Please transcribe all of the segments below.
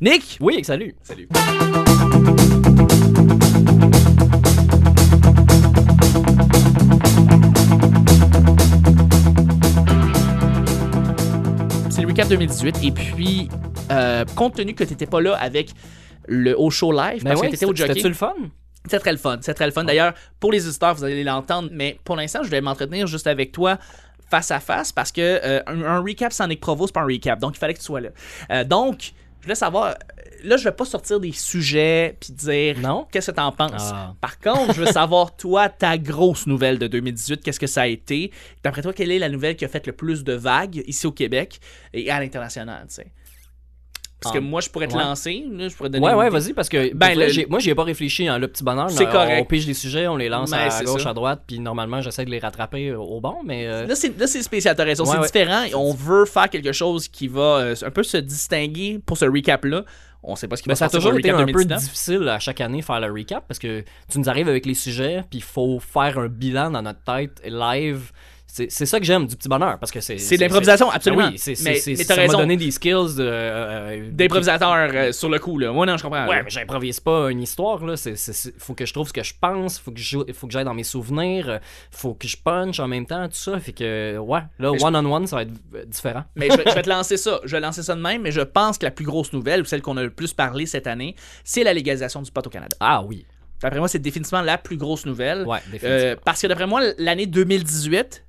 Nick! Oui, salut. Salut. C'est le recap 2018 et puis euh, compte tenu que tu n'étais pas là avec le haut show live Ben parce oui, que tu étais au jockey. C'était-tu le fun? C'est très le fun. C'est très le fun. D'ailleurs, pour les auditeurs, vous allez l'entendre, mais pour l'instant, je vais m'entretenir juste avec toi face à face parce que euh, un, un recap sans Nick Provo, c'est pas un recap. Donc, il fallait que tu sois là. Euh, donc, je voulais savoir. Là, je vais pas sortir des sujets puis dire Non? qu'est-ce que t'en penses. Ah. Par contre, je veux savoir, toi, ta grosse nouvelle de 2018, qu'est-ce que ça a été? D'après toi, quelle est la nouvelle qui a fait le plus de vagues ici au Québec et à l'international, tu sais? Parce que moi, je pourrais te ouais. lancer. là, je pourrais donner Ouais, ouais, vas-y, parce que Ben, vrai, le- moi, j'y ai pas réfléchi, hein, le petit bonheur. C'est correct. On pige des sujets, on les lance Ben, à gauche, ça. à droite, puis normalement, j'essaie de les rattraper euh, au bon, mais. euh, Là, c'est, là, c'est spécial, t'as raison. Ouais, c'est ouais. différent. et On veut faire quelque chose qui va euh, un peu se distinguer pour ce recap-là. On sait pas ce qui Ben, va se ça a passer toujours été un peu 2019. difficile à chaque année faire le recap parce que tu nous arrives avec les sujets, puis il faut faire un bilan dans notre tête live. C'est ça que j'aime du petit bonheur parce que c'est. C'est de l'improvisation, c'est- absolument. ben oui, c'est- Mais- c'est- mais ça m'a donné des skills de. euh, D'improvisateur euh, sur le coup, là. Moi, non, je comprends. Ouais, là. mais j'improvise pas une histoire, là. C'est, c'est- c'est- faut que je trouve ce que je pense, faut que, je, faut que j'aille dans mes souvenirs, euh, faut que je punch en même temps, tout ça. Fait que, ouais, là, Mais je- one-on-one, ça va être euh, différent. Mais je, vais- je vais te lancer ça. Je vais lancer ça de même, mais je pense que la plus grosse nouvelle, ou celle qu'on a le plus parlé cette année, c'est la légalisation du pot au Canada. Ah oui. D'après moi, c'est définitivement la plus grosse nouvelle. Ouais, définitivement. Euh, parce que d'après moi, l'année 2018,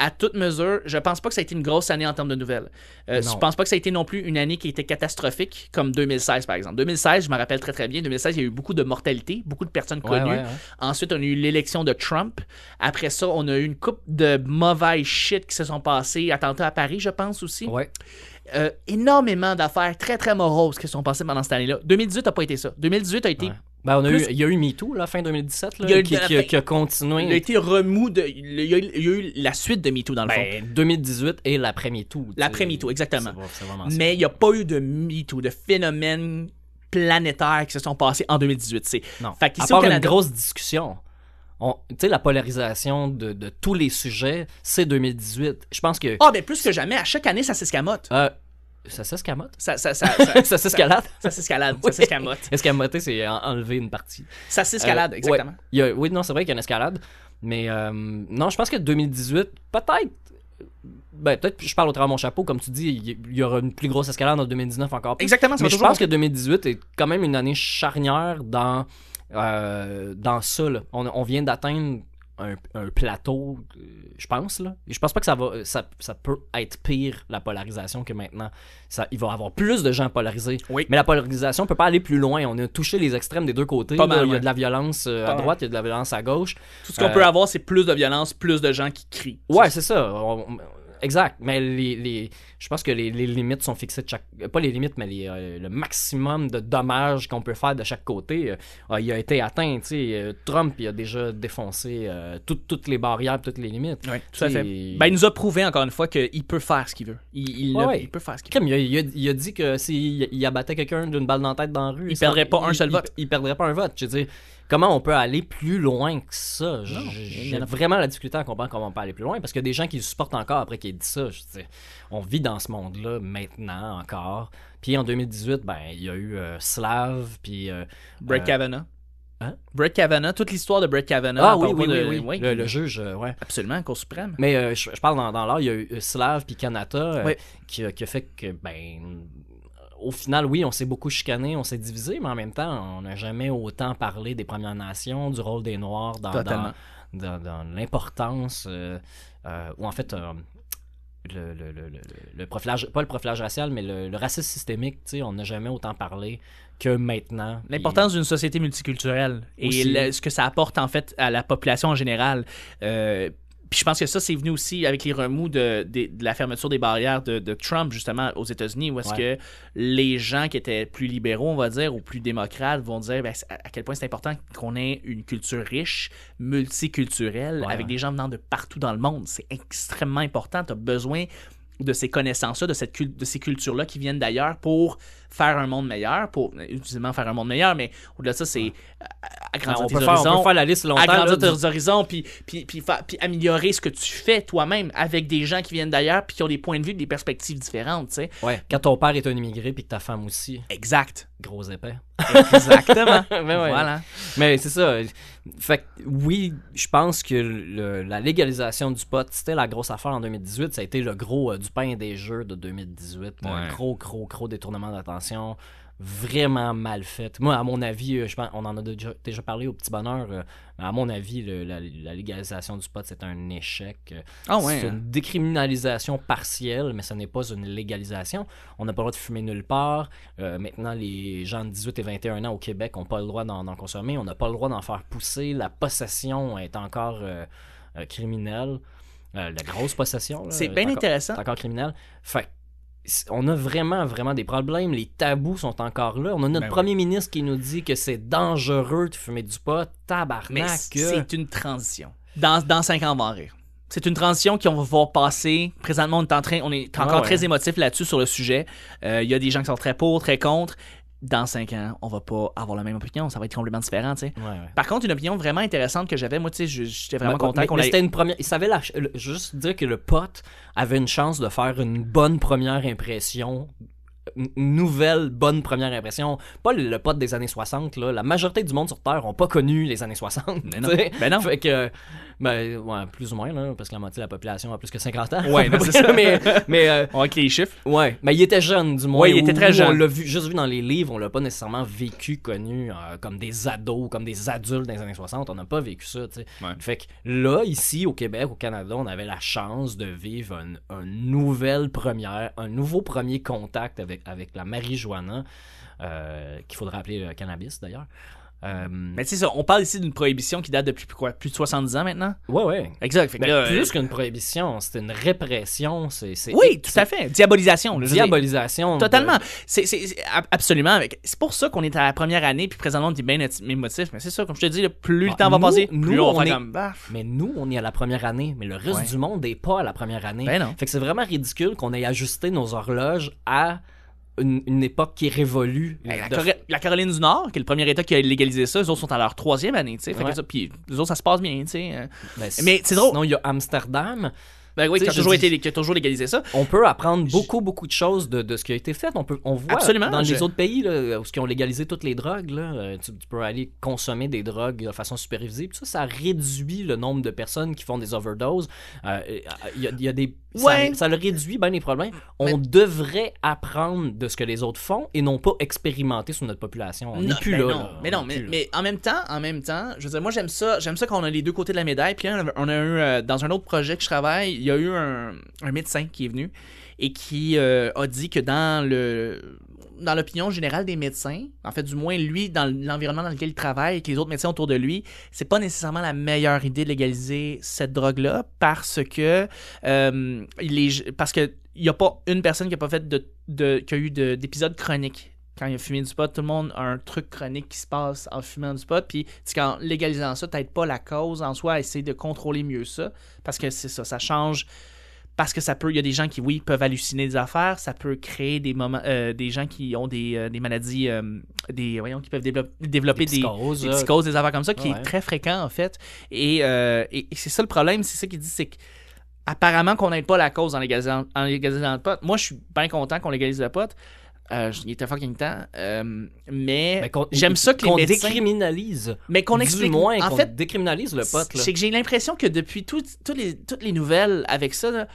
à toute mesure, je pense pas que ça a été une grosse année en termes de nouvelles. Euh, je pense pas que ça a été non plus une année qui était catastrophique comme 2016 par exemple. 2016, je me rappelle très très bien. 2016, il y a eu beaucoup de mortalité, beaucoup de personnes connues. ouais, ouais. Ensuite, on a eu l'élection de Trump. Après ça, on a eu une coupe de mauvaises shit qui se sont passées. Attentats à Paris, je pense aussi. Ouais. Euh, énormément d'affaires très très moroses qui se sont passées pendant cette année-là. 2018 n'a pas été ça. 2018 a été Ouais. Ben, on a Plus- eu, il y a eu MeToo, là, fin 2017, là, Il y a eu qui, a, fin- qui a continué. Il a été remous de. Il y a, eu- il y a eu la suite de MeToo dans le fond. Ben, 2018 et l'après-MeToo. L'après-MeToo, exactement. C'est- ça. Mais il n'y a pas eu de MeToo, de phénomènes planétaires qui se sont passés en 2018. C'est... Non. Fait à qu'ici part au Canada- une grosse discussion. Tu sais, la polarisation de, de tous les sujets, c'est 2018. Je pense que. Ah, mais plus que jamais, à chaque année, ça s'escamote. Euh, ça s'escamote? Ça, ça, ça, s'escalade? ça s'escalade, Oui. ça s'escamote. Escamoter, c'est en- enlever une partie. Ça s'escalade, Euh, exactement. ouais. Il y a- oui, non, c'est vrai qu'il y a une escalade. Mais euh, non, je pense que 2018, peut-être. Ben, peut-être, je parle au travers de mon chapeau, comme tu dis, il y- aura une plus grosse escalade en 2019 encore plus. Exactement, Mais je pense que 2018 est quand même une année charnière dans, euh, dans ça. là. On, on vient d'atteindre un, un plateau, euh, je pense. Là. Je pense pas que ça, va, ça, ça peut être pire, la polarisation, que maintenant. Ça, il va y avoir plus de gens polarisés. Oui. Mais la polarisation peut pas aller plus loin. On a touché les extrêmes des deux côtés. Pas là. mal, il y a de la violence euh, à droite, il y a de la violence à gauche. Tout ce qu'on peut avoir, c'est plus de violence, plus de gens qui crient. Ouais, c'est ça. On- on- exact. Mais les, les- je pense que les, les limites sont fixées de chaque. Pas les limites, mais les, euh, le maximum de dommages qu'on peut faire de chaque côté. euh, a- il a été atteint. tu sais. Euh, Trump il a déjà défoncé euh, toutes- toutes les barrières, toutes les limites. Oui, tout à fait. Ben, il nous a prouvé encore une fois qu'il peut faire ce qu'il veut. Il, il, Ouais, l'a- ouais. il peut faire ce qu'il veut. Il, a, il a- il a dit que s'il il abattait quelqu'un d'une balle dans la tête dans la rue, Il ça- perdrait pas un seul vote. Il, perdrait pas un vote. Je veux dire, comment on peut aller plus loin que ça? J'ai a vraiment la difficulté à comprendre comment on peut aller plus loin parce qu'il y a des gens qui le supportent encore après qu'il ait dit ça. Je veux dire, on vit dans ce monde-là maintenant encore. Puis en 2018, ben il y a eu euh, Slav, puis euh, Brett euh, Kavanaugh. hein? Brett Kavanaugh, toute l'histoire de Brett Kavanaugh. ah oui oui de- oui, le, le juge, euh, ouais. Absolument, Cour suprême. Mais euh, je, je parle dans, dans l'art, il y a eu Slav puis Kanata qui, a- qui a fait que, ben, au final, oui, on s'est beaucoup chicané, on s'est divisé, mais en même temps, on n'a jamais autant parlé des Premières Nations, du rôle des Noirs dans, dans, dans- dans l'importance, euh, euh, ou en fait, le, le, le, le, profilage, pas le profilage racial, mais le, racisme systémique, tu sais, on n'a jamais autant parlé que maintenant. L'importance d'une société multiculturelle et ce que ça apporte en fait à la population en général. Euh, puis je pense que ça, c'est venu aussi avec les remous de, de- de la fermeture des barrières de, de Trump, justement, aux États-Unis, où est-ce Ouais. que les gens qui étaient plus libéraux, on va dire, ou plus démocrates, vont dire ben, à quel point c'est important qu'on ait une culture riche, multiculturelle, Ouais, avec des gens venant de partout dans le monde. C'est extrêmement important. Tu as besoin de ces connaissances-là, de, cette cul- de ces cultures-là qui viennent d'ailleurs pour faire un monde meilleur, pour utilement faire un monde meilleur, mais au-delà de ça, c'est euh, agrandir on, tes peut faire, on horizons, peut faire la liste longtemps. agrandir là, tes horizons, puis, puis, puis, améliorer ce que tu fais toi-même avec des gens qui viennent d'ailleurs, puis qui ont des points de vue, des perspectives différentes, tu sais. Ouais, quand ton père est un immigré puis que ta femme aussi, Exact. gros épais. Exactement. Ben ouais. Voilà. Mais c'est ça. Fait que oui, je pense que le- la légalisation du pot, c'était la grosse affaire en 2018. Ça a été le gros euh, du pain des jeux de 2018. Un Ouais. gros, gros, gros détournement d'attention. Vraiment mal fait. Moi, à mon avis, euh, je pense, on en a déjà, déjà parlé au petit bonheur. euh, mais à mon avis, le- la, la légalisation du pot, c'est un échec. Euh, Ah ouais. c'est hein? une décriminalisation partielle, mais ce n'est pas une légalisation. On n'a pas le droit de fumer nulle part. Euh, maintenant, les gens de 18 et 21 ans au Québec n'ont pas le droit d'en consommer. On n'a pas le droit d'en faire pousser. La possession est encore euh, criminelle. La grosse possession. C'est est bien encore- intéressant. C'est encore criminel. Fait on a vraiment, vraiment des problèmes. Les tabous sont encore là. On a notre Ben premier ministre qui nous dit que c'est dangereux de fumer du pot. Mais Tabarnak. c'est une transition. Dans, dans 5 ans, on va en rire. C'est une transition qu'on va voir passer. Présentement, on est en train, on est encore Ah ouais. très émotif là-dessus sur le sujet. Euh, Il y a des gens qui sont très pour, très contre. Dans 5 ans, on va pas avoir la même opinion. Ça va être complètement différent, tu sais. Ouais, ouais. Par contre, une opinion vraiment intéressante que j'avais, moi, tu sais, j'étais vraiment Mais- content qu'on ait. c'était une première. Il savait la, juste dire que le pote avait une chance de faire une bonne première impression. Nouvelle bonne première impression. Pas le, le pote des années 60, là. La majorité du monde sur Terre ont pas connu les années 60. Mais non. Ben non. Fait que. Ben, ouais, plus ou moins, là, parce que la moitié de la population a plus que 50 ans. Ouais, c'est ça. mais, mais euh, On avec les chiffres. Ouais, mais il était jeune du moins. Ouais, il était très jeune. On l'a vu, juste vu dans les livres, on l'a pas nécessairement vécu, connu euh, comme des ados, comme des adultes dans les années 60. On n'a pas vécu ça, tu sais. Ouais. Fait que là, ici, au Québec, au Canada, on avait la chance de vivre une, une nouvelle première, un nouveau premier contact avec, avec la marijuana, euh, qu'il faudrait appeler le cannabis d'ailleurs. Euh, Mais tu sais, ça, on parle ici d'une prohibition qui date depuis quoi, plus de 70 ans maintenant? ouais, ouais. Exact. Fait que Ben, là, euh, plus qu'une prohibition, c'est une répression, c'est oui, tout à fait. Diabolisation. là, dire. Diabolisation. de- Totalement. C'est, c'est- c'est- ab- absolument. C'est pour ça qu'on est à la première année, puis présentement, on est bien émotif. Mais c'est ça, comme je te dis, plus le Ah, temps va nous- passer, nous, plus on, on va est- comme. bah, Mais nous, on est à la première année, mais le reste Ouais. du monde n'est pas à la première année. Ben non. Fait que c'est vraiment ridicule qu'on ait ajusté nos horloges à une, une époque qui est révolue. La, De- Corée- la Caroline du Nord, qui est le premier État qui a légalisé ça, eux autres sont à leur troisième année, tu sais. Puis les autres, ça se passe bien, tu sais. euh. Ben, Mais c'est drôle. Sinon, il y a Amsterdam. Ben oui, qui a toujours, je dis- été, qui a toujours légalisé ça. On peut apprendre beaucoup, beaucoup de choses de, de ce qui a été fait. On, peut, on voit Absolument, dans je- les autres pays là, où ils ont légalisé toutes les drogues, là, euh, tu, tu peux aller consommer des drogues de façon supervisée. Puis ça, ça réduit le nombre de personnes qui font des overdoses. Euh, y, a, il y a des... Ouais. Ça, ça le réduit bien les problèmes. On devrait apprendre de ce que les autres font et non pas expérimenter sur notre population. On n'est Non, plus ben là. non. là. Mais On non, mais, mais en même temps, en même temps, je veux dire, moi j'aime ça, j'aime ça quand on a les deux côtés de la médaille. Puis on a eu euh, dans un autre projet que je travaille, il y a eu un, médecin qui est venu et qui euh, a dit que dans le dans l'opinion générale des médecins, en fait du moins lui dans l'environnement dans lequel il travaille et que les autres médecins autour de lui, c'est pas nécessairement la meilleure idée de légaliser cette drogue là parce que euh, parce que il y a pas une personne qui a pas fait de, de qui a eu de- d'épisodes chroniques quand il a fumé du pot, tout le monde a un truc chronique qui se passe en fumant du pot. Puis qu'en légalisant ça, t'aides pas la cause en soi à essayer de contrôler mieux ça. Parce que c'est ça, ça change. Parce que ça peut, il y a des gens qui, oui, peuvent halluciner des affaires, ça peut créer des moments, euh, des gens qui ont des, euh, des maladies, euh, des, voyons, qui peuvent dévelop- développer Des des, psychoses, des psychoses, des affaires comme ça, qui Ouais. est très fréquent en fait. Et, euh, et, et c'est ça le problème, c'est ça qu'il dit, c'est que apparemment qu'on n'aide pas la cause en légalisant, en légalisant le pot. Moi, je suis bien content qu'on légalise le pot. Euh, il était fucking temps. Euh, mais Mais j'aime ça que les qu'on médecins... décriminalise. Mais qu'on explique... moins en fait, décriminalise le pote. c'est que j'ai l'impression que depuis tout- toutes les, toutes les nouvelles avec ça, là,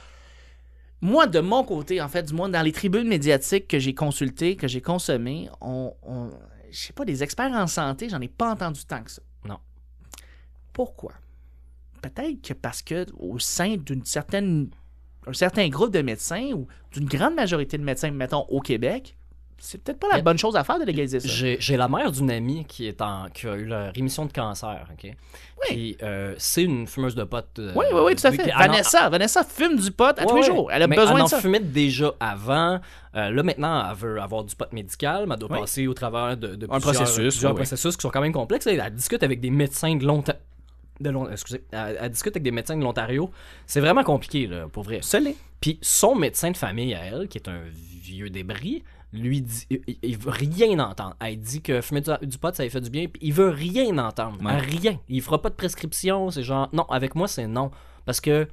moi, de mon côté, en fait, du moins dans les tribunes médiatiques que j'ai consultées, que j'ai consommées, on, on- je sais pas, des experts en santé, j'en ai pas entendu tant que ça. Non. Pourquoi? Peut-être que parce que au sein d'une certaine un certain groupe de médecins ou d'une grande majorité de médecins, mettons, au Québec, c'est peut-être pas la bonne chose à faire de légaliser ça. J'ai la mère d'une amie qui est en qui a eu la rémission de cancer, ok? Puis euh, c'est une fumeuse de potes. euh, Oui, oui, oui, tout à fait. elle en- Vanessa, Vanessa fume du pot à Ouais, tous les jours. Elle a Mais besoin elle de en ça. fumait déjà avant. Euh, là, maintenant, elle veut avoir du pot médical, mais elle doit Oui. passer au travers de, de Un plusieurs, processus, plusieurs oui, oui. processus qui sont quand même complexes. Elle, elle discute avec des médecins de longtemps. De Lon- excusez, elle, elle discute avec des médecins de l'Ontario. C'est vraiment compliqué, là, pour vrai. L'est. Puis son médecin de famille à elle, qui est un vieux débris, lui dit, il, il veut rien entendre. Elle dit que fumer du, du pot, ça lui fait du bien, puis il veut rien entendre. Ouais. Rien. Il fera pas de prescription. C'est genre, non, avec moi, c'est non. Parce que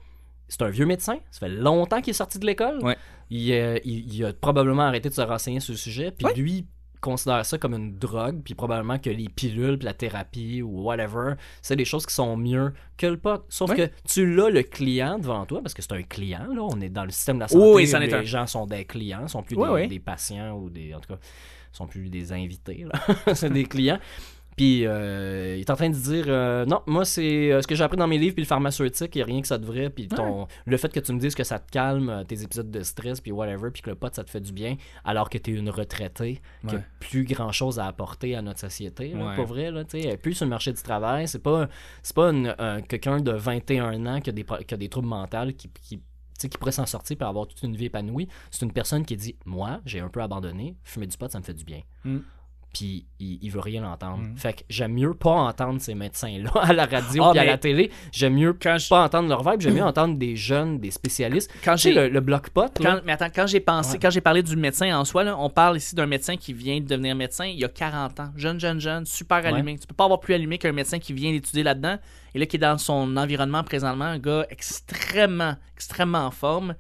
c'est un vieux médecin. Ça fait longtemps qu'il est sorti de l'école. Ouais. Il, euh, il- il a probablement arrêté de se renseigner sur le sujet. Puis Ouais. lui considère ça comme une drogue. Puis probablement que les pilules, puis la thérapie ou whatever, c'est des choses qui sont mieux que le pot. Sauf que tu l'as le client devant toi, parce que c'est un client. Là. On est dans le système de la santé. Oui, les un. gens sont des clients, sont plus des patients ou des. En tout cas, sont plus des invités. là. c'est des clients. Puis euh, il est en train de dire euh, non, moi c'est euh, ce que j'ai appris dans mes livres puis le pharmaceutique, il a rien que ça devrait puis ton le fait que tu me dises que ça te calme euh, tes épisodes de stress puis whatever puis que le pot ça te fait du bien alors que tu es une retraitée qui a plus grand chose à apporter à notre société, là, Ouais. pas vrai là, tu sais, plus sur le marché du travail, c'est pas c'est pas quelqu'un de 21 ans qui a des qui a des troubles mentaux qui, qui pourrait s'en sortir et avoir toute une vie épanouie, c'est une personne qui dit Moi, j'ai un peu abandonné, fumer du pot, ça me fait du bien. Mm. Puis il, il veut rien entendre. Mm. Fait que j'aime mieux pas entendre ces médecins-là à la radio Ah, puis à la télé. J'aime mieux Quand je- pas entendre leur vibe, j'aime mieux entendre des jeunes, des spécialistes. Quand j'ai le, le bloc pot, là, Quand, mais attends, quand j'ai pensé, Ouais. quand j'ai parlé du médecin en soi, là, on parle ici d'un médecin qui vient de devenir médecin il y a 40 ans. Jeune, jeune, jeune, super allumé. Tu peux pas avoir plus allumé qu'un médecin qui vient d'étudier là-dedans et là qui est dans son environnement présentement, un gars extrêmement, extrêmement en forme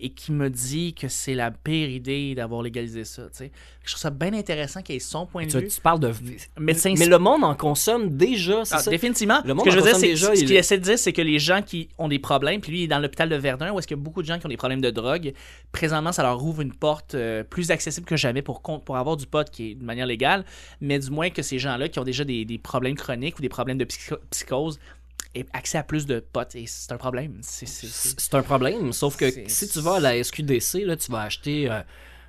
et qui me dit que c'est la pire idée d'avoir légalisé ça. Je trouve ça bien intéressant qu'il ait son point de tu, vue. tu parles de. Médecin Mais le monde en consomme déjà, c'est Ah, ça? définitivement. Le ce monde que je en veux dire, déjà, ce il qu'il essaie de dire, c'est que les gens qui ont des problèmes, puis lui, il est dans l'hôpital de Verdun, où est-ce qu'il y a beaucoup de gens qui ont des problèmes de drogue. Présentement, ça leur ouvre une porte euh, plus accessible que jamais pour, pour avoir du pot qui est de manière légale, mais du moins que ces gens-là qui ont déjà des, des problèmes chroniques ou des problèmes de psycho- psychose aient accès à plus de pot. Et c'est un problème. C'est- c'est- c'est- C'est un problème, sauf que si tu vas à la SQDC, là, tu vas acheter euh,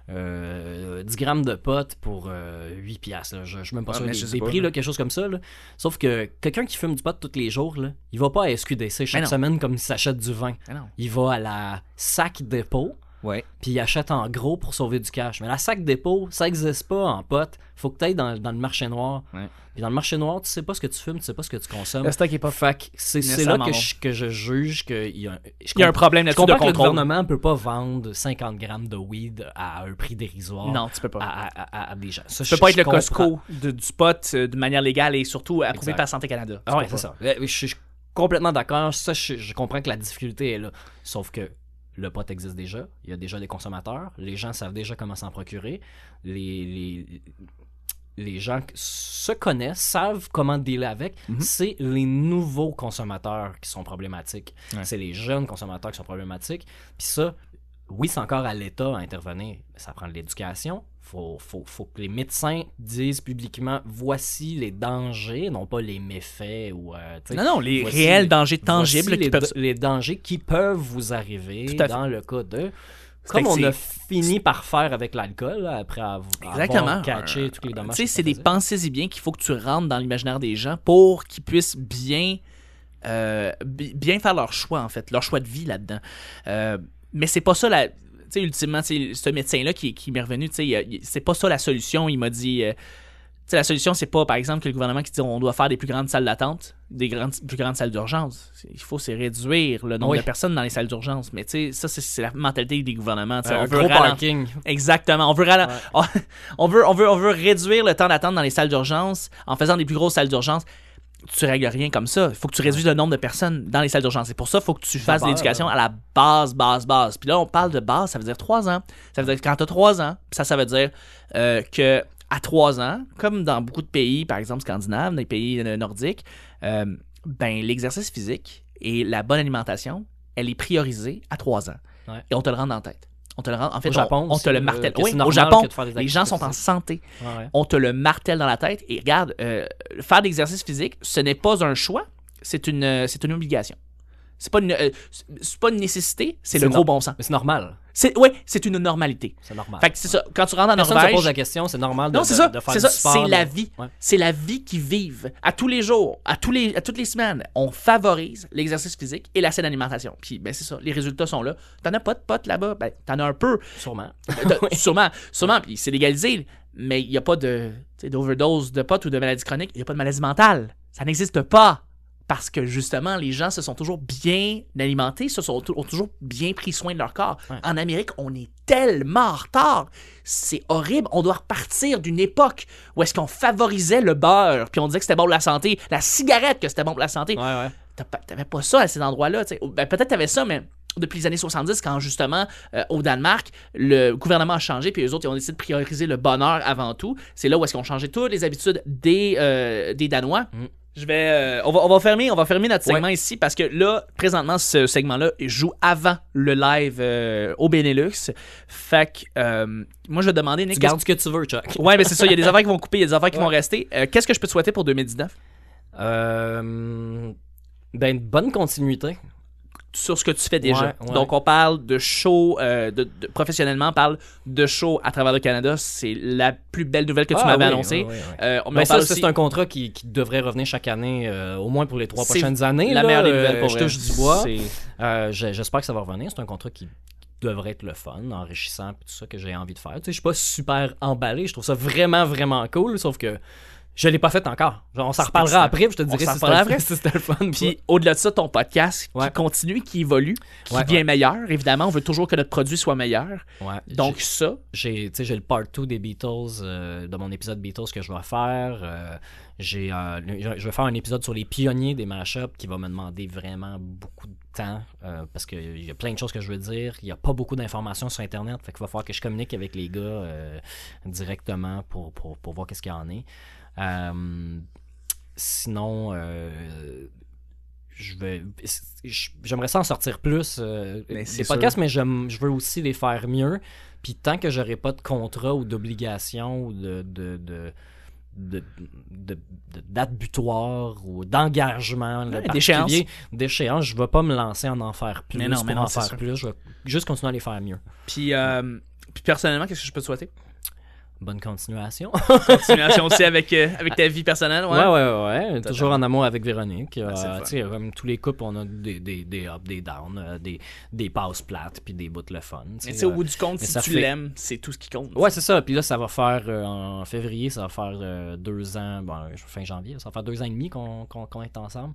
euh, 10 grammes de potes pour euh, 8 piastres. là. Je, je suis même pas Ah, sûr mais des, je sais des pas, prix, là. quelque chose comme ça. là. Sauf que quelqu'un qui fume du pot tous les jours, là, il va pas à SQDC chaque semaine comme il s'achète du vin. Non. Il va à la sac dépôt, Ouais. puis il achète en gros pour sauver du cash. Mais la sac dépôt, ça existe pas en potes. Faut que tu ailles dans, dans le marché noir. Ouais. Puis dans le marché noir, tu sais pas ce que tu fumes, tu sais pas ce que tu consommes. Le stock est pas que c'est c'est là que je, que je juge qu'il y a, je Il y a un problème là-dessus de que le contrôle. gouvernement peut pas vendre 50 grammes de weed à un prix dérisoire Non, tu peux pas. à, à- à- à des gens. Ça, Tu peux je- pas je être le comprends. Costco de- du pot euh, de manière légale et surtout approuvé par Santé Canada. Ah ouais, peux c'est pas. ça. Euh, Je suis je suis complètement d'accord. Ça, je, je comprends que la difficulté est là. Sauf que le pot existe déjà. Il y a déjà des consommateurs. Les gens savent déjà comment s'en procurer. Les, les, les gens se connaissent, savent comment dealer avec. Mhm. C'est les nouveaux consommateurs qui sont problématiques. Ouais. C'est les jeunes consommateurs qui sont problématiques. Puis ça, oui, c'est encore à l'État à intervenir. mais Ça prend de l'éducation. Faut, faut, faut que les médecins disent publiquement voici les dangers, non pas les méfaits ou euh, Non, non, les réels dangers tangibles qui les, peuvent. les dangers qui peuvent vous arriver dans le cas de. Comme on a fini par faire avec l'alcool, après avoir, Exactement. catché Un- tous les dommages. Tu sais, c'est des faisait. pensées y bien qu'il faut que tu rentres dans l'imaginaire des gens pour qu'ils puissent bien, euh, bi- bien faire leur choix, en fait, leur choix de vie là-dedans. Euh, mais c'est pas ça la. Tu sais, ultimement, ce médecin-là qui, qui m'est revenu, tu sais, c'est pas ça la solution. Il m'a dit. euh, tu sais, la solution, c'est pas, par exemple, que le gouvernement qui dit on doit faire des plus grandes salles d'attente, des grandes, plus grandes salles d'urgence. Il faut, c'est réduire le nombre Oui. de personnes dans les salles d'urgence. Mais tu sais, ça, c'est, la mentalité des gouvernements. Un on veut gros parking. Exactement. On veut, Ouais. on, veut, on, veut, on veut réduire le temps d'attente dans les salles d'urgence en faisant des plus grosses salles d'urgence. Tu règles rien comme ça. Il faut que tu réduises le nombre de personnes dans les salles d'urgence. C'est pour ça qu'il faut que tu fasses de l'éducation à la base, base, base. Puis là, on parle de base, ça veut dire trois ans. Ça veut dire que quand tu as trois ans, puis ça, ça veut dire euh, que à trois ans, comme dans beaucoup de pays, par exemple scandinaves, dans les pays euh, nordiques, euh, ben, l'exercice physique et la bonne alimentation, elle est priorisée à trois ans. Ouais. Et on te le rend la tête. On te le rend, en fait, Au on- Japon on, te le martèle. Oui, au Japon, les gens sont en santé. Ouais. On te le martèle dans la tête. Et regarde, euh, faire de l'exercice physique, ce n'est pas un choix, c'est une, euh, c'est une obligation. C'est pas une, euh, c'est pas une nécessité, c'est le gros bon sens. Mais c'est normal. C'est, ouais, c'est une normalité. C'est normal. Fait que c'est ça. Quand tu rentres en Personne Norvège, pose la question, c'est normal de, non, c'est de- ça. de faire C'est du ça. sport. C'est la vie. Ouais. C'est la vie qu'ils vivent à tous les jours, à, tous les, à toutes les semaines. On favorise l'exercice physique et la saine alimentation. Puis, ben, c'est ça. Les résultats sont là. T'en as pas de potes là-bas? Ben, t'en as un peu. Sûrement. T'as- Sûrement. Sûrement. Puis, c'est légalisé. Mais il n'y a pas de, d'overdose de potes ou de maladie chronique. Il n'y a pas de maladie mentale. Ça n'existe pas. Parce que justement, les gens se sont toujours bien alimentés, se sont ont toujours bien pris soin de leur corps. Ouais. En Amérique, on est tellement en retard. C'est horrible. On doit repartir d'une époque où est-ce qu'on favorisait le beurre, puis on disait que c'était bon pour la santé, la cigarette que c'était bon pour la santé. Ouais, ouais. T'avais pas ça à ces endroits-là. Ben, Peut-être t'avais ça, mais depuis les années 70, quand justement, euh, au Danemark, le gouvernement a changé, puis eux autres, ils ont décidé de prioriser le bonheur avant tout. C'est là où est-ce ont changé toutes les habitudes des, euh, des Danois. Mm. Je vais, euh, on, va, on, va fermer, on va fermer notre Ouais. segment ici parce que là, présentement, ce segment-là joue avant le live euh, au Benelux. Fait que, euh, moi, je vais demander, Nick, Tu gardes ce que tu veux, Chuck. Ouais, mais c'est ça, il y a des affaires qui vont couper, il y a des affaires qui vont rester. Qu'est-ce que je peux te souhaiter pour 2019 Euh, ben, une bonne continuité. Sur ce que tu fais déjà. Ouais, ouais. Donc, on parle de show, euh, de, de- professionnellement, on parle de show à travers le Canada. C'est la plus belle nouvelle que tu Ah, m'avais oui, annoncée. oui, oui, oui. Euh, mais ça, aussi- c'est un contrat qui, qui devrait revenir chaque année, euh, au moins pour les trois prochaines années. la là. meilleure des nouvelles pour Je touche du bois. J'espère que ça va revenir. C'est un contrat qui devrait être le fun, enrichissant, tout ça que j'ai envie de faire. Tu sais, je suis pas super emballé. Je trouve ça vraiment, vraiment cool, sauf que je l'ai pas fait encore. Genre, on s'en reparlera après, puis je te dirai si c'était fun, après. si c'était le fun. ou Puis au-delà de ça, ton podcast qui continue, qui évolue, qui Ouais, devient ouais. meilleur. Évidemment, on veut toujours que notre produit soit meilleur. Donc ça, j'ai le part 2 des Beatles euh, de mon épisode Beatles que je dois faire euh, j'ai euh, je vais faire un épisode sur les pionniers des mashups qui va me demander vraiment beaucoup de temps parce qu'il y a plein de choses que je veux dire il n'y a pas beaucoup d'informations sur internet fait qu'il va falloir que je communique avec les gars directement pour, pour, pour voir qu'est-ce qu'il y en est sinon euh, je vais j'aimerais ça en sortir plus euh, Mais sûr. podcasts mais je veux aussi les faire mieux puis tant que j'aurai pas de contrat ou d'obligation ou de, de, de, de, de- de date butoir ou d'engagement Ouais, d'échéance. d'échéance, je vais pas me lancer en en faire plus Mais non, mais non, en c'est faire sûr. plus. Je vais juste continuer à les faire mieux. puis, euh, puis personnellement, qu'est-ce que je peux te souhaiter? Bonne continuation. Continuation aussi avec, euh, avec ta vie personnelle. Ouais. Ouais, ouais, ouais. Toujours en amour avec Véronique. Ah, Euh, tu sais, comme tous les couples, on a des, des, des ups, des downs, euh, des, des passes plates, puis des bouts de le fun. Mais tu sais, au bout du compte, si tu fait- l'aimes, c'est tout ce qui compte. Ouais, c'est ça. Puis là, ça va faire en février, ça va faire deux ans, bon, fin janvier, ça va faire deux ans et demi qu'on qu'on est ensemble,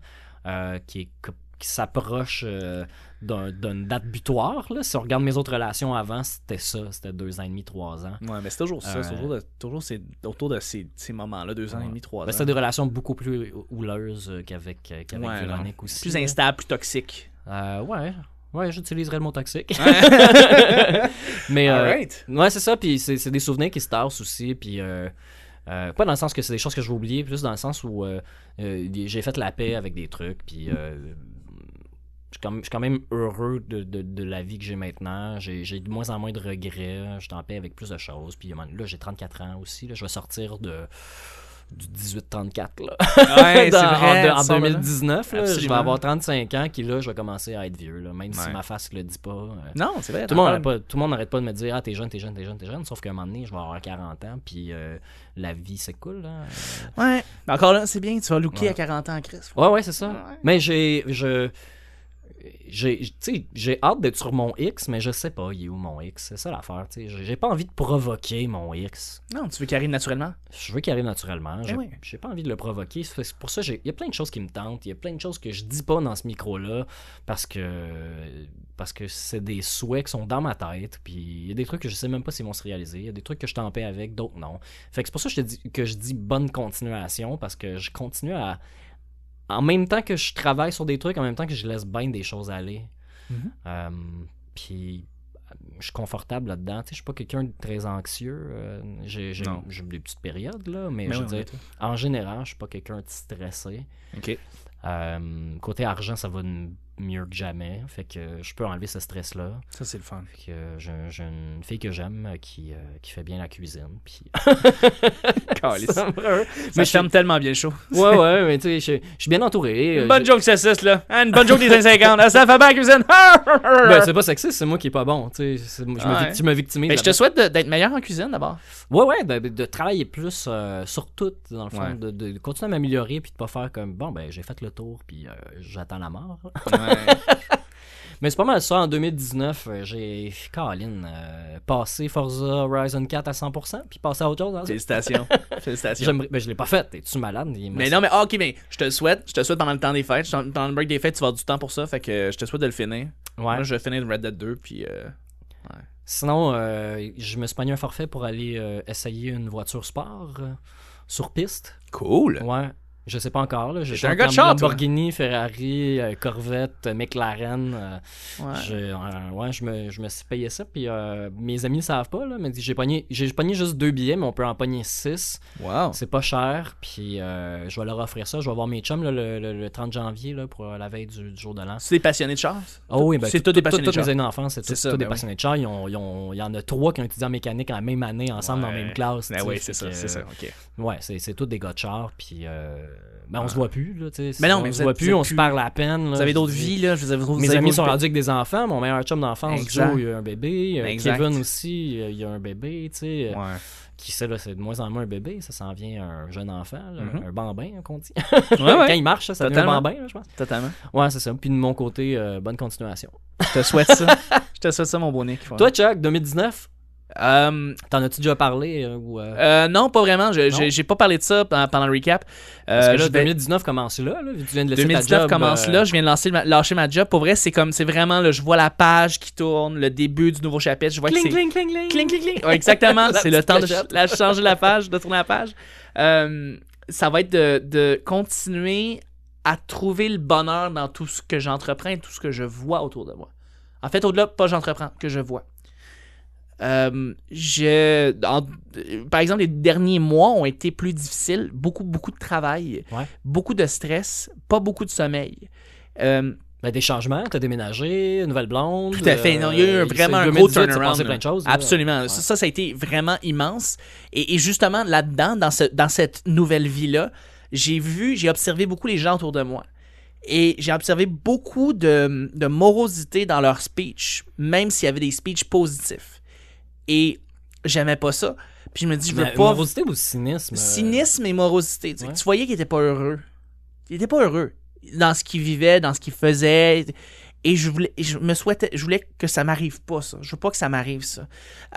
qui, est- qui s'approche euh, d'un- d'une date butoir. Là. Si on regarde mes autres relations avant, c'était ça, c'était deux ans et demi, trois ans. Ouais, mais c'est toujours ça. C'est Euh, toujours, de- toujours c'est autour de ces, ces moments-là, deux ans et demi, trois Ben, ans. c'était des relations beaucoup plus houleuses euh, qu'avec euh, qu'avec Ouais, aussi. Plus instable, plus toxique. Euh, ouais, ouais, j'utiliserais le mot toxique. Mais Alright. Ouais, c'est ça, puis c'est c'est des souvenirs qui se tassent aussi, puis euh, pas dans le sens que c'est des choses que je vais oublier, plus dans le sens où euh, euh, j'ai fait la paix avec des trucs, puis suis quand même- je suis quand même heureux de, de- de la vie que j'ai maintenant. J'ai j'ai de moins en moins de regrets, je suis en paix avec plus de choses, puis là j'ai 34 ans aussi, là, je vais sortir de du 18-34 là. Ouais, c'est Dans- vrai. en, en ça, voilà. 2019, là, je vais avoir 35 ans, qui là je vais commencer à être vieux, là, même si ma face le dit pas. euh, Non, c'est vrai. tout le, monde pas, tout le monde n'arrête pas de me dire Ah, t'es jeune, t'es jeune, t'es jeune, t'es jeune. Sauf qu'à un moment donné, je vais avoir 40 ans, puis euh, la vie, c'est cool. Là. Ouais. Mais encore là, c'est bien, tu vas looker Ouais. à 40 ans, Chris. Ouais, ouais, c'est ça. Mais j'ai. Je, j'ai, hâte d'être sur mon X, mais je sais pas, il est où mon X. C'est ça l'affaire. J'ai pas envie de provoquer mon X. Non, tu veux qu'il arrive naturellement? Je veux qu'il arrive naturellement. J'ai oui. j'ai pas envie de le provoquer. Pour ça il y a plein de choses qui me tentent. Il y a plein de choses que je dis pas dans ce micro-là parce que parce que c'est des souhaits qui sont dans ma tête. Puis il y a des trucs que je sais même pas s'ils vont se réaliser. Il y a des trucs que je suis en paix avec, d'autres non. Fait que c'est pour ça que je, te dis, que je dis bonne continuation parce que je continue à. En même temps que je travaille sur des trucs, en même temps que je laisse bien des choses aller. Mhm. Euh, puis je suis confortable là-dedans. Tu sais, je suis pas quelqu'un de très anxieux. euh, j'ai des petites périodes, là, mais Ben je oui, veux dire, en général, je suis pas quelqu'un de stressé. Ok. Euh, côté argent, ça va mieux que jamais. Fait que je peux enlever ce stress-là. Ça, c'est le fun. Fait que j'ai j'ai une fille que j'aime euh, qui, euh, qui fait bien la cuisine. Puis ça Mais je ferme tellement bien show. ouais, ouais, mais tu sais, je suis bien entouré. Une euh, bonne joke sexiste, là. Hein, une bonne joke des années 50. Ah, Ça fait bien la cuisine. Ben, c'est pas sexiste, c'est moi qui est pas bon. Tu sais, vic- tu me victimises. Mais je te souhaite d'être meilleur en cuisine d'abord. Ouais, ouais, de, de travailler plus euh, sur tout, dans le fond, Ouais. de, de continuer à m'améliorer, puis de pas faire comme, bon, ben, j'ai fait le tour, puis euh, j'attends la mort. Mais c'est pas mal ça. En 2019, euh, j'ai, Colin, euh, passé Forza Horizon 4 à 100%, puis passé à autre chose. hein. Félicitations. Félicitations. J'aimerais- Ben, je l'ai pas fait. Es-tu malade? Mais non, mais ah, ok, mais je te le souhaite. Je te le souhaite pendant le temps des fêtes. Pendant le break des fêtes, tu vas avoir du temps pour ça. Fait que je te souhaite de le finir. Ouais. Moi, je vais finir Red Dead 2. Puis. euh, Sinon, euh, je me suis pogné un forfait pour aller essayer une voiture sport sur piste. Cool. Ouais. Je sais pas encore. Là. J'ai un gars de char, toi. Lamborghini, Ferrari, euh, Corvette, euh, McLaren. euh, Ouais. je, euh, ouais, je me, je me suis payé ça. Puis euh, mes amis ne savent pas. Là, mais j'ai pogné, j'ai pogné juste deux billets, mais on peut en pogner six. Wow. C'est pas cher. Puis euh, je vais leur offrir ça. Je vais voir mes chums là, le, le- le 30 janvier là, pour la veille du, du jour de l'an. C'est des passionnés de char. Oh oui, ben, c'est tout- tous des passionnés de Tous mes char. amis d'enfance, c'est C'est tous des ben passionnés de char. Ils ont- ils ont- Il y en a trois qui ont étudié en mécanique en la même année, ensemble dans la même classe. Ben oui, c'est ça, c'est ça. euh, Ok. Ouais, c'est c'est tous des gars de char. Puis euh, ben, on se voit plus. Là, tu sais, Mais non, on mais se voit plus, on se parle à peine. Vous avez d'autres vies, là. Je vous Mes amis sont rendus avec des enfants. Mon meilleur chum d'enfance. Joe, il a un bébé. Euh, Exact. Kevin aussi, euh, il a un bébé. Tu sais, euh, Ouais. Qui sait, là, c'est de moins en moins un bébé. Ça s'en vient un jeune enfant, là, Mhm. un bambin, hein, qu'on dit. Ouais, Quand il marche, ça, devient un bambin, là, je pense. Totalement. Ouais, c'est ça. Puis de mon côté, euh, bonne continuation. Je te souhaite ça. Je te souhaite ça, mon Nick. Toi, Chuck, 2019, Euh, t'en as-tu déjà parlé euh, ou, euh, euh, non, pas vraiment. J'ai pas parlé de ça pendant, pendant le recap. Euh, Parce que là, je vais- 2019 commence là, là, vu que tu viens de laisser 2019 ta job, commence là, je viens de lancer lâcher ma job. Pour vrai, c'est comme c'est vraiment là, je vois la page qui tourne, le début du nouveau chapitre, je vois que Cling, c'est cling, cling, cling. cling cling cling. Ouais, exactement, c'est le temps de la- changer la page, de tourner la page. Ça va être de, de continuer à trouver le bonheur dans tout ce que j'entreprends et tout ce que je vois autour de moi. En fait, au-delà, pas j'entreprends, que je vois. Euh, je, en- par exemple, les derniers mois ont été plus difficiles. Beaucoup, beaucoup de travail, Ouais. beaucoup de stress, pas beaucoup de sommeil. Euh, Ben, des changements, t'as déménagé, une nouvelle blonde. Tout à fait. Non, il y a eu euh, vraiment un gros 2018, c'est turnaround. plein de choses. Absolument. Ouais. Ça, ça, ça a été vraiment immense. Et, et justement, là-dedans, dans, ce, dans cette nouvelle vie-là, j'ai vu, j'ai observé beaucoup les gens autour de moi. Et j'ai observé beaucoup de, de morosité dans leur speech, même s'il y avait des speeches positifs. Et j'aimais pas ça. Puis je me dis, je veux Mais pas. morosité ou cynisme? euh, Cynisme et morosité. Tu, sais, Ouais. tu voyais qu'il était pas heureux. Il était pas heureux dans ce qu'il vivait, dans ce qu'il faisait. Et je voulais, je me souhaitais, je voulais que ça m'arrive pas ça. Je veux pas que ça m'arrive ça.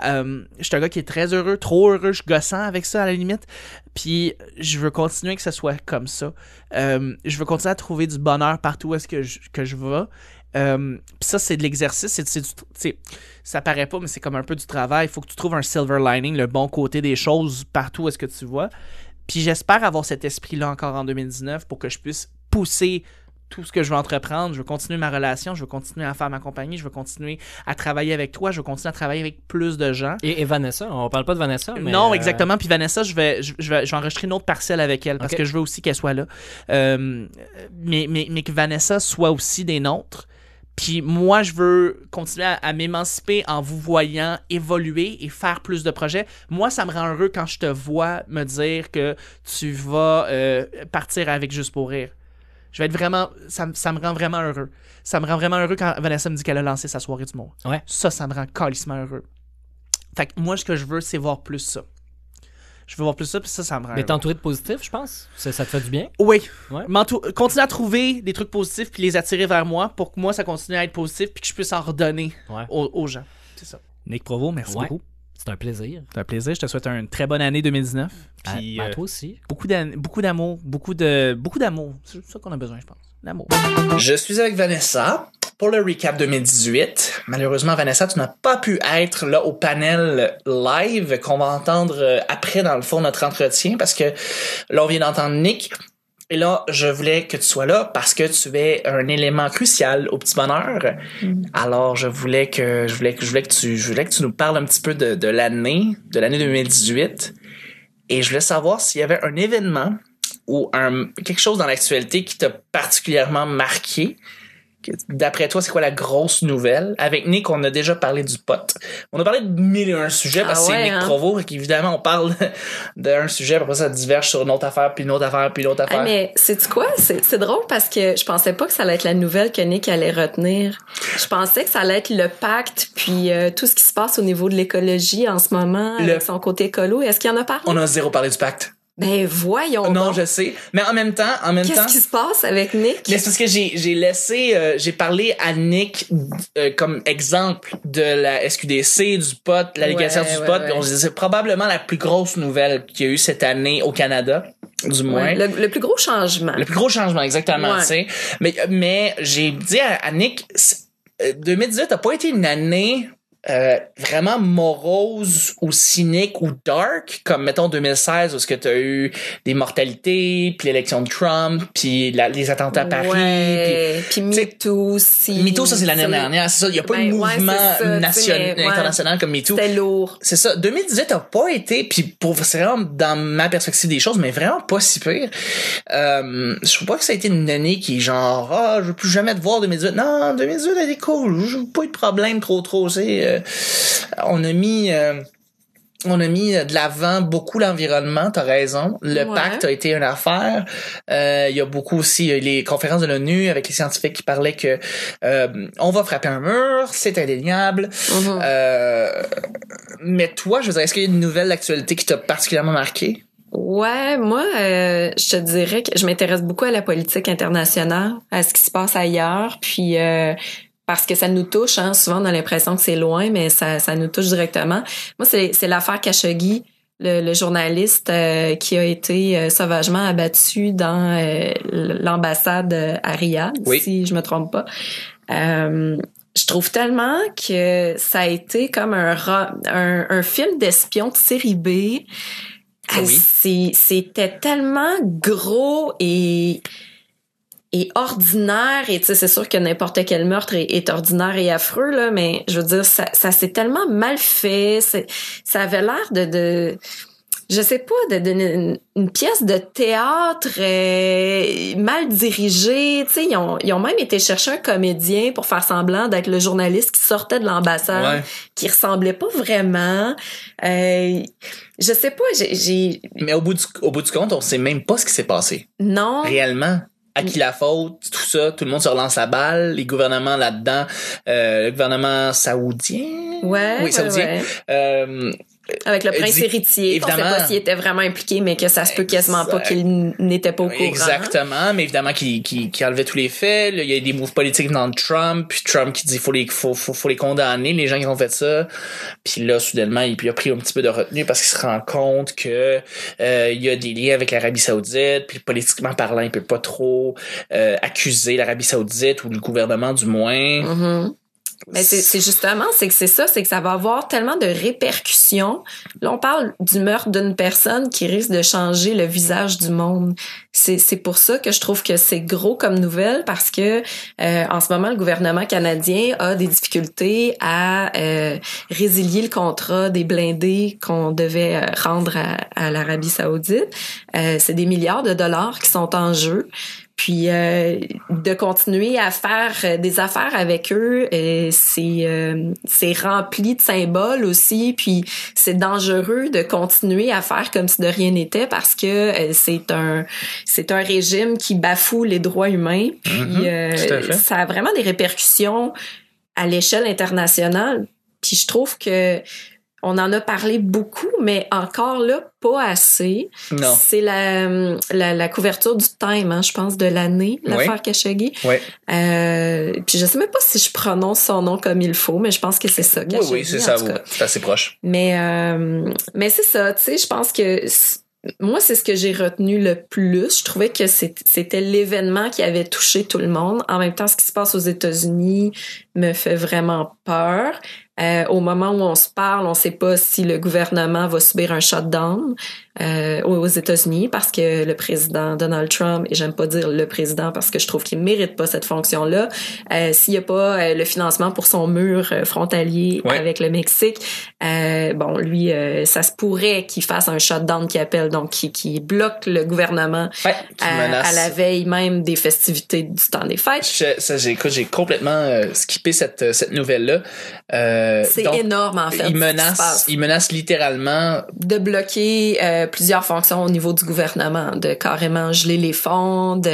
Euh, je suis un gars qui est très heureux, trop heureux, je suis gossant avec ça à la limite. Puis je veux continuer que ça soit comme ça. Euh, je veux continuer à trouver du bonheur partout où est-ce que je, que je vais. Euh, puis ça, c'est de l'exercice. C'est, c'est du- ça paraît pas, mais c'est comme un peu du travail. Il faut que tu trouves un silver lining, le bon côté des choses partout où est-ce que tu vois. Puis j'espère avoir cet esprit-là encore en 2019 pour que je puisse pousser tout ce que je veux entreprendre. Je veux continuer ma relation, je veux continuer à faire ma compagnie, je veux continuer à travailler avec toi, je veux continuer à travailler avec plus de gens. Et, et Vanessa, on parle pas de Vanessa, mais... non, euh, exactement. Puis Vanessa, je vais, je, je vais, je vais enregistrer une autre parcelle avec elle parce que je veux aussi qu'elle soit là. Euh, mais, mais, mais que Vanessa soit aussi des nôtres. Puis moi, je veux continuer à, à m'émanciper en vous voyant évoluer et faire plus de projets. Moi, ça me rend heureux quand je te vois me dire que tu vas euh, partir avec Juste pour rire. Je vais être vraiment. Ça, me- ça me rend vraiment heureux. Ça me rend vraiment heureux quand Vanessa me dit qu'elle a lancé sa soirée du monde. Ouais. Ça, ça me rend calissement heureux. Fait que moi, ce que je veux, c'est voir plus ça. Je veux voir plus ça, puis ça, ça me rend Mais entouré de positifs, je pense. Ça, ça te fait du bien? Oui. Ouais. Continuer à trouver des trucs positifs puis les attirer vers moi pour que moi, ça continue à être positif puis que je puisse en redonner Ouais. aux, aux gens. C'est ça. Nick Provo, merci Ouais. beaucoup. C'est un plaisir. C'est un plaisir. Je te souhaite une très bonne année 2019. À, Puis à euh, toi aussi. beaucoup d'an- beaucoup d'amour, beaucoup de beaucoup d'amour. C'est ça qu'on a besoin, je pense. L'amour. Je suis avec Vanessa pour le recap 2018. Malheureusement, Vanessa, tu n'as pas pu être là au panel live qu'on va entendre euh, après dans le fond notre entretien parce que là on vient d'entendre Nick. Et là, je voulais que tu sois là parce que tu es un élément crucial au petit bonheur. Alors, je voulais que je voulais que je voulais que tu je voulais que tu nous parles un petit peu de l'année, de l'année 2018. Et je voulais savoir s'il y avait un événement ou un quelque chose dans l'actualité qui t'a particulièrement marqué? D'après toi, c'est quoi la grosse nouvelle? Avec Nick, on a déjà parlé du pot. On a parlé de mille et un sujets parce que Ah c'est ouais, Nick hein? Provo, et qu'évidemment, on parle d'un sujet, puis après ça diverge sur une autre affaire, puis une autre affaire, puis une autre Ah, affaire. mais c'est quoi? C'est c'est drôle parce que je pensais pas que ça allait être la nouvelle que Nick allait retenir. Je pensais que ça allait être le pacte puis euh, tout ce qui se passe au niveau de l'écologie en ce moment Le- avec son côté écolo. Est-ce qu'il y en a parlé? On a zéro parlé du pacte. Ben voyons Non, donc. je sais. Mais en même temps, en même temps. Qu'est-ce qui se passe avec Nick? Mais c'est parce que j'ai j'ai laissé euh, j'ai parlé à Nick euh, comme exemple de la SQDC du pot la légalisation Ouais, du ouais, pot ouais. on se c'est probablement la plus grosse nouvelle qu'il y a eu cette année au Canada du moins Ouais, le, le plus gros changement. le plus gros changement exactement Ouais. tu sais mais mais j'ai dit à, à Nick c'est- euh, 2018 a pas été une année euh, vraiment morose ou cynique ou dark comme mettons 2016 où ce que tu as eu des mortalités puis l'élection de Trump puis la- les attentats à Paris Ouais. Puis MeToo aussi. MeToo, ça c'est l'année dernière, c'est ça. Il y a pas Ben, de mouvement national, ouais. international comme MeToo. C'était lourd. C'est ça. 2018 a pas été, puis pour c'est vraiment dans ma perspective des choses, mais vraiment pas si pire. Euh, je trouve pas que ça a été une année qui est genre ah je veux plus jamais te voir 2018. Non, 2018 a été cool. J'ai pas eu de problème trop trop. C'est euh, on a mis euh, on a mis de l'avant beaucoup l'environnement, t'as raison. Le Ouais. pacte a été une affaire. Euh, Il y a beaucoup aussi les conférences de l'ONU avec les scientifiques qui parlaient que euh, on va frapper un mur, c'est indéniable. Mhm. Euh, mais toi, je veux dire, est-ce qu'il y a une nouvelle d'actualité qui t'a particulièrement marqué? Ouais, moi, je te dirais que je m'intéresse beaucoup à la politique internationale, à ce qui se passe ailleurs, puis parce que ça nous touche. Hein, souvent, on a l'impression que c'est loin, mais ça, ça nous touche directement. Moi, c'est, l'affaire Khashoggi, le, le journaliste euh, qui a été euh, sauvagement abattu dans euh, l'ambassade à Riyad, Oui. si je me trompe pas. Je trouve tellement que ça a été comme un, ra- un, un film d'espion de série B. Ah oui. C'était tellement gros et et ordinaire et tu sais c'est sûr que n'importe quel meurtre est, est ordinaire et affreux là mais je veux dire ça, ça s'est tellement mal fait ça avait l'air de, de je sais pas de, de- une, une pièce de théâtre euh, mal dirigée tu sais ils ont, ils ont même été chercher un comédien pour faire semblant d'être le journaliste qui sortait de l'ambassade Ouais. qui ressemblait pas vraiment euh, je sais pas j'ai- j'ai Mais au bout du, au bout du compte, on sait même pas ce qui s'est passé. non Réellement. À qui la faute, tout ça, tout le monde se relance la balle, les gouvernements là-dedans, euh, le gouvernement saoudien? ouais Oui, saoudien. ouais. Euh, Avec le prince dit- héritier. On sait évidemment. pas s'il était vraiment impliqué, mais que ça se peut quasiment pas qu'il n'était pas au courant. Exactement, mais évidemment qui qui qui enlevait tous les faits. Là, il y a des moves politiques venant de Trump, puis Trump qui dit faut les faut faut, faut les condamner les gens qui ont fait ça. Puis là soudainement il a pris un petit peu de retenue parce qu'il se rend compte que euh, il y a des liens avec l'Arabie Saoudite, puis politiquement parlant il peut pas trop euh, accuser l'Arabie Saoudite ou le gouvernement du moins. Mhm. Mais c'est justement, c'est que c'est ça, c'est que ça va avoir tellement de répercussions. Là, on parle du meurtre d'une personne qui risque de changer le visage du monde. C'est c'est pour ça que je trouve que c'est gros comme nouvelle parce que euh, en ce moment, le gouvernement canadien a des difficultés à euh, résilier le contrat des blindés qu'on devait euh, rendre à, à l'Arabie Saoudite. Euh, c'est des milliards de dollars qui sont en jeu. Puis euh, de continuer à faire euh, des affaires avec eux, euh, c'est euh, c'est rempli de symboles aussi. Puis c'est dangereux de continuer à faire comme si de rien n'était parce que euh, c'est un c'est un régime qui bafoue les droits humains. Puis fait. ça a vraiment des répercussions à l'échelle internationale. Puis je trouve que on en a parlé beaucoup, mais encore là, pas assez. Non. C'est la, la, la couverture du Time, hein, je pense, de l'année, l'affaire Khashoggi. Ouais. Euh, puis je sais même pas si je prononce son nom comme il faut, mais je pense que c'est ça, Oui Khashoggi, oui, c'est en ça, oui. c'est assez proche. Mais, euh, mais c'est ça, tu sais, je pense que moi, c'est ce que j'ai retenu le plus. Je trouvais que c'est- c'était l'événement qui avait touché tout le monde. En même temps, ce qui se passe aux États-Unis me fait vraiment peur. Euh, au moment où on se parle, on sait pas si le gouvernement va subir un shutdown euh, aux États-Unis parce que le président Donald Trump, et j'aime pas dire le président parce que je trouve qu'il mérite pas cette fonction-là, euh, s'il y a pas euh, le financement pour son mur frontalier Ouais. avec le Mexique, bon, lui, ça se pourrait qu'il fasse un shutdown qui appelle, donc qui, qui bloque le gouvernement Ouais, à, la veille même des festivités du temps des fêtes. Je- ça, j'ai, écoute, j'ai complètement skipper cette, cette nouvelle-là. C'est énorme, en fait. il menace, il menace littéralement de bloquer plusieurs fonctions au niveau du gouvernement, de carrément geler les fonds, de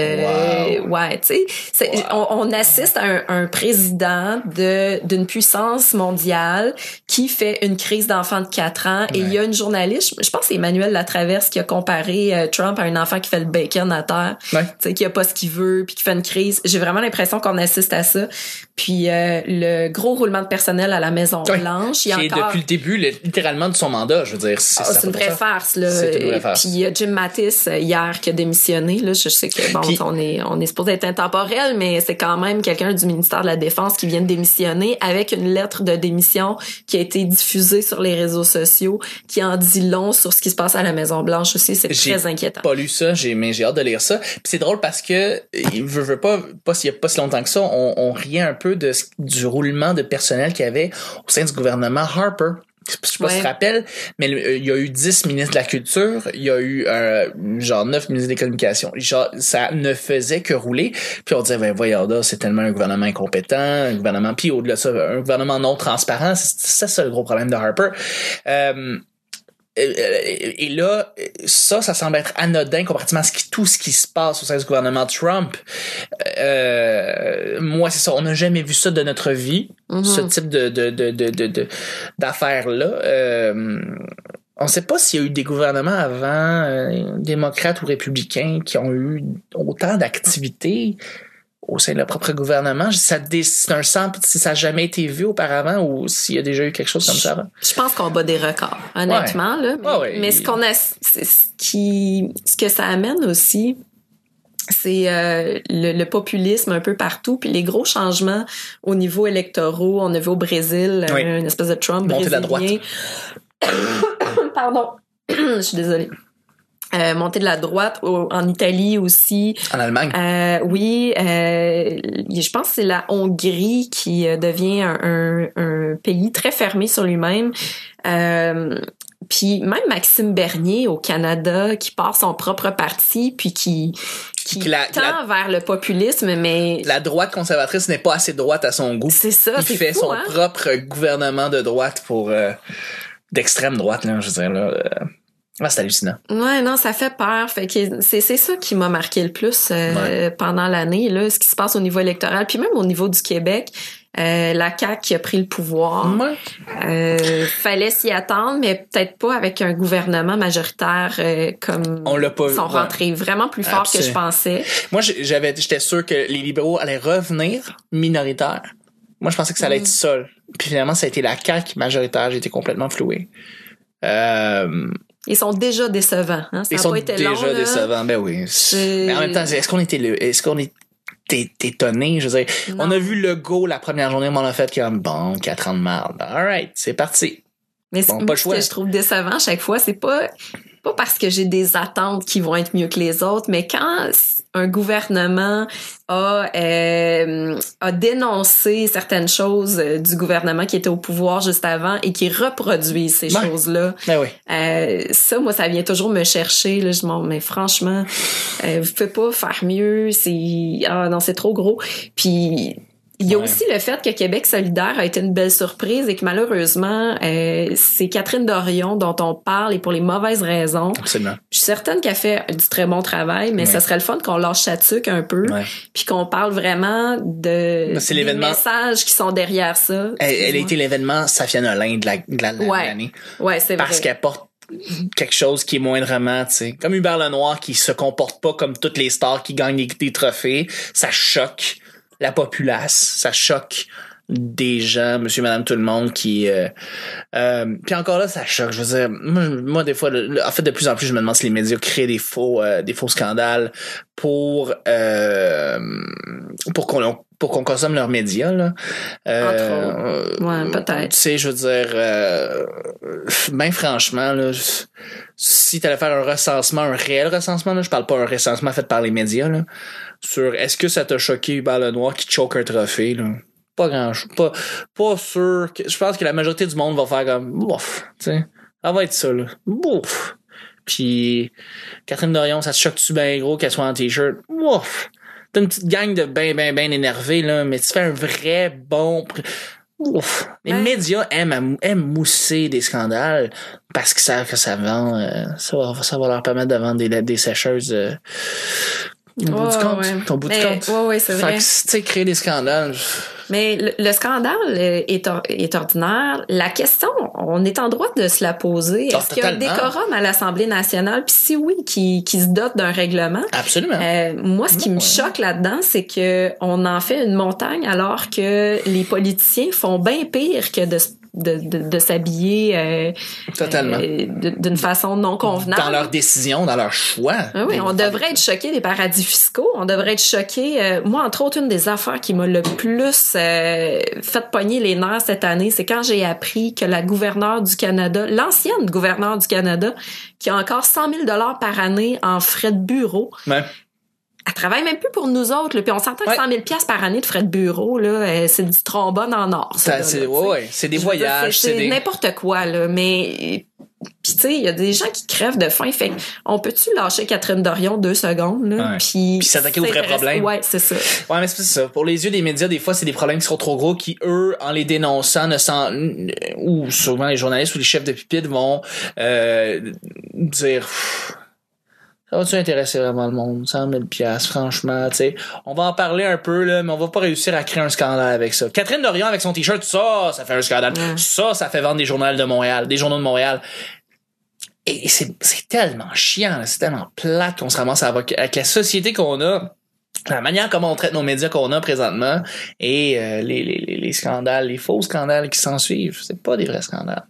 Wow. ouais, tu sais, Wow. on, on assiste à un, un président de d'une puissance mondiale qui fait une crise d'enfant de 4 ans et il y a une journaliste, je- pense c'est Emmanuel Latraverse qui a comparé euh, Trump à un enfant qui fait le bacon à terre, Ouais. tu sais qui a pas ce qu'il veut puis qui fait une crise. J'ai vraiment l'impression qu'on assiste à ça. Puis euh, le gros roulement de personnel à la Maison. Blanche, qui est encore depuis le début, le- littéralement, de son mandat, je veux dire. C'est c'est une vraie farce là. Une vraie farce. Puis Jim Mattis euh, hier qui a démissionné là. Je sais que bon, Puis- on est on est supposé être intemporel, mais c'est quand même quelqu'un du ministère de la Défense qui vient de démissionner avec une lettre de démission qui a été diffusée sur les réseaux sociaux, qui en dit long sur ce qui se passe à la Maison Blanche aussi. C'est J'ai très inquiétant. pas lu ça, j'ai, mais j'ai hâte de lire ça. Puis c'est drôle parce que, il veut, veut pas, pas s'il y a pas si longtemps que ça, on, on riait un peu de, du roulement de personnel qu'il y avait au sein du gouvernement Harper. Je sais pas si tu te rappelles, mais euh, il y a eu 10 ministres de la culture, il y a eu euh, genre 9 ministres des communications. Genre, ça ne faisait que rouler. Puis on disait, ben voyons là, c'est tellement un gouvernement incompétent, un gouvernement, puis au-delà de ça, un gouvernement non transparent. C'est ça le gros problème de Harper. Euh, et là, ça, ça semble être anodin comparativement à ce qui, tout ce qui se passe au sein du gouvernement Trump. Euh, moi, c'est ça. On n'a jamais vu ça de notre vie, Mhm. ce type de, de, de, de, de, de- d'affaires-là. Euh, on ne sait pas s'il y a eu des gouvernements avant, euh, démocrates ou républicains, qui ont eu autant d'activités au sein de leur propre gouvernement. Ça, c'est un sample si ça n'a jamais été vu auparavant ou s'il y a déjà eu quelque chose comme ça avant? Je pense qu'on bat des records, honnêtement là. Mais, Ouais, ouais. mais ce qu'on a, ce qui, ce que ça amène aussi, c'est euh, le, le populisme un peu partout, puis les gros changements au niveau électoraux. On a vu au Brésil Oui. euh, une espèce de Trump Montée de la brésilien. Pardon, je suis désolée. Euh, montée de la droite au- en Italie aussi. En Allemagne. Euh, oui, euh, je pense que c'est la Hongrie qui euh, devient un, un- un pays très fermé sur lui-même. Euh, puis même Maxime Bernier au Canada qui part son propre parti puis qui qui Qui la- tend vers le populisme, mais la droite conservatrice n'est pas assez droite à son goût. c'est ça, Il c'est fait fou, son hein? propre gouvernement de droite pour euh, d'extrême droite là, je veux dire là. Ah, c'est hallucinant. Ouais, non, ça fait peur. Fait que c'est c'est ça qui m'a marqué le plus euh, pendant l'année là, ce qui se passe au niveau électoral, puis même au niveau du Québec. Euh, la CAQ qui a pris le pouvoir. Ouais. Euh, fallait s'y attendre, mais peut-être pas avec un gouvernement majoritaire euh, comme On l'a pas ils sont ouais. rentrés vraiment plus fort que je pensais. Moi j'avais j'étais sûr que les libéraux allaient revenir minoritaires. Moi je pensais que ça allait Mm. être seul. Puis finalement ça a été la CAQ majoritaire, j'ai été complètement floué. Euh, Ils sont déjà décevants. Hein? Ça ils a sont pas été déjà long, décevants, ben oui. Mais en même temps, est-ce qu'on était le est-ce qu'on est étonné, je veux dire. Non. On a vu le go la première journée, mais on a fait comme bon, 4 ans de merde. Alright, c'est parti. Mais c'est Bon, pas ce choix. que je trouve décevant à chaque fois, c'est pas pas parce que j'ai des attentes qui vont être mieux que les autres, mais quand un gouvernement a euh, a dénoncé certaines choses euh, du gouvernement qui était au pouvoir juste avant et qui reproduit ces choses-là, Ben oui. Euh, ça, moi, ça vient toujours me chercher. Là, je m'en, mais franchement, euh, vous pouvez pas faire mieux. C'est ah non, c'est trop gros. Puis il y a Ouais. aussi le fait que Québec solidaire a été une belle surprise et que malheureusement, euh, c'est Catherine Dorion dont on parle et pour les mauvaises raisons. Absolument. Je suis certaine qu'elle fait du très bon travail, mais Ouais. ça serait le fun qu'on lâche tuque un peu, Ouais. puis qu'on parle vraiment de Ben, des messages qui sont derrière ça. Elle, elle a été l'événement Safia Nolin de la, de la- de Ouais. l'année. Ouais, c'est vrai. Parce qu'elle porte quelque chose qui est moindrement, tu sais, comme Hubert Lenoir qui se comporte pas comme toutes les stars qui gagnent des trophées, ça choque la populace, ça choque des gens, monsieur, madame, tout le monde qui... Euh, euh, puis encore là, ça choque. Je veux dire, moi, moi, des fois, le- en fait, de plus en plus, je me demande si les médias créent des faux, euh, des faux scandales pour euh, pour qu'on pour qu'on consomme leurs médias là. Euh, Ouais, peut-être. Tu sais, je veux dire, euh, ben franchement là, si t'allais faire un recensement, un réel recensement là, je parle pas un recensement fait par les médias là, sur est-ce que ça t'a choqué Hubert Lenoir qui choque un trophée là? Pas grand chose. Pas, pas sûr que, je pense que la majorité du monde va faire comme, bouf, tu sais. Ça va être ça, là. Bouf. Puis, Catherine Dorion, ça te choque-tu bien gros qu'elle soit en t-shirt? Ouf! t'as une petite gang de ben, ben, ben énervés, là, mais tu fais un vrai bon... Ouf. Les Ouais. médias aiment, aiment mousser des scandales parce qu'ils savent que ça vend, euh, ça, va, ça va leur permettre de vendre des, des sécheuses euh, au bout du compte. ouais. Au bout Mais- du compte. ouais, ouais, c'est Fait vrai. que, tu sais, créer des scandales. Mais le, le scandale euh, est, or- est ordinaire. La question, on est en droit de se la poser. Ah, Est-ce qu'il y a un décorum à l'Assemblée nationale? Puis si oui, qui, qui se dote d'un règlement? Absolument. Euh, moi, ce qui me choque là-dedans, c'est que on en fait une montagne alors que les politiciens font bien pire que de, s- de, de, de s'habiller euh, Totalement. euh, d'une façon non convenable. dans leurs décisions, dans leurs choix. Ah oui, on devrait être choqué des paradis fiscaux. On devrait être choqué. euh, moi, entre autres, une des affaires qui m'a le plus euh, fait pogner les nerfs cette année, c'est quand j'ai appris que la gouverneure du Canada, l'ancienne gouverneure du Canada, qui a encore 100 000 dollars par année en frais de bureau, Ouais. Elle travaille même plus pour nous autres. Là, puis on s'entend que Ouais. 100 000 piastres par année de frais de bureau, là, euh, c'est du trombone en or. ça, Ça, là, c'est, ouais, des Je voyages, c'est c'est des. n'importe quoi là, mais puis tu sais, il y a des gens qui crèvent de faim, fait que on peut-tu lâcher Catherine Dorion deux secondes là, Ouais. puis s'attaquer aux vrais problèmes. Ouais, c'est ça. Ouais, mais c'est ça. Pour les yeux des médias, des fois, c'est des problèmes qui sont trop gros qui, eux, en les dénonçant, ne s'en, ou souvent les journalistes ou les chefs de pupitre vont, euh, dire, Pff, ça va-tu intéresser vraiment le monde? 100 000 piastres, franchement, tu sais. On va en parler un peu, là, mais on va pas réussir à créer un scandale avec ça. Catherine Dorion avec son t-shirt, ça, ça fait un scandale. Ça, ça fait vendre des journaux de Montréal, des journaux de Montréal. Et c'est, c'est tellement chiant, là, c'est tellement plate qu'on se ramasse avec, avec la société qu'on a, la manière comment on traite nos médias qu'on a présentement et euh, les, les, les, les scandales, les faux scandales qui s'en suivent. C'est pas des vrais scandales.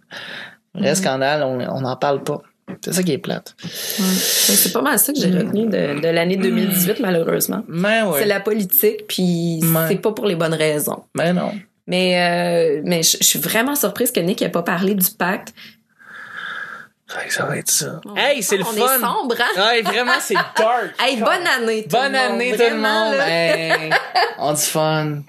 Les vrais scandales, on on n'en parle pas. C'est ça qui est plate. Ouais. C'est pas mal ça que j'ai retenu de, de l'année 2018 malheureusement. Mais ouais. C'est la politique, puis Ouais. c'est pas pour les bonnes raisons. Mais non. Mais euh, mais je je suis vraiment surprise que Nick ait pas parlé du pacte. Ça va être ça. Hey, c'est le on fun. est sombre, hein? Ouais, vraiment, c'est dark. Hey, bonne année, tout Bonne le monde. année, tout le monde. là. Hey, on du fun.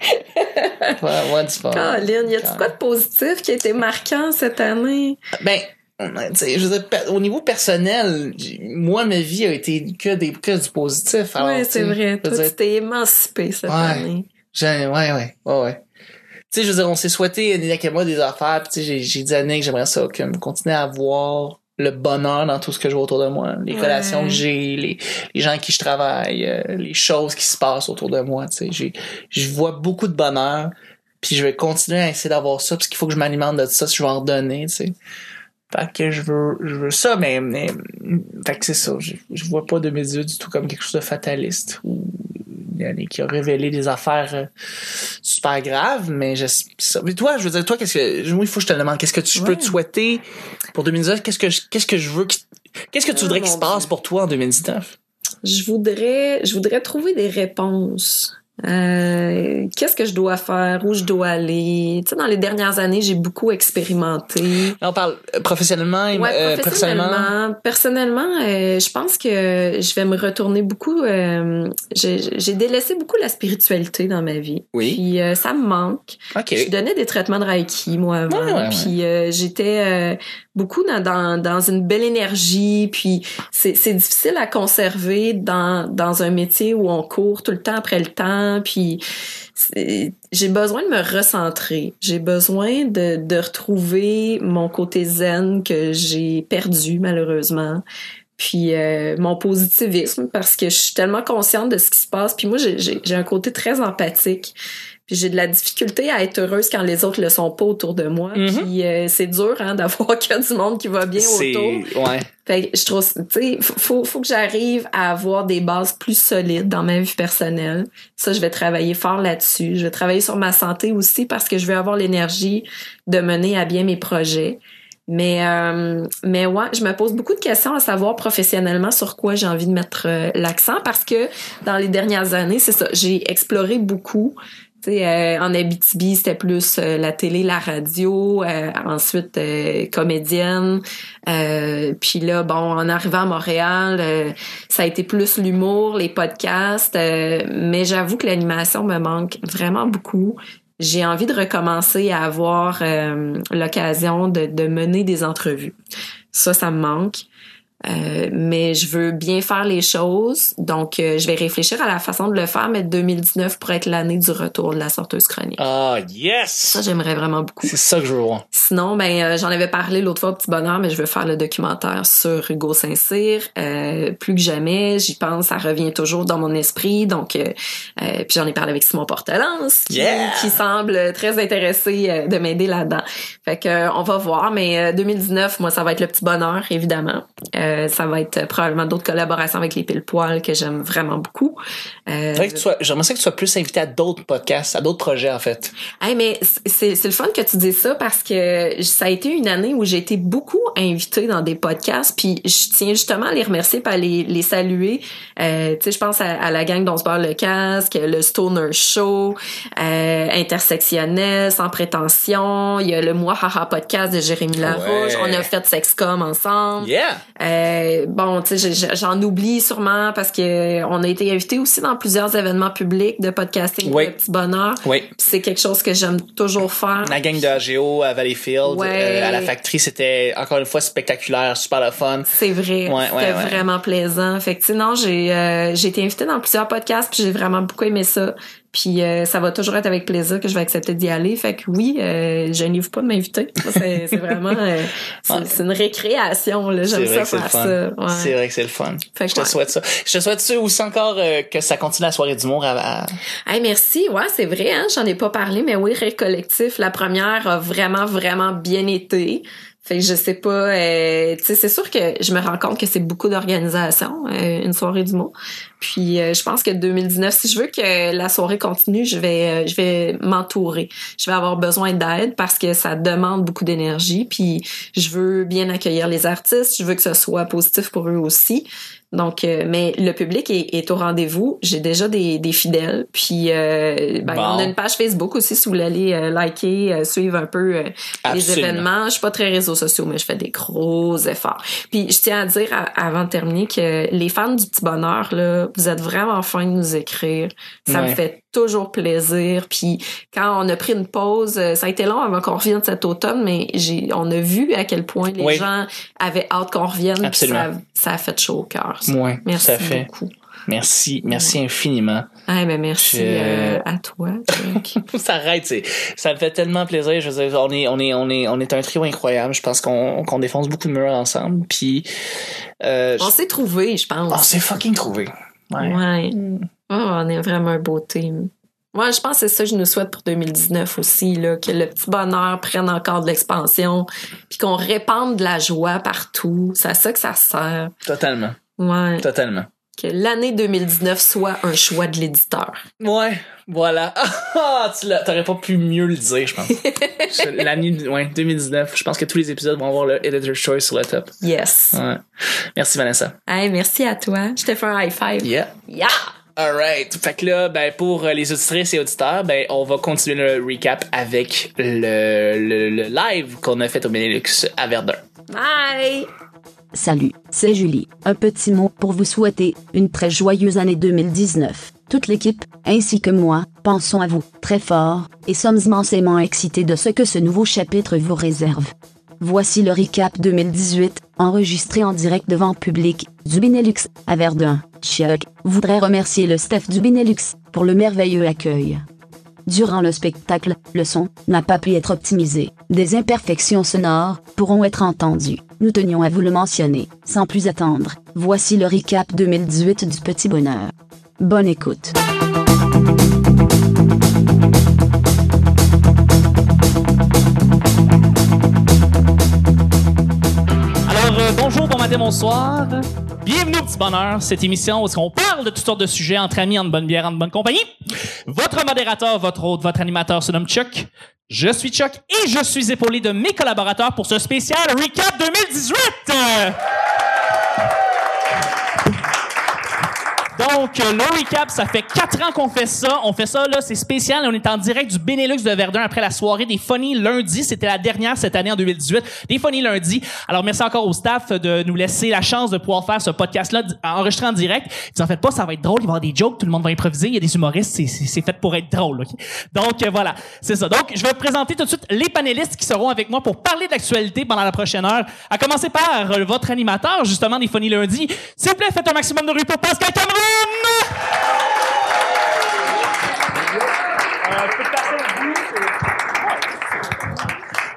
Ouais, on du fun. Colin, y a-tu quoi de positif qui a été marquant cette année? Ben, je veux dire, au niveau personnel, moi, ma vie a été que des que du positif. Alors, Oui, c'est vrai. Toi, dire, tu t'es émancipé cette Ouais. année. Ouais, ouais, ouais, ouais. Tu sais, je veux dire, on s'est souhaité, Nick et moi, des affaires, pis tu sais, j'ai, dit à Nick, j'aimerais ça, que me continuer à voir le bonheur dans tout ce que je vois autour de moi. Les Ouais. relations que j'ai, les, les gens avec qui je travaille, euh, les choses qui se passent autour de moi, tu sais. J'ai, je vois beaucoup de bonheur, puis je vais continuer à essayer d'avoir ça, parce qu'il faut que je m'alimente de ça, si je veux en redonner, tu sais. Fait que je veux, je veux ça, mais, mais fait que c'est ça. Je, je vois pas de médias du tout comme quelque chose de fataliste ou qui a révélé des affaires euh, super graves, mais je, mais toi, je veux dire, toi, qu'est-ce que, moi, il faut que je te demande, qu'est-ce que tu Ouais. peux te souhaiter pour 2019? Qu'est-ce que, je- qu'est-ce que je veux, qu'est-ce que tu Oh, voudrais qu'il se passe pour toi en 2019? Je voudrais, je voudrais trouver des réponses. Euh, qu'est-ce que je dois faire, où je dois aller? Tu sais, dans les dernières années, j'ai beaucoup expérimenté. On parle euh, professionnellement et Ouais, euh, personnellement. professionnellement, personnellement, euh, je pense que je vais me retourner beaucoup. j'ai délaissé beaucoup la spiritualité dans ma vie. Oui. Puis ça me manque. OK. Je donnais des traitements de Reiki, moi, avant. Ouais, ouais, ouais. Puis j'étais beaucoup dans, dans, une belle énergie. Puis c'est difficile à conserver dans, dans un métier où on court tout le temps après le temps. Puis j'ai besoin de me recentrer. J'ai besoin de, de retrouver mon côté zen que j'ai perdu, malheureusement. Puis euh, mon positivisme, parce que je suis tellement consciente de ce qui se passe. Puis moi, j'ai un côté très empathique. Puis j'ai de la difficulté à être heureuse quand les autres le sont pas autour de moi. Mhm. Puis euh, c'est dur hein, d'avoir que du monde qui va bien autour. ouais. Fait que je trouve, tu sais, faut, faut que j'arrive à avoir des bases plus solides dans ma vie personnelle. Ça, je vais travailler fort là-dessus. Je vais travailler sur ma santé aussi parce que je vais avoir l'énergie de mener à bien mes projets. Mais, euh, mais ouais, je me pose beaucoup de questions à savoir professionnellement sur quoi j'ai envie de mettre euh, l'accent parce que dans les dernières années, c'est ça, j'ai exploré beaucoup. Euh, en Abitibi, c'était plus euh, la télé, la radio, euh, ensuite euh, comédienne. Puis là, bon, en arrivant à Montréal, ça a été plus l'humour, les podcasts. mais j'avoue que l'animation me manque vraiment beaucoup. J'ai envie de recommencer à avoir l'occasion de, de mener des entrevues. Ça, ça me manque. Euh, mais je veux bien faire les choses, donc euh, je vais réfléchir à la façon de le faire, mais 2019 pourrait être l'année du retour de la sorteuse chronique. Ah, yes! Ça, j'aimerais vraiment beaucoup. C'est ça que je veux voir. Sinon, ben euh, j'en avais parlé l'autre fois au Petit Bonheur, mais je veux faire le documentaire sur Hugo Saint-Cyr. Euh, plus que jamais, j'y pense, ça revient toujours dans mon esprit. Donc, euh, puis j'en ai parlé avec Simon Portelance, qui, Yeah! qui semble très intéressé de m'aider là-dedans. Fait que on va voir, mais euh, 2019, moi, ça va être le Petit Bonheur, évidemment. Euh, ça va être euh, probablement d'autres collaborations avec les pile poils que j'aime vraiment beaucoup. Euh, J'aimerais que tu sois- J'aimerais ça que tu sois plus invité à d'autres podcasts, à d'autres projets, en fait. Hey, mais c'est c'est le fun que tu dises ça parce que ça a été une année où j'ai été beaucoup invitée dans des podcasts puis je tiens justement à les remercier pas les, les saluer. Euh, tu sais, je pense à, à la gang dont se barre le casque, le Stoner Show, euh, Intersectionnel, Sans prétention, il y a le Moi Haha podcast de Jérémy Larouche, Ouais. on a fait Sexcom ensemble. Yeah! Euh, bon, tu sais, j'en oublie sûrement parce que on a été invité aussi dans plusieurs événements publics de podcasting Oui. le petit bonheur. Oui. C'est quelque chose que j'aime toujours faire. La gang de AGO à Valleyfield, Ouais. euh, à la factory, c'était encore une fois spectaculaire, super le fun. C'est vrai, Ouais, c'était ouais, vraiment plaisant. Fait que tu sais, non, j'ai euh, j'ai été invitée dans plusieurs podcasts, puis j'ai vraiment beaucoup aimé ça. Puis euh, ça va toujours être avec plaisir que je vais accepter d'y aller. Fait que oui, euh, je n'y pas de m'inviter. C'est vraiment euh, c'est Ouais. une récréation J'aime vrai ça faire ça. Ouais. C'est vrai que c'est le fun. Fait que je te ouais. souhaite ça. Je te souhaite ça aussi encore euh, que ça continue la soirée d'humour à, à- Hey, merci. Ouais, c'est vrai, hein, j'en ai pas parlé, mais oui, Rire Collectif, la première a vraiment, vraiment bien été. Fait que je sais pas, euh, tu sais, c'est sûr que je me rends compte que c'est beaucoup d'organisation, euh, une soirée du mot. Puis euh, je pense que 2019, si je veux que la soirée continue, je vais, euh, je vais m'entourer. Je vais avoir besoin d'aide parce que ça demande beaucoup d'énergie. Puis je veux bien accueillir les artistes, je veux que ce soit positif pour eux aussi. Donc, euh, mais le public est, est au rendez-vous. J'ai déjà des, des fidèles. Puis, euh, ben, Bon. on a une page Facebook aussi si vous voulez aller euh, liker, euh, suivre un peu les événements. Je suis pas très réseaux sociaux, mais je fais des gros efforts. Puis, je tiens à dire à- avant de terminer que les fans du petit bonheur là, vous êtes vraiment fins de nous écrire. Ça Ouais. me fait toujours plaisir. Puis, quand on a pris une pause, euh, ça a été long avant qu'on revienne cet automne, mais j'ai, on a vu à quel point les Oui. gens avaient hâte qu'on revienne. Absolument. Ça, ça a fait chaud au cœur. Ouais, Merci ça fait. beaucoup. Merci, merci infiniment. Ah, ben merci Je- euh, à toi. Ça arrête, c'est, ça me fait tellement plaisir. Je veux dire, on est, on est, on est, on est un trio incroyable. Je pense qu'on, qu'on défonce beaucoup de murs ensemble. Puis, euh, on s'est trouvé, je pense. on s'est fucking trouvé. Ouais. Ouais. Oh, on est vraiment un beau team. Moi, je pense que c'est ça que je nous souhaite pour 2019 aussi, là, que le petit bonheur prenne encore de l'expansion, puis qu'on répande de la joie partout. C'est à ça que ça sert. Totalement, Ouais. totalement. Que l'année 2019 soit un choix de l'éditeur. Ouais, voilà. Ah, tu t'aurais pas pu mieux le dire, je pense. L'année, ouais, 2019. Je pense que tous les épisodes vont avoir le Editor's Choice sur le top. Yes. Ouais. Merci, Vanessa. Hey, merci à toi. Je te fais un high five. Yeah. Yeah! Alright. Fait que là, ben, pour euh, les auditrices et auditeurs, ben, on va continuer le recap avec le, le, le live qu'on a fait au Benelux à Verdun. Bye! Salut, c'est Julie. Un petit mot pour vous souhaiter une très joyeuse année 2019. Toute l'équipe, ainsi que moi, pensons à vous très fort et sommes immensément excités de ce que ce nouveau chapitre vous réserve. Voici le recap 2018, enregistré en direct devant public, du Benelux, à Verdun. Chuck voudrait remercier le staff du Benelux pour le merveilleux accueil. Durant le spectacle, le son n'a pas pu être optimisé. Des imperfections sonores pourront être entendues. Nous tenions à vous le mentionner. Sans plus attendre, voici le recap 2018 du Petit Bonheur. Bonne écoute. Bonsoir. Bienvenue au Petit Bonheur, cette émission où on parle de toutes sortes de sujets entre amis, en bonne bière, en bonne compagnie. Votre modérateur, votre hôte, votre animateur se nomme Chuck. Je suis Chuck et je suis épaulé de mes collaborateurs pour ce spécial Recap 2018. Donc, euh, le recap, ça fait quatre ans qu'on fait ça. On fait ça, là, c'est spécial. On est en direct du Benelux de Verdun après la soirée des Funny lundi. C'était la dernière cette année en 2018. Des Funny lundi. Alors, merci encore au staff de nous laisser la chance de pouvoir faire ce podcast-là enregistré en direct. Vous en faites pas, ça va être drôle. Il va y avoir des jokes, tout le monde va improviser. Il y a des humoristes. C'est, c'est, fait pour être drôle, OK? Donc, euh, voilà. C'est ça. Donc, je vais vous présenter tout de suite les panélistes qui seront avec moi pour parler d'actualité pendant la prochaine heure. À commencer par euh, votre animateur, justement, des Funny lundi. S'il vous plaît, faites un maximum de bruit pour Pascal!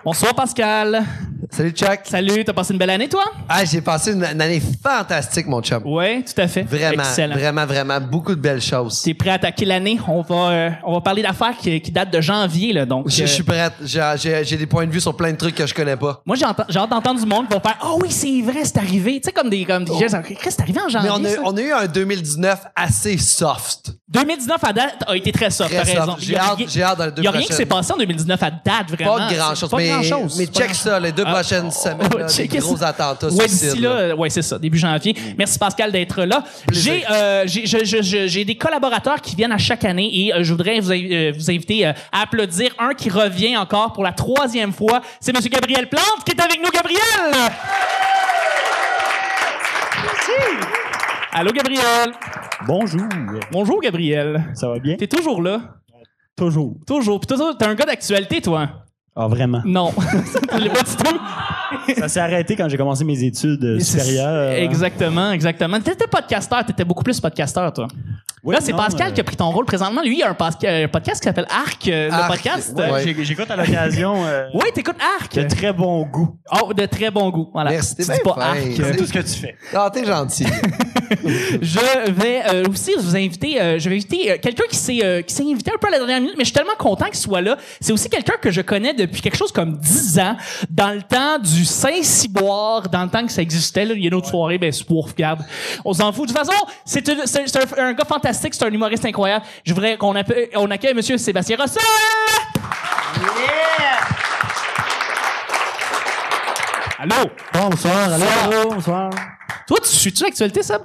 Bonsoir Pascal. Salut Chuck. Salut, t'as passé une belle année toi? Ah, j'ai passé une, une année fantastique, mon chum. Ouais, tout à fait. Vraiment, Excellent. vraiment, vraiment, beaucoup de belles choses. T'es prêt à attaquer l'année? On va, euh, on va parler d'affaires qui, qui datent de janvier, là, donc. Je, euh, je suis prête. J'ai- J'ai j'ai des points de vue sur plein de trucs que je connais pas. Moi, j'ai hâte d'entendre du monde qui va faire, ah oui, c'est vrai, c'est arrivé. Tu sais, comme des, comme des gens, Chris, c'est arrivé en janvier. Oh. Mais on a, on a eu un 2019 assez soft. 2019 à date a été très soft, Très raison. soft. J'ai hâte, j'ai hâte dans les deux Il y a rien qui s'est passé en 2019 à date, vraiment. Pas grand C'est chose, pas grand-chose. mais check grand-chose. ça, les deux Ah, prochaines semaines, oh, là, des gros ça. attentats Ouais, suicides. d'ici là, euh, ouais, c'est ça, début janvier. Merci Pascal d'être là. J'ai, euh, j'ai, des collaborateurs qui viennent à chaque année et euh, je voudrais vous, inv- euh, vous inviter euh, à applaudir un qui revient encore pour la troisième fois. C'est Monsieur Gabriel Plante qui est avec nous, Gabriel. Allô, Gabriel? Bonjour, Bonjour, Gabriel. ça va bien? T'es toujours là? Toujours. Toujours. Puis toi, t'es un gars d'actualité, toi? Ah, vraiment? Non. Je l'ai pas du tout. Ça s'est arrêté quand j'ai commencé mes études euh, supérieures. Exactement, exactement. T'étais podcasteur, t'étais beaucoup plus podcasteur, toi. Là, c'est Pascal euh, qui a pris ton rôle présentement. Lui, il a un, pas- un podcast qui s'appelle Arc, euh, le podcast. ouais. Euh, J'écoute à l'occasion euh, Oui, t'écoutes Arc. de très bon goût. Oh, de très bon goût. Voilà. Merci, bien dis pas fin. Arc. C'est tout ce que tu fais. Ah, t'es gentil. Je vais euh, aussi vous inviter, euh, je vais inviter euh, quelqu'un qui s'est euh, qui s'est invité un peu à la dernière minute, mais je suis tellement content qu'il soit là. C'est aussi quelqu'un que je connais depuis quelque chose comme 10 ans, dans le temps du Saint-Cyboire, dans le temps que ça existait. Là, il y a une autre soirée, ben c'est pour regarde. On s'en fout. De toute façon, c'est une- c'est c'est un, un gars fantastique, c'est un humoriste incroyable. Je voudrais qu'on appelle- on accueille Monsieur Sébastien Rossel. Allô? Bonsoir, allô, allô, bonsoir. Toi, tu suis-tu l'actualité, Seb?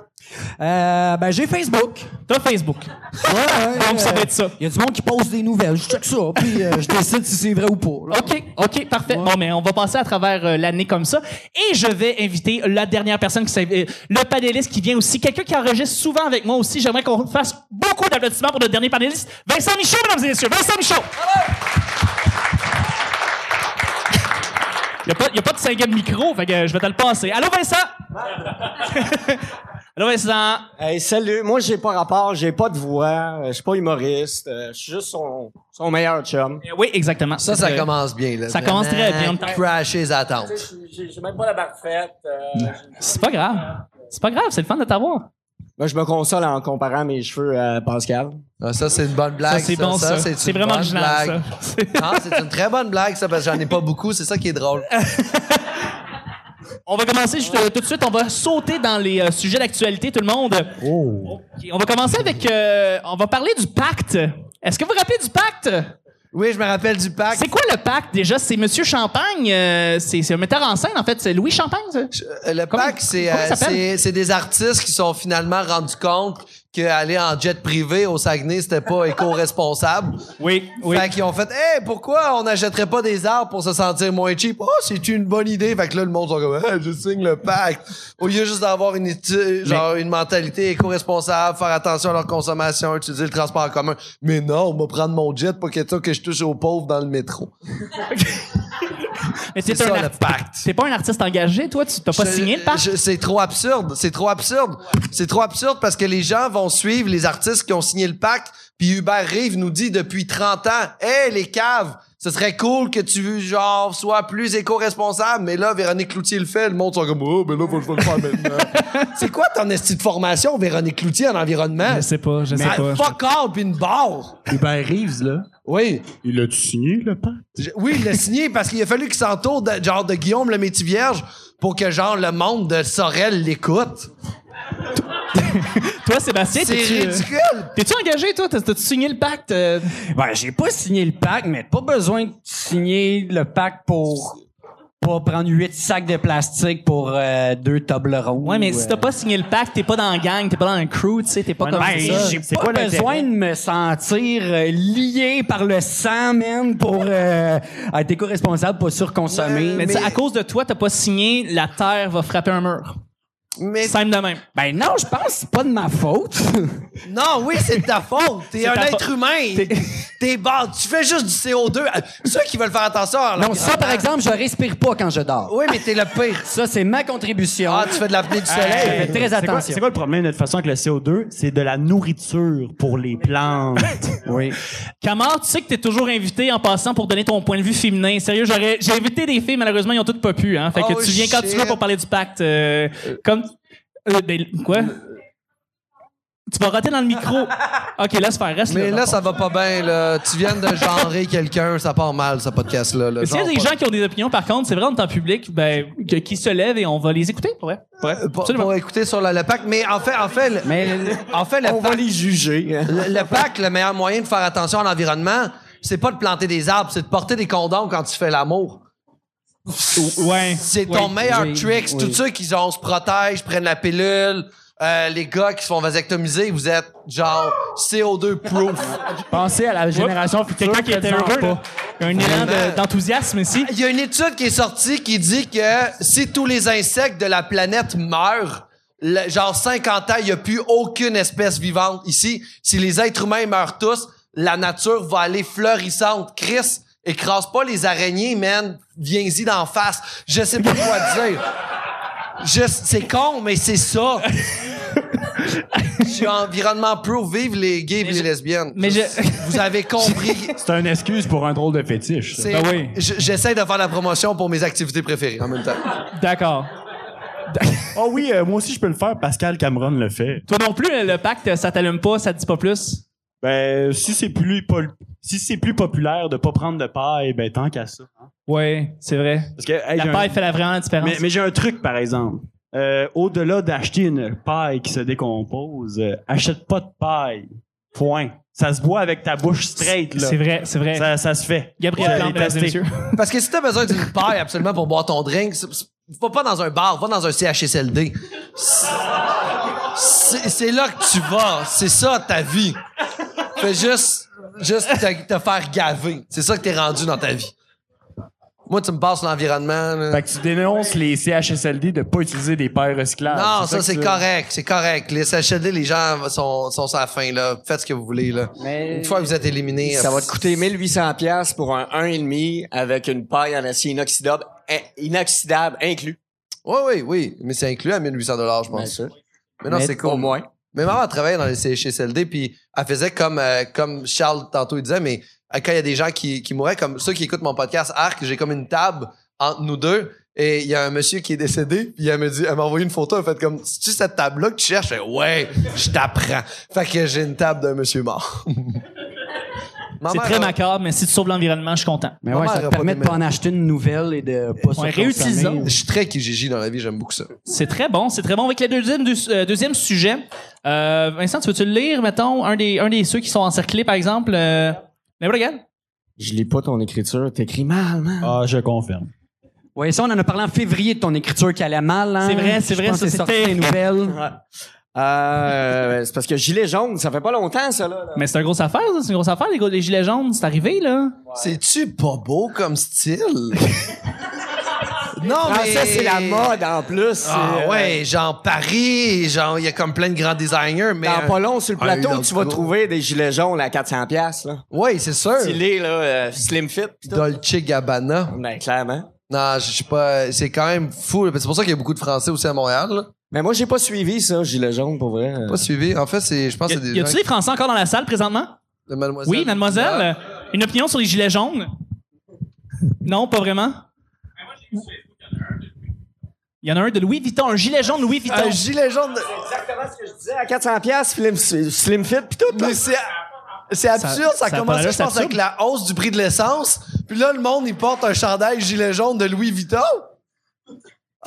Euh, ben, j'ai Facebook. T'as Facebook. Ouais, ouais, Donc, ça euh, doit être ça. Il y a du monde qui poste des nouvelles. Je check ça, puis euh, je décide si c'est vrai ou pas. là. OK, OK, parfait. Bon, mais on va passer à travers euh, l'année comme ça. Et je vais inviter la dernière personne qui s'est... euh, le panéliste qui vient aussi, quelqu'un qui enregistre souvent avec moi aussi. J'aimerais qu'on fasse beaucoup d'applaudissements pour notre dernier panéliste, Vincent Michaud, mesdames et messieurs. Vincent Michaud! Il n'y a, pas- y a pas de cinquième micro, fait que euh, je vais te le passer. Allô, Vincent? Allô, Vincent? Hey, salut. Moi, j'ai pas rapport, j'ai pas de voix, euh, je suis pas humoriste, euh, je suis juste son, son meilleur chum. Euh, Oui, exactement. Ça, ça commence bien. Là. ça commence très bien. Crasher les attentes. J'ai j'ai même pas la barre faite. euh, C'est pas grave. C'est pas grave, c'est le fun de t'avoir. moi, je me console en comparant mes cheveux à Pascal. Ah, ça, c'est une bonne blague. Ça, c'est bon, ça. c'est C'est une vraiment bonne original, blague. ça. Non, c'est une très bonne blague, ça, parce que j'en ai pas beaucoup. C'est ça qui est drôle. On va commencer juste, euh, tout de suite. On va sauter dans les euh, sujets d'actualité, tout le monde. Oh. Ok, On va commencer avec. euh, on va parler du pacte. Est-ce que vous vous rappelez du pacte? Oui, je me rappelle du pacte. C'est quoi le pacte déjà? C'est Monsieur Champagne. euh, c'est c'est un metteur en scène, en fait. C'est Louis Champagne, ça? Euh, Le Comment- pacte, c'est comment euh, ça s'appelle? c'est- c'est des artistes qui sont finalement rendus compte qu'aller en jet privé au Saguenay, c'était pas éco-responsable. Oui, oui. Fait qu'ils ont fait, hey, pourquoi on n'achèterait pas des arbres pour se sentir moins cheap? Oh, c'est une bonne idée. Fait que là, le monde sont comme, hey, je signe le pacte. Au lieu juste d'avoir une, genre, une mentalité éco-responsable, faire attention à leur consommation, utiliser le transport en commun. Mais non, on va prendre mon jet pour que, que je touche aux pauvres dans le métro. Mais c'est ça, le pacte. T'es pas un artiste engagé, toi? Tu t'as pas Je- signé le pacte? C'est trop absurde. C'est trop absurde. C'est trop absurde parce que les gens vont suivre les artistes qui ont signé le pacte. Puis Hubert Rive nous dit depuis 30 ans, hey, les caves, ce serait cool que tu, genre, sois plus éco-responsable. Mais là, Véronique Cloutier le fait. Le monde sont comme, oh, ben là, faut que je le faire maintenant. c'est quoi ton esti de formation, Véronique Cloutier, en environnement? Je sais pas, je sais pas. fuck all, puis une barre. Hubert Reeves, là, Oui. il a-tu signé, le pacte? Je- Oui, il l'a signé parce qu'il a fallu qu'il s'entoure de, genre, de Guillaume le métier vierge pour que, genre, le monde de Sorel l'écoute. Toi, Sébastien, C'est t'es-tu... euh, ridicule. T'es-tu engagé, toi? T'as- T'as-tu signé le pacte? euh? Ben, j'ai pas signé le pacte, mais pas besoin de signer le pacte pour pas prendre huit sacs de plastique pour euh, deux Toblerones. Ouais, mais ou, si euh, t'as pas signé le pacte, t'es pas dans la gang, t'es pas dans un crew, tu sais, t'es pas Ouais, comme non, ça. Ben, j'ai pas quoi besoin de me sentir euh, lié par le sang, man, pour euh, être éco-responsable, pas surconsommer. Mais, Mais- à cause de toi, t'as pas signé, la terre va frapper un mur. Mais Simple de même. Ben non, je pense que c'est pas de ma faute. non, oui, c'est de ta faute. T'es un être faute. humain. T'es- T'es bon. Tu fais juste du CO2. Euh, Ceux qui veulent faire attention. à non, ça, par exemple, je respire pas quand je dors. Oui, mais t'es le pire. Ça, c'est ma contribution. Ah, tu fais de l'apnée du Je soleil. fais très C'est quoi, attention. c'est quoi le problème de toute façon avec le CO2? C'est de la nourriture pour les plantes? Oui. Camar, tu sais que t'es toujours invité en passant pour donner ton point de vue féminin. Sérieux, j'aurais, j'ai invité des filles, malheureusement, ils ont toutes pas pu, hein. Fait que Oh, tu viens quand tu veux pour parler du pacte, euh, comme, euh, ben, quoi? Tu vas rater dans le micro. Ok, laisse faire, reste Mais là. là, ça va pas bien, là. Tu viens de genrer quelqu'un, ça part mal, ce podcast-là. là. Mais S'il y a Genre des pas- gens qui ont des opinions, par contre, c'est vrai, en temps public, ben, que- qui se lèvent et on va les écouter, pour vrai. Pour vrai. Euh, Pour, Absolument. pour écouter sur le, le pack. Mais en fait, en fait, le- Mais en fait, le On va pack, les juger. le, le pack, le meilleur moyen de faire attention à l'environnement, c'est pas de planter des arbres, c'est de porter des condoms quand tu fais l'amour. Ouais. C'est ton meilleur oui, trick. oui. Tous ceux qui genre, se protègent, prennent la pilule, euh, les gars qui se font vasectomiser, vous êtes genre CO2 proof. Pensez à la génération future. Quelqu'un qui était heureux, pas. Il y a un élan de- d'enthousiasme ici. Il y a une étude qui est sortie qui dit que si tous les insectes de la planète meurent, le- genre 50 ans, il n'y a plus aucune espèce vivante ici. Si les êtres humains meurent tous, la nature va aller fleurissante. Chris, écrase pas les araignées, man. Viens-y d'en face. Je sais pas quoi dire. Je- C'est con, mais c'est ça. Je suis environnement pro, vive les gays et les lesbiennes. mais je- Vous avez compris. C'est une excuse pour un drôle de fétiche. ça. Ben oui. J'essaie de faire la promotion pour mes activités préférées en même temps. D'accord. Oh oui, euh, moi aussi je peux le faire. Pascal Cameron le fait. Toi non plus, le pacte, ça t'allume pas, ça te dit pas plus? Ben si c'est plus pol- si c'est plus populaire de pas prendre de paille, ben tant qu'à ça. hein. Ouais, c'est vrai. Parce que hey, La un- paille fait la vraiment la différence. mais, mais j'ai un truc par exemple. Euh, Au-delà d'acheter une paille qui se décompose, euh, achète pas de paille. Point. Ça se boit avec ta bouche straight là. c'est vrai, c'est vrai. Ça, ça se fait. Gabriel Ouais, Plante, les mesdames et tester. messieurs. Parce que si t'as besoin d'une paille absolument pour boire ton drink, c'est- c'est- va pas dans un bar, va dans un CHSLD. C'est c'est là que tu vas. C'est ça ta vie. Fais juste, juste te, te faire gaver. C'est ça que t'es rendu dans ta vie. Moi, tu me passes l'environnement. là. Fait que tu dénonces les CHSLD de pas utiliser des pailles recyclables. Non, ça, que c'est tu- correct. C'est correct. Les CHSLD, les gens sont, sont sur la fin, là. Faites ce que vous voulez, là. Mais Une fois que vous êtes éliminé. ça va te coûter 1800 pièces pour un 1,5 avec une paille en acier inoxydable, in- inoxydable inclus. Oui, oui, oui. Mais c'est inclus à 1800 je Bien pense. sûr. Mais non, c'est cool. Au moins. Mais maman travaillait dans les CHSLD, puis elle faisait comme, euh, comme Charles tantôt il disait, mais euh, quand il y a des gens qui, qui mouraient, comme ceux qui écoutent mon podcast Arc, j'ai comme une table entre nous deux, et il y a un monsieur qui est décédé, puis elle me dit, elle m'a envoyé une photo, elle fait comme, c'est-tu cette table-là que tu cherches? Je fais, ouais, je t'apprends. Fait que j'ai une table d'un monsieur mort. C'est mère très macabre, mais si tu sauves l'environnement, je suis content. Mais Ma ouais, ça te permet de pas en acheter une nouvelle et de pas surconsommer. réutilisons. Je suis très Kijiji dans la vie, j'aime beaucoup ça. C'est très bon, c'est très bon. Avec le deuxième, euh, deuxième sujet, euh, Vincent, tu veux-tu le lire, mettons, un des, un des ceux qui sont encerclés, par exemple? Euh, mais regarde. Je lis pas ton écriture. T'écris mal, man. Ah, je confirme. Ouais, ça, on en a parlé en février de ton écriture qui allait mal. Hein? C'est vrai, c'est Je vrai, pense ça, c'est sorti c'était- des nouvelles. Euh, c'est parce que gilet jaune, ça fait pas longtemps, ça, là. là. Mais c'est une grosse affaire, ça. C'est une grosse affaire, les, gars, les gilets jaunes. C'est arrivé, là. C'est-tu pas beau comme style? non, Ah, mais... ça, c'est la mode, en plus. Ah euh, ouais, genre Paris, genre il y a comme plein de grands designers, mais Dans euh, pas long, sur le un plateau, logo. tu vas trouver des gilets jaunes à 400 pièces là. ouais, c'est sûr. Stylé, là, euh, slim fit. pis tout. Dolce Gabbana. Ben, clairement. Non, je sais pas, c'est quand même fou. là. C'est pour ça qu'il y a beaucoup de Français aussi à Montréal. Là. Mais moi, j'ai pas suivi ça, gilet jaune, pour vrai. Pas suivi. En fait, c'est, je pense c'est des y a-tu des Français encore dans la salle présentement? de Mademoiselle. Oui, mademoiselle. euh, Une opinion sur les gilets jaunes? Non, pas vraiment? Il y en a un de Louis Vuitton, un gilet jaune Louis Vuitton. Un gilet jaune. de- Exactement ce que je disais, à 400 pièces, slim, slim fit pis tout. là. Mais c'est, c'est absurde. Ça, ça l'air, je c'est pense, avec la hausse du prix de l'essence. Puis là, le monde, il porte un chandail gilet jaune de Louis Vuitton.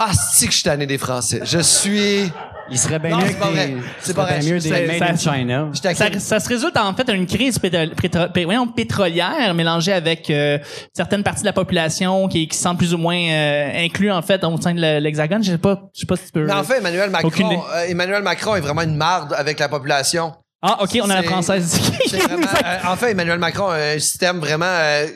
Ah, c'est que je suis tanné des Français? Je suis Il serait bien Non, mieux c'est pas que des- C'est il pas serait vrai. bien mieux C'est- des Made in ça- China. Je Ça, ça se résulte en fait à une crise pétro- pétro- pétro- pé- voyons, pétrolière mélangée avec euh, certaines parties de la population qui, qui se sentent plus ou moins euh, inclus en fait au sein de l'hexagone. Je sais pas, je sais pas si tu peux. Mais en fait, Emmanuel Aucune idée. Macron, euh, Emmanuel Macron est vraiment une marde avec la population. Ah ok, on a la française. Vraiment, euh, en fait, Emmanuel Macron a un système vraiment. euh,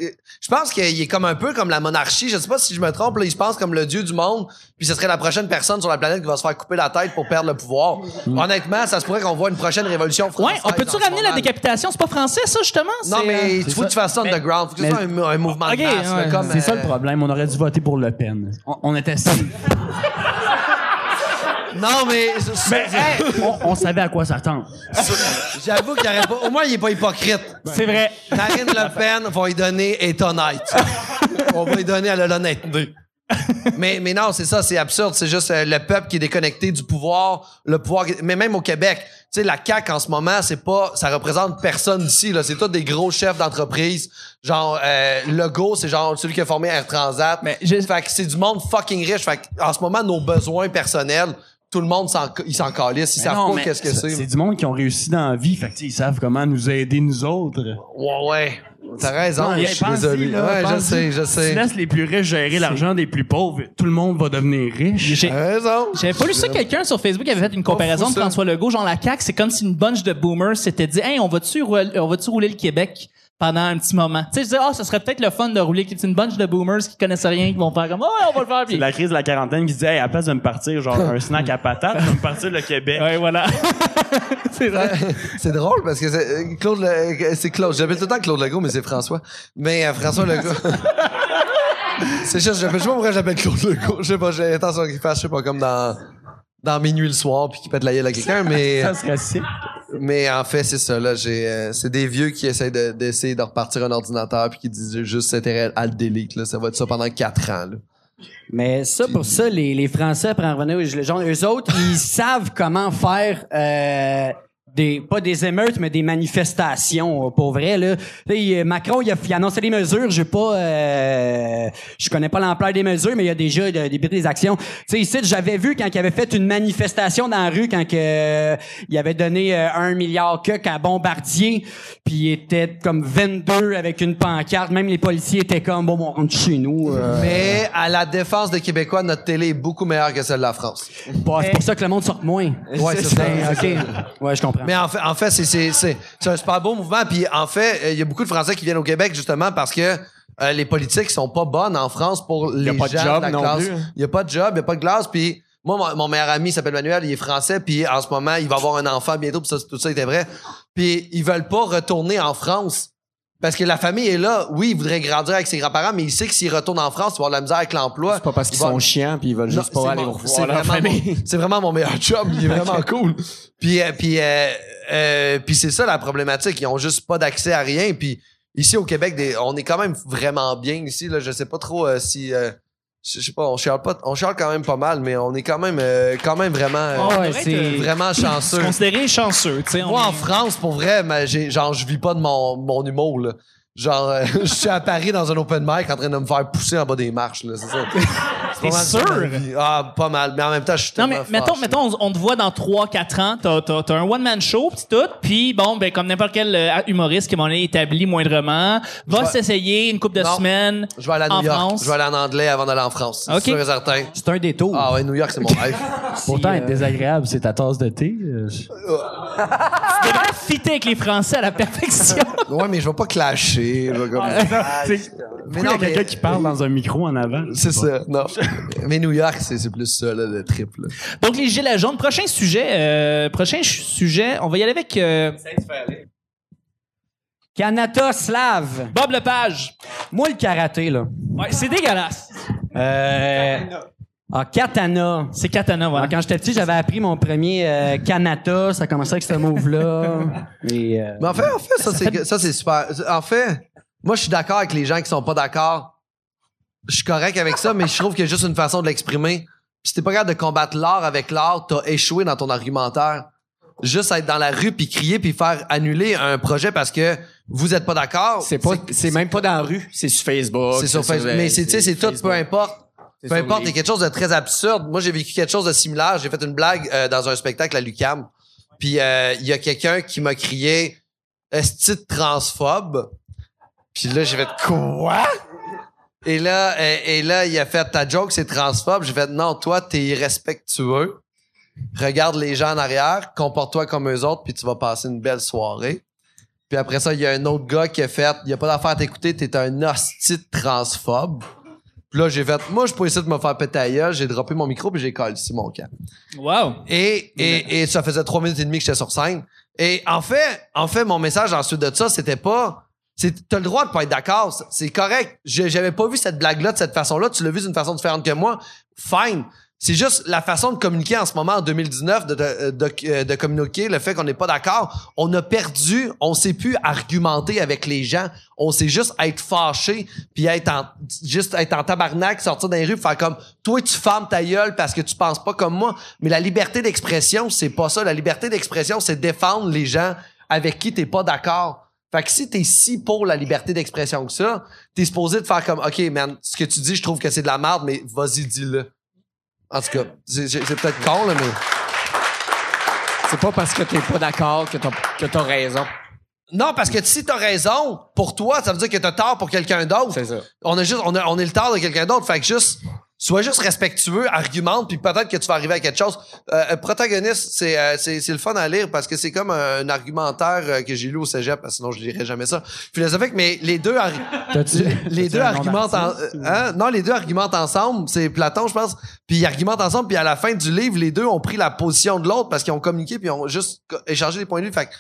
je pense qu'il est comme un peu comme la monarchie. Je sais pas si je me trompe. Là, il se pense comme le dieu du monde. Puis ce serait la prochaine personne sur la planète qui va se faire couper la tête pour perdre le pouvoir. Honnêtement, ça se pourrait qu'on voit une prochaine révolution ouais, française. on peut-tu ce ramener la moment. décapitation? C'est pas français ça justement? Non, C'est, mais euh, il faut que tu fasses ça underground. Faut que ce mais- soit un, un mouvement Ok, de masse. là, ouais. comme, C'est ça euh, le problème. On aurait dû voter pour Le Pen. On, on était si. Non, mais. Mais, hey, on, on savait à quoi s'attendre. J'avoue qu'il y aurait pas. Au moins, il est pas hypocrite. c'est vrai. Marine Le Pen va lui donner est honnête. On va lui donner à l'honnêteté. mais, mais non, c'est ça, c'est absurde. C'est juste euh, le peuple qui est déconnecté du pouvoir. Le pouvoir. Mais même au Québec, tu sais, la CAQ en ce moment, c'est pas. Ça représente personne ici. Là. C'est tous des gros chefs d'entreprise. Genre, euh, Legault, c'est genre celui qui a formé Air Transat. Mais je- Fait que c'est du monde fucking riche. Fait que, en ce moment, nos besoins personnels, tout le monde s'en, ils s'en calissent. Ils Mais savent non, pas mais qu'est-ce que c'est. C'est du monde qui ont réussi dans la vie. Fait que, tu ils savent comment nous aider, nous autres. Ouais, ouais. T'as raison. Non, je suis désolé. là, ouais, je sais, je Tu sais. laisses les plus riches gérer l'argent des plus pauvres. Tout le monde va devenir riche. J'ai- T'as raison. J'avais pas lu ça, quelqu'un sur Facebook avait fait une comparaison de. François Legault, genre la CAQ, c'est comme si une bunch de boomers s'était dit, hey, on va-tu rouler, on va-tu rouler le Québec? Pendant un petit moment? Tu sais, je disais, ah, ça serait peut-être le fun de rouler, c'est une bunch de boomers qui connaissent rien, qui vont faire comme, oh, on va le faire, C'est puis... la crise de la quarantaine qui se dit, hey, à la place de me partir genre un snack à patate, je vais me partir le Québec. Ouais, voilà. c'est vrai. C'est drôle parce que c'est euh, Claude, Le- c'est Claude. J'appelle tout le temps Claude Legault, mais c'est François. Mais euh, François Legault. c'est juste, j'appelle, je sais pas pourquoi j'appelle Claude Legault. Je sais pas, j'ai l'intention qu'il fasse, je sais pas, comme dans, dans minuit le soir puis qu'il pète la gueule à quelqu'un, mais, Ça serait sick. mais en fait, c'est ça, là, j'ai, euh, c'est des vieux qui essayent de, d'essayer de repartir un ordinateur puis qui disent juste s'intérêt à le delete, là. Ça va être ça pendant quatre ans, là. Mais ça, pour ça, les, les Français, pour en revenir aux Gilets jaunes, eux autres, ils savent comment faire euh, des pas des émeutes, mais des manifestations, euh, pour vrai. Là. Là, il- Macron, il a, il a annoncé des mesures. J'ai pas, euh, je connais pas l'ampleur des mesures, mais il y a déjà de- des, des actions. Tu sais, ici, j'avais vu quand il avait fait une manifestation dans la rue, quand que, euh, il avait donné euh, un milliard que à Bombardier, puis il était comme 22 avec une pancarte. Même les policiers étaient comme bon, on rentre chez nous. euh. Mais à la défense des Québécois, notre télé est beaucoup meilleure que celle de la France. Bah, c'est pour ça que le monde sort moins. Ouais, c'est ça. OK. Ouais, je comprends. Mais en fait, en fait, c'est c'est c'est c'est un super beau mouvement. Puis en fait, euh, il y a beaucoup de Français qui viennent au Québec justement parce que euh, les politiques sont pas bonnes en France pour les a pas de gens job de la non classe. plus. hein. Il y a pas de job, il y a pas de glace. Puis moi, mon, mon meilleur ami s'appelle Manuel, il est français. Puis en ce moment, il va avoir un enfant bientôt. Puis ça, tout ça était vrai. Puis ils veulent pas retourner en France. Parce que la famille est là. Oui, il voudrait grandir avec ses grands-parents, mais il sait que s'il retourne en France, il va avoir de la misère avec l'emploi. C'est pas parce qu'ils va- sont chiants puis ils veulent juste non, pas aller mon- revoir c'est leur vraiment famille. mon- C'est vraiment mon meilleur job. Il est vraiment cool. Puis, euh, puis, euh, euh, puis c'est ça la problématique. Ils ont juste pas d'accès à rien. Puis ici au Québec, des, on est quand même vraiment bien ici. Là, je sais pas trop euh, si, euh, je sais pas, on chiale pas, on chiale quand même pas mal, mais on est quand même, euh, quand même vraiment, euh, On devrait c'est- vraiment chanceux. considéré chanceux, tu sais. Moi, en France, pour vrai, mais j'ai, genre, je vis pas de mon, mon humour, là. Genre, euh, je suis à Paris dans un open mic en train de me faire pousser en bas des marches, là. C'est ça. C'est sûr? Ah, pas mal. Mais en même temps, je suis Non, mais mettons, mettons on, on te voit dans 3-4 ans, t'as, t'as, t'as un one-man show, pis tout, puis bon, ben, comme n'importe quel euh, humoriste qui m'en est établi moindrement, va vais- s'essayer une couple de Non. semaines Je vais aller à en New York. France. Je vais aller en anglais avant d'aller en France. Ok. C'est sûr et certain. C'est un détour. Ah ouais, New York, c'est mon rêve. Pourtant, euh, être désagréable, c'est ta tasse de thé. euh, je- Tu devrais fitter avec les Français à la perfection. ouais, mais je vais pas clasher. Vais comme- mais Il y non, a quelqu'un mais... qui parle dans un micro en avant? C'est ça, non. mais New York, c'est c'est plus ça, là, le trip. Là. Donc, les gilets jaunes. Prochain sujet, euh, prochain ch- sujet, on va y aller avec euh, Kanata slave. Bob Lepage. Moi, le karaté, là. Ouais, c'est dégueulasse. Euh... Ah, katana. C'est Katana, voilà. Alors, quand j'étais petit, j'avais appris mon premier euh, kanata. Ça commençait avec ce move-là. Et, euh, Mais en fait, en fait, ça, c'est, ça, c'est super. En fait, moi, je suis d'accord avec les gens qui sont pas d'accord. Je suis correct avec ça, mais je trouve qu'il y a juste une façon de l'exprimer. Puis si t'es pas capable de combattre l'art avec l'art, t'as échoué dans ton argumentaire. Juste être dans la rue puis crier puis faire annuler un projet parce que vous êtes pas d'accord. C'est pas, c'est même pas dans la rue, c'est sur Facebook. C'est sur Facebook. Mais c'est, tu sais, c'est tout, peu importe. Peu importe, il y a quelque chose de très absurde. Moi, j'ai vécu quelque chose de similaire. J'ai fait une blague euh, dans un spectacle à Lucam. Puis euh, il y a quelqu'un qui m'a crié Esti de transphobe. Puis là, j'ai fait quoi? Et là, et, et là, il a fait ta joke, c'est transphobe. J'ai fait non, toi, t'es irrespectueux. Regarde les gens en arrière, comporte-toi comme eux autres, puis tu vas passer une belle soirée. Puis après ça, il y a un autre gars qui a fait il y a pas d'affaire à t'écouter, t'es un hostie transphobe. Puis là, j'ai fait moi, je peux essayer de me faire péter gueule. J'ai droppé mon micro, puis j'ai collé ici mon camp. Wow. Et, et, et ça faisait trois minutes et demie que j'étais sur scène. Et en fait, en fait, mon message ensuite de ça, c'était pas. C'est, t'as le droit de pas être d'accord. c'est- correct. J'avais pas vu cette blague-là de cette façon-là. Tu l'as vu d'une façon différente que moi. Fine. C'est juste la façon de communiquer en ce moment, en 2019, de, de, de, de communiquer le fait qu'on n'est pas d'accord. On a perdu, on sait plus argumenter avec les gens. On sait juste être fâché, puis être en, juste être en tabarnak, sortir dans les rues, faire comme, toi, tu fermes ta gueule parce que tu penses pas comme moi. Mais la liberté d'expression, c'est pas ça. La liberté d'expression, c'est défendre les gens avec qui t'es pas d'accord. Fait que si t'es si pour la liberté d'expression que ça, t'es supposé de faire comme, OK, man, ce que tu dis, je trouve que c'est de la merde, mais vas-y, dis-le. En tout cas, c'est peut-être con, là, mais... C'est pas parce que t'es pas d'accord que t'as, que t'as raison. Non, parce que si t'as raison, pour toi, ça veut dire que t'as tort pour quelqu'un d'autre. C'est ça. On a juste, on, a, on est le tort de quelqu'un d'autre. Fait que juste, sois juste respectueux, argumente, puis peut-être que tu vas arriver à quelque chose. Euh, euh, protagoniste, c'est, euh, c'est, c'est le fun à lire parce que c'est comme un, argumentaire euh, que j'ai lu au cégep, parce que sinon je lirais jamais ça. Philosophique, mais les deux, ar- les deux argumentent en- ou- hein? non les deux argumentent ensemble c'est Platon je pense puis ils argumentent ensemble puis à la fin du livre les deux ont pris la position de l'autre parce qu'ils ont communiqué puis ils ont juste échangé des points de vue fait que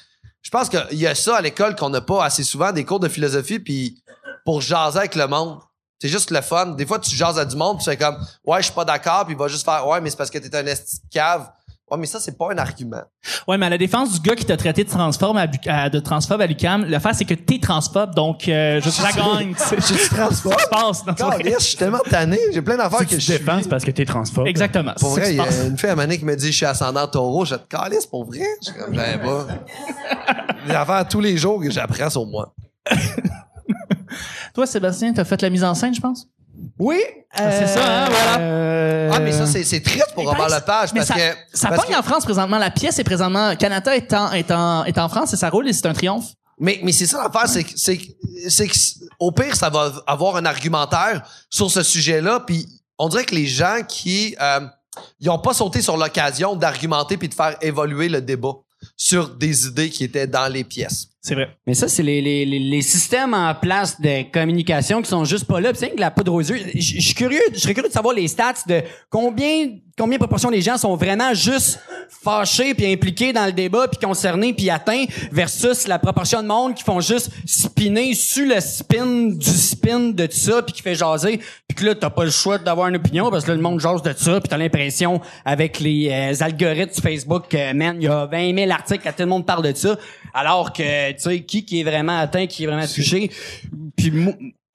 je pense qu'il y a ça à l'école qu'on n'a pas assez souvent des cours de philosophie puis pour jaser avec le monde c'est juste le fun des fois tu jases à du monde puis c'est comme ouais je suis pas d'accord puis il va juste faire ouais mais c'est parce que t'es un esti de cave ouais mais ça c'est pas un argument Ouais, mais à la défense du gars qui t'a traité de transphobe à, à- de transphobe à l'UQAM, le fait c'est que t'es transphobe, donc euh, je te la gagne. je suis transphobe Ça se passe dans je suis tellement tanné j'ai plein d'affaires que je te suis défends, c'est parce que t'es transphobe? Exactement. Pour vrai, il y a une fille à Mané qui me dit je suis ascendant taureau. Je te calisse pour vrai? Je suis comme, j'avais pas. Des affaires tous les jours que j'apprends sur moi. Toi, Sébastien, t'as fait la mise en scène, je pense? Oui. c'est ça, hein, voilà. euh, Ah, mais ça, c'est, triste pour Robert pareil, Lepage parce ça, que. ça parce pogne que- en France présentement. La pièce est présentement. Canada est en, est en, est en France et ça roule et c'est un triomphe. Mais, mais c'est ça l'affaire, c'est que, c'est, que- c'est que, au pire, ça va avoir un argumentaire sur ce sujet-là, puis on dirait que les gens qui, euh, ils ont pas sauté sur l'occasion d'argumenter puis de faire évoluer le débat sur des idées qui étaient dans les pièces. C'est vrai. Mais ça, c'est les, les, les, les systèmes en place de communication qui sont juste pas là. C'est que la poudre aux yeux. Je suis curieux, je serais curieux de savoir les stats de combien, combien de proportion des gens sont vraiment juste fâchés puis impliqués dans le débat puis concernés puis atteints versus la proportion de monde qui font juste spinner sur le spin du spin de tout ça puis qui fait jaser puis que là t'as pas le choix d'avoir une opinion parce que là, le monde jase de ça puis t'as l'impression avec les euh, algorithmes Facebook que man il y a 20 000 articles à tout le monde parle de ça alors que tu sais qui qui est vraiment atteint qui est vraiment touché. Puis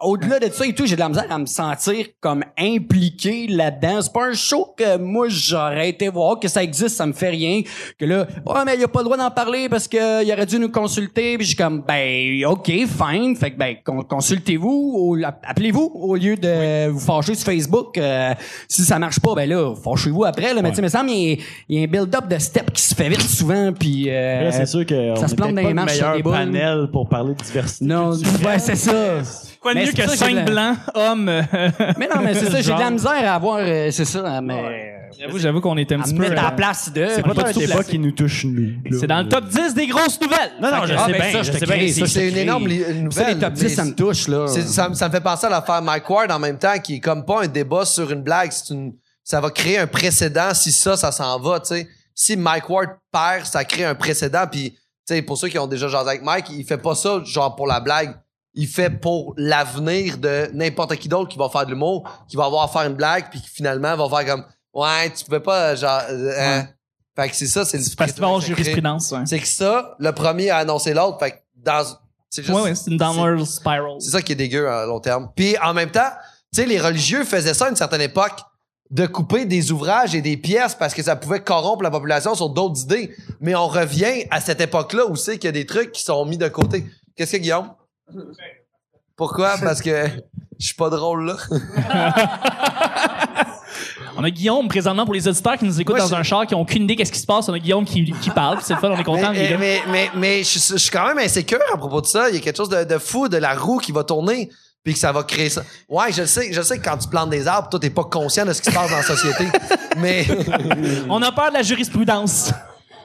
au-delà de ça et tout, j'ai de la misère à me sentir comme impliqué là-dedans. C'est pas un show que moi j'aurais été voir, que ça existe, ça me fait rien. Que là, ouais, mais il a pas le droit d'en parler parce que il aurait dû nous consulter. Puis je suis comme, ben, ok, fine. Fait que ben, con- consultez-vous, ou appelez-vous au lieu de vous fâcher sur Facebook. Euh, si ça marche pas, ben là, fâchez-vous après. Là, mais tu sais, il me semble il y a- il y, a un build-up de step qui se fait vite souvent. Puis euh, Là, c'est sûr que ça on se plante dans les marches sur meilleur panel pour parler de diversité. non, ouais, c'est ça. Quoi de Mais mieux que cinq blancs hommes? euh, Mais non, mais c'est ça, j'ai de la misère à avoir, euh, c'est ça, à me, J'avoue, j'avoue qu'on est un à petit me peu. mettre à la euh, place de. C'est pas débat placé. qui nous touche, nous. C'est dans le top 10 des grosses nouvelles. Non, non, je Ah, sais ben bien, ça, je sais bien. crée, Ça, ça, C'est une énorme li- Ça, nouvelle. les top 10, mais ça me touche, là. ça, me- ça me fait penser à l'affaire Mike Ward en même temps, qui est comme pas un débat sur une blague. C'est une, ça va créer un précédent si ça, ça s'en va, tu sais. Si Mike Ward perd, ça crée un précédent. Puis, tu sais, pour ceux qui ont déjà jasé avec Mike, il fait pas ça genre pour la blague. Il fait pour l'avenir de n'importe qui d'autre qui va faire de l'humour, qui va avoir à faire une blague, puis qui finalement va faire comme Ouais, tu peux pas, genre. euh, hein. Fait que c'est ça, c'est le Parce que crée. jurisprudence. Ouais, C'est que ça, le premier a annoncé l'autre. Fait que dans. C'est juste. ouais, ouais, c'est une downward spiral. C'est ça qui est dégueu à long terme. Puis en même temps, tu sais, les religieux faisaient ça à une certaine époque, de couper des ouvrages et des pièces parce que ça pouvait corrompre la population sur d'autres idées. Mais on revient à cette époque-là où c'est qu'il y a des trucs qui sont mis de côté. Qu'est-ce que Guillaume? Pourquoi? Parce que. Je suis pas drôle, là. On a Guillaume présentement pour les auditeurs qui nous écoutent Moi, dans je- un char qui ont aucune idée qu'est-ce qui se passe. On a Guillaume qui, qui parle. C'est le fun, on est content. mais, mais, mais, mais, mais je, je suis quand même insécure à propos de ça. Il y a quelque chose de, de fou de la roue qui va tourner puis que ça va créer ça. Ouais, je sais, je sais que quand tu plantes des arbres, toi, t'es pas conscient de ce qui se passe dans la société. mais. On a peur de la jurisprudence.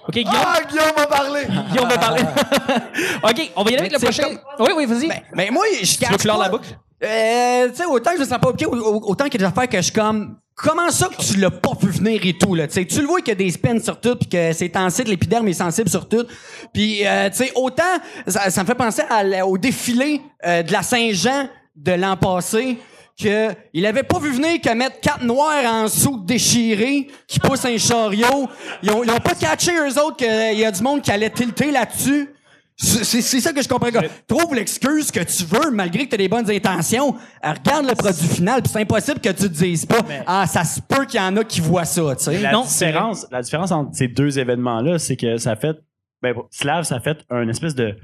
OK, Guillaume, Ah, Guillaume va parler! Guillaume va parler. OK, on va y aller avec le Mais prochain. Oui, oui, vas-y. Ben, ben moi, je tu veux clore la boucle? Euh, tu sais, autant que je me sens pas OK, au- au- autant qu'il y a des affaires que je suis comme... Comment ça que tu l'as pas vu venir et tout, là? Tu sais, tu le vois qu'il y a des spins sur tout, puis que c'est sensible, l'épiderme est sensible sur tout. Puis, euh, tu sais, autant, ça, ça me fait penser à au défilé euh, de la Saint-Jean de l'an passé, que il avait pas vu venir que mettre quatre noirs en dessous déchirés qui poussent un chariot. Ils ont, ils ont pas catché, eux autres, qu'il y a du monde qui allait tilter là-dessus. C'est ça que je comprends. pas. Trouve l'excuse que tu veux, malgré que tu as des bonnes intentions. Regarde le produit final, puis c'est impossible que tu te dises pas Ah, ça se peut qu'il y en a qui voient ça, tu sais. La, Non, différence, la différence entre ces deux événements-là, c'est que ça fait. Ben, Slav, ça fait un espèce de,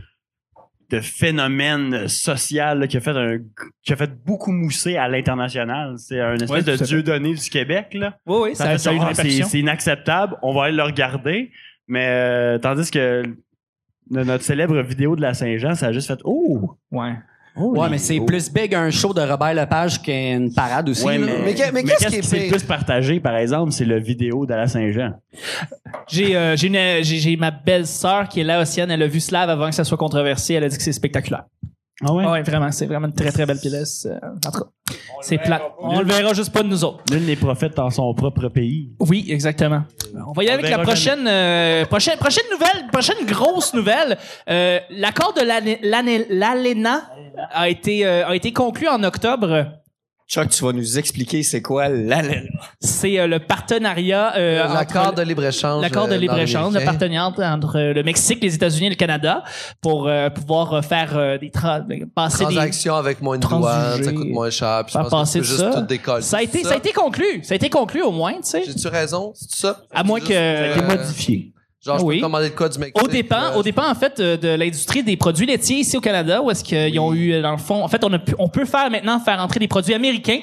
de phénomène social là, qui, a fait un, qui a fait beaucoup mousser à l'international. C'est un espèce Ouais, de dieu donné du Québec. Là. Oui, oui, ça, ça a c'est, inacceptable, on va aller le regarder. Mais euh, tandis que notre célèbre vidéo de la Saint-Jean, ça a juste fait Oh! Ouais. Ouais, mais c'est plus big un show de Robert Lepage qu'une parade aussi. Ouais, là. mais, Mais que- mais qu'est-ce qui est le plus partagé, par exemple, c'est le vidéo de la Saint-Jean. J'ai euh, j'ai une- j'ai- j'ai ma belle sœur qui est là, Océane. Elle a vu Slav avant que ça soit controversé. Elle a dit que c'est spectaculaire. Ah ouais? Ouais, vraiment. C'est vraiment une très, très belle pièce. Euh, en tout cas, c'est plat. On le verra juste pas de nous autres. L'une des prophètes dans son propre pays. Oui, exactement. On va y aller avec la prochaine, euh, prochaine, prochaine nouvelle, prochaine grosse nouvelle. Euh, L'accord de l'ALENA a été, euh, a été conclu en octobre. Chuck, tu vas nous expliquer c'est quoi la C'est euh, le partenariat. euh, L'accord entre- de libre-échange. L'accord de euh, libre-échange, le partenariat entre euh, le Mexique, les États-Unis et le Canada pour euh, pouvoir euh, faire euh, des tra- passer des Transaction avec moins de douane, ça coûte moins cher. Puis je pense que passer juste ça. tout. Ça a été, ça a été conclu. Ça a été conclu au moins, tu sais. J'ai-tu raison? C'est ça? À moins que- Ça a été euh, modifié. Genre, je Oui. peux commander de quoi du Mexique? Au dépend, euh, au dépend en fait euh, de l'industrie des produits laitiers ici au Canada, où est-ce qu'ils ont eu euh, dans le fond, en fait, on a pu, on peut faire maintenant faire entrer des produits américains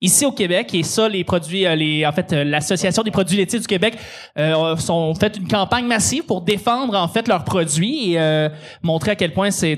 ici au Québec et ça, les produits, euh, les, en fait, l'association des produits laitiers du Québec euh, sont fait une campagne massive pour défendre en fait leurs produits et euh, montrer à quel point c'est,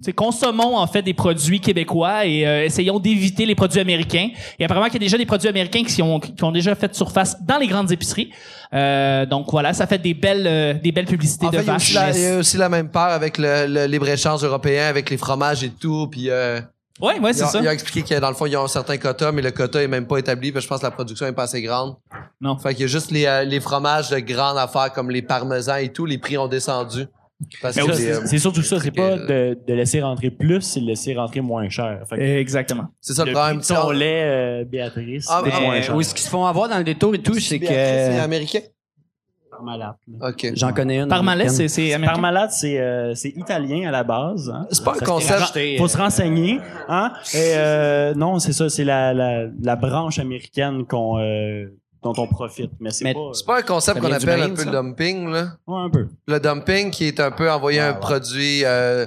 tu sais. tu sais, consommons en fait des produits québécois et euh, essayons d'éviter les produits américains. Et apparemment qu'il y a déjà des produits américains qui ont, qui ont déjà fait surface dans les grandes épiceries. Euh, donc voilà, ça fait des belles, euh, des belles publicités En de fait, il y, a vaches. il y a aussi la même part avec le, le libre-échange européen, avec les fromages et tout. Puis, euh, Ouais, ouais, il, c'est a, ça. il a expliqué que dans le fond, ils ont un certain quota, mais le quota est même pas établi. Parce que je pense que la production est pas assez grande. Non. Fait qu'il y a juste les, euh, les fromages de grande affaires comme les parmesans et tout. Les prix ont descendu. Que euh, c'est surtout ça, c'est pas que- de, de laisser rentrer plus, c'est de laisser rentrer moins cher. Fait que Exactement. c'est ça le problème. ton lait, euh, Béatrice, Ah, ah, moins Euh, cher. où ce qu'ils se font avoir dans le détour et tout, c'est Béatrice, C'est que américain? Parmalat. là. OK. j'en connais une. Parmalat, c'est c'est américain? Parmalat, c'est euh, c'est italien à la base. Hein. C'est pas un concept. racheté, Faut se renseigner. Hein? Et, euh, non, c'est ça, c'est la, la, la branche américaine qu'on euh, dont on profite. Mais c'est pas... C'est pas un concept qu'on appelle un peu ça? le dumping, là. Ouais, un peu. Le dumping qui est un peu envoyer un produit euh,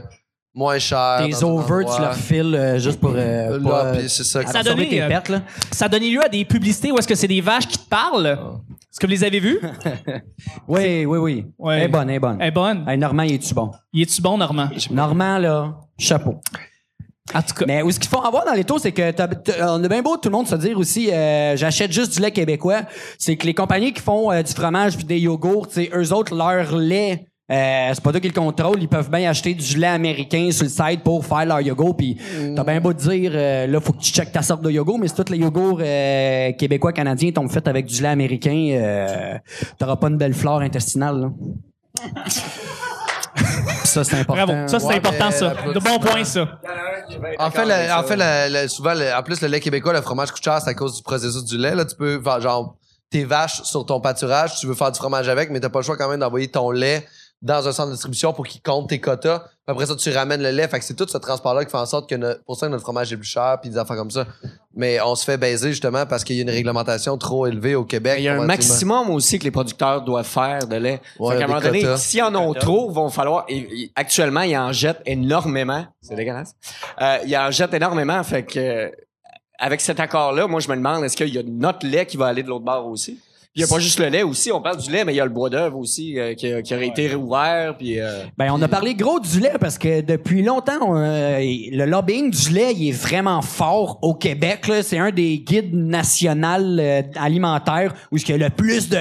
moins cher. Des over, tu leur files euh, juste pour. Euh, Là, c'est ça. Ça donné, tes euh, pertes, là. Ça a donné lieu à des publicités où est-ce que c'est des vaches qui te parlent? Est-ce que vous les avez vues? Oui, oui, oui. Ouais. Elle est bonne, elle est bonne. Elle est bonne? Hey, Normand, il est-tu bon? Il est-tu bon, Normand? Normand, là, chapeau. En tout cas. Mais où ce qu'il faut avoir dans les taux, c'est que t'as- t'as- on a bien beau tout le monde se dire aussi, euh, j'achète juste du lait québécois. C'est que les compagnies qui font euh, du fromage puis des yogourts, eux autres leur lait. Euh, c'est pas toi qui le contrôle, ils peuvent bien acheter du lait américain sur le site pour faire leur yogourt puis t'as bien beau te dire euh, là faut que tu checkes ta sorte de yogourt mais si tous les yogourts euh, québécois canadiens tombent faits avec du lait américain euh, t'auras pas une belle flore intestinale là. ça c'est important. Bravo. Ça, c'est Ouais, important, ça. De bons points, ça. En fait, le- en fait le- le- souvent, en plus, le lait québécois, le fromage coûte cher, c'est à cause du processus du lait. Là, tu peux genre tes vaches sur ton pâturage, tu veux faire du fromage avec, mais t'as pas le choix quand même d'envoyer ton lait dans un centre de distribution pour qu'il compte tes quotas. Puis après ça, tu ramènes le lait. Fait que c'est tout ce transport-là qui fait en sorte que no- pour ça que notre fromage est plus cher, puis des affaires comme ça. Mais on se fait baiser justement parce qu'il y a une réglementation trop élevée au Québec. Il y a un maximum aussi que les producteurs doivent faire de lait. Ouais, Fait qu'à un des moment donné, quotas. s'il y en ont trop, vont falloir. et- et actuellement, ils en jettent énormément. C'est dégueulasse. Euh, ils en jettent énormément. Fait que euh, avec cet accord-là, moi, je me demande est-ce qu'il y a notre lait qui va aller de l'autre bord aussi? Puis il y a pas juste le lait aussi. On parle du lait, mais il y a le bois d'œuvre aussi euh, qui, a- qui aurait été réouvert. Puis euh, Ben, on a parlé gros du lait parce que depuis longtemps, on, euh, le lobbying du lait, il est vraiment fort au Québec. là. C'est un des guides nationaux euh, alimentaires où il y a le plus de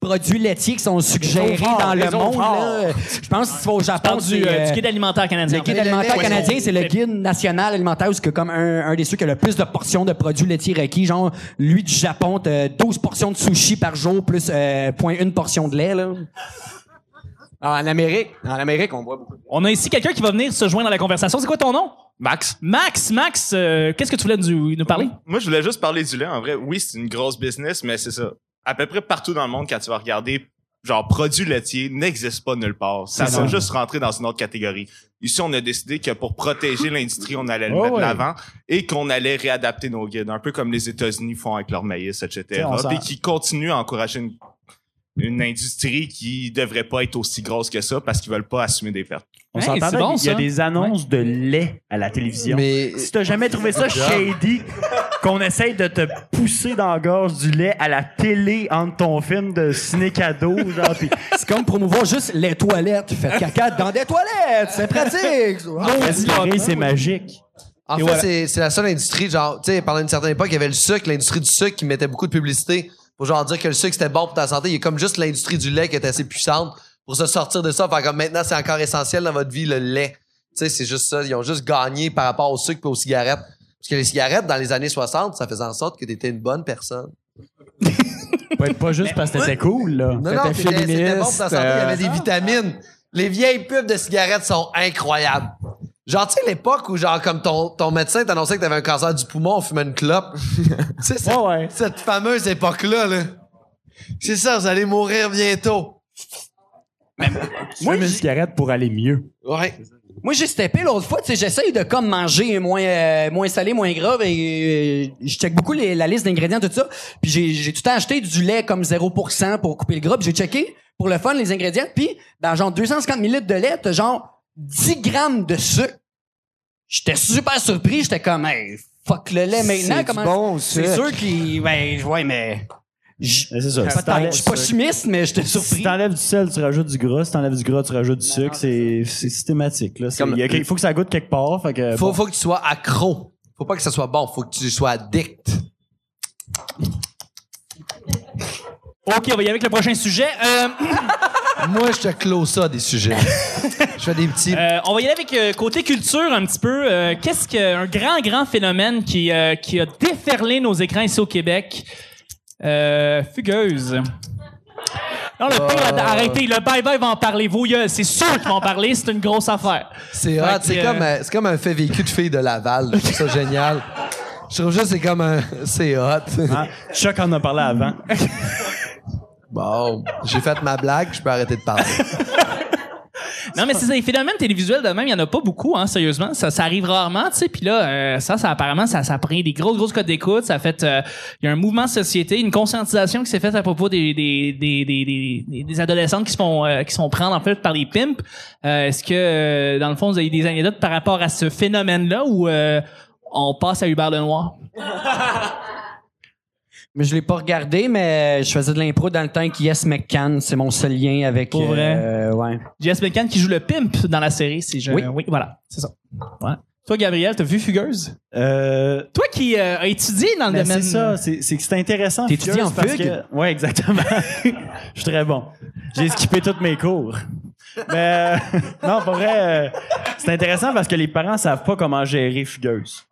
produits laitiers qui sont suggérés forts, dans le monde. là. Je pense tu vas au Japon, du, euh, euh, du guide alimentaire canadien. le guide le alimentaire canadien, c'est le guide national alimentaire où c'est comme un, un des ceux qui a le plus de portions de produits laitiers requis. Genre, lui du Japon, t'as 12 portions de sushi par jour plus euh, point une portion de lait. Là. en Amérique, en Amérique, on voit beaucoup. On a ici quelqu'un qui va venir se joindre à la conversation. C'est quoi ton nom? Max. Max, Max, euh, qu'est-ce que tu voulais nous, nous parler? Moi, je voulais juste parler du lait. En vrai, oui, c'est une grosse business, mais c'est ça. À peu près partout dans le monde, quand tu vas regarder, genre, produits laitiers n'existe pas nulle part. Ça va juste rentrer dans une autre catégorie. Ici, on a décidé que pour protéger l'industrie, on allait le mettre de ouais. l'avant et qu'on allait réadapter nos guides, un peu comme les États-Unis font avec leur maïs, etc. Et qui continuent à encourager une, une industrie qui devrait pas être aussi grosse que ça parce qu'ils veulent pas assumer des pertes. On Hey, s'entend bon, il y a des annonces de lait à la télévision. Mais Si t'as jamais trouvé ça shady, qu'on essaye de te pousser dans la gorge du lait à la télé entre ton film de ciné cadeau, genre, pis C'est comme promouvoir juste les toilettes. Faites caca dans des toilettes. C'est pratique. respirer, c'est magique. En Et fait, voilà. c'est, c'est la seule industrie, genre, tu sais, pendant une certaine époque, il y avait le sucre, l'industrie du sucre qui mettait beaucoup de publicité pour genre dire que le sucre c'était bon pour ta santé. Il y a comme juste l'industrie du lait qui est assez puissante pour se sortir de ça. Fait comme maintenant, c'est encore essentiel dans votre vie, le lait. Tu sais, c'est juste ça. Ils ont juste gagné par rapport au sucre et aux cigarettes. Parce que les cigarettes, dans les années 60, ça faisait en sorte que t'étais une bonne personne. Pas juste parce que c'était cool, là. Non, non, c'était, c'était bon pour ta santé. Il y avait des vitamines. Les vieilles pubs de cigarettes sont incroyables. Genre, tu sais, l'époque où, genre, comme ton, ton médecin t'annonçait que t'avais un cancer du poumon, on fumait une clope. tu sais, cette, Ouais, ouais. cette fameuse époque-là, là. C'est ça, vous allez mourir bientôt. Moi, une cigarette pour aller mieux. Ouais. Moi, j'ai steppé l'autre fois. Tu sais, j'essaye de comme manger moins, euh, moins salé, moins gras. Et euh, je check beaucoup les- la liste d'ingrédients, tout ça. Puis j'ai, j'ai tout le temps acheté du lait comme 0% pour couper le gras. Puis j'ai checké pour le fun les ingrédients. Puis dans genre 250 ml de lait, t'as genre 10 grammes de sucre. J'étais super surpris. J'étais comme, hey, fuck le lait maintenant. C'est Comment... bon C'est sucre. sûr qu'il... Ben, ouais, mais... j- Mais C'est ça. Si Peut-être. t'enlèves- Je suis pas chimiste, mais j'étais si surpris. t'enlèves du sel, tu rajoutes du gras. Si t'enlèves du gras, tu rajoutes du sucre. C'est c'est systématique. Là. C'est- Comme- il, y a faut que ça goûte quelque part. Fait que, Faut, bon. faut que tu sois accro. Faut pas que ça soit bon. Faut que tu sois addict. OK, on va y aller avec le prochain sujet. Euh, Moi, je te close ça des sujets. je fais des petits. euh, on va y aller avec euh, côté culture un petit peu. Euh, Qu'est-ce qu'un grand, grand phénomène qui, euh, qui a déferlé nos écrans ici au Québec? Euh, fugueuse. Non, le pire, arrêtez. Le bye-bye va en parler. Gueules, c'est sûr qu'ils vont en parler. C'est une grosse affaire. C'est C'est comme, comme un fait vécu de fille de Laval. Je trouve ça génial. Je trouve juste que c'est comme un. C'est hot. Hein? Chuck en a parlé avant. Bon, j'ai fait ma blague, je peux arrêter de parler. Non, mais c'est ça, les phénomènes télévisuels de même, il y en a pas beaucoup, hein, sérieusement. Ça, ça arrive rarement, tu sais. Puis là, euh, ça, ça apparemment, ça, ça a pris des grosses, grosses codes d'écoute. Ça a fait, euh, il y a un mouvement de société, une conscientisation qui s'est faite à propos des des des des des, des- des adolescentes qui se font euh, qui se font prendre en fait par les pimps. Euh, Est-ce que euh, dans le fond, vous avez des anecdotes par rapport à ce phénomène-là ou euh, on passe à Hubert Lenoir? Mais je l'ai pas regardé, mais je faisais de l'impro dans le temps avec Yes McCann. C'est mon seul lien avec. Pour vrai? euh, ouais. Jess McCann qui joue le pimp dans la série, si je... Oui. oui, voilà, c'est ça. Ouais. Toi, Gabriel, t'as vu Fugueuse? Euh, Toi qui euh, as étudié dans le Ben, domaine... c'est ça, c'est que c'est intéressant. T'étudies en fugue? que- Ouais, exactement. Je suis très bon. J'ai skippé tous mes cours. Mais euh, non, pour vrai, euh, c'est intéressant parce que les parents savent pas comment gérer Fugueuse.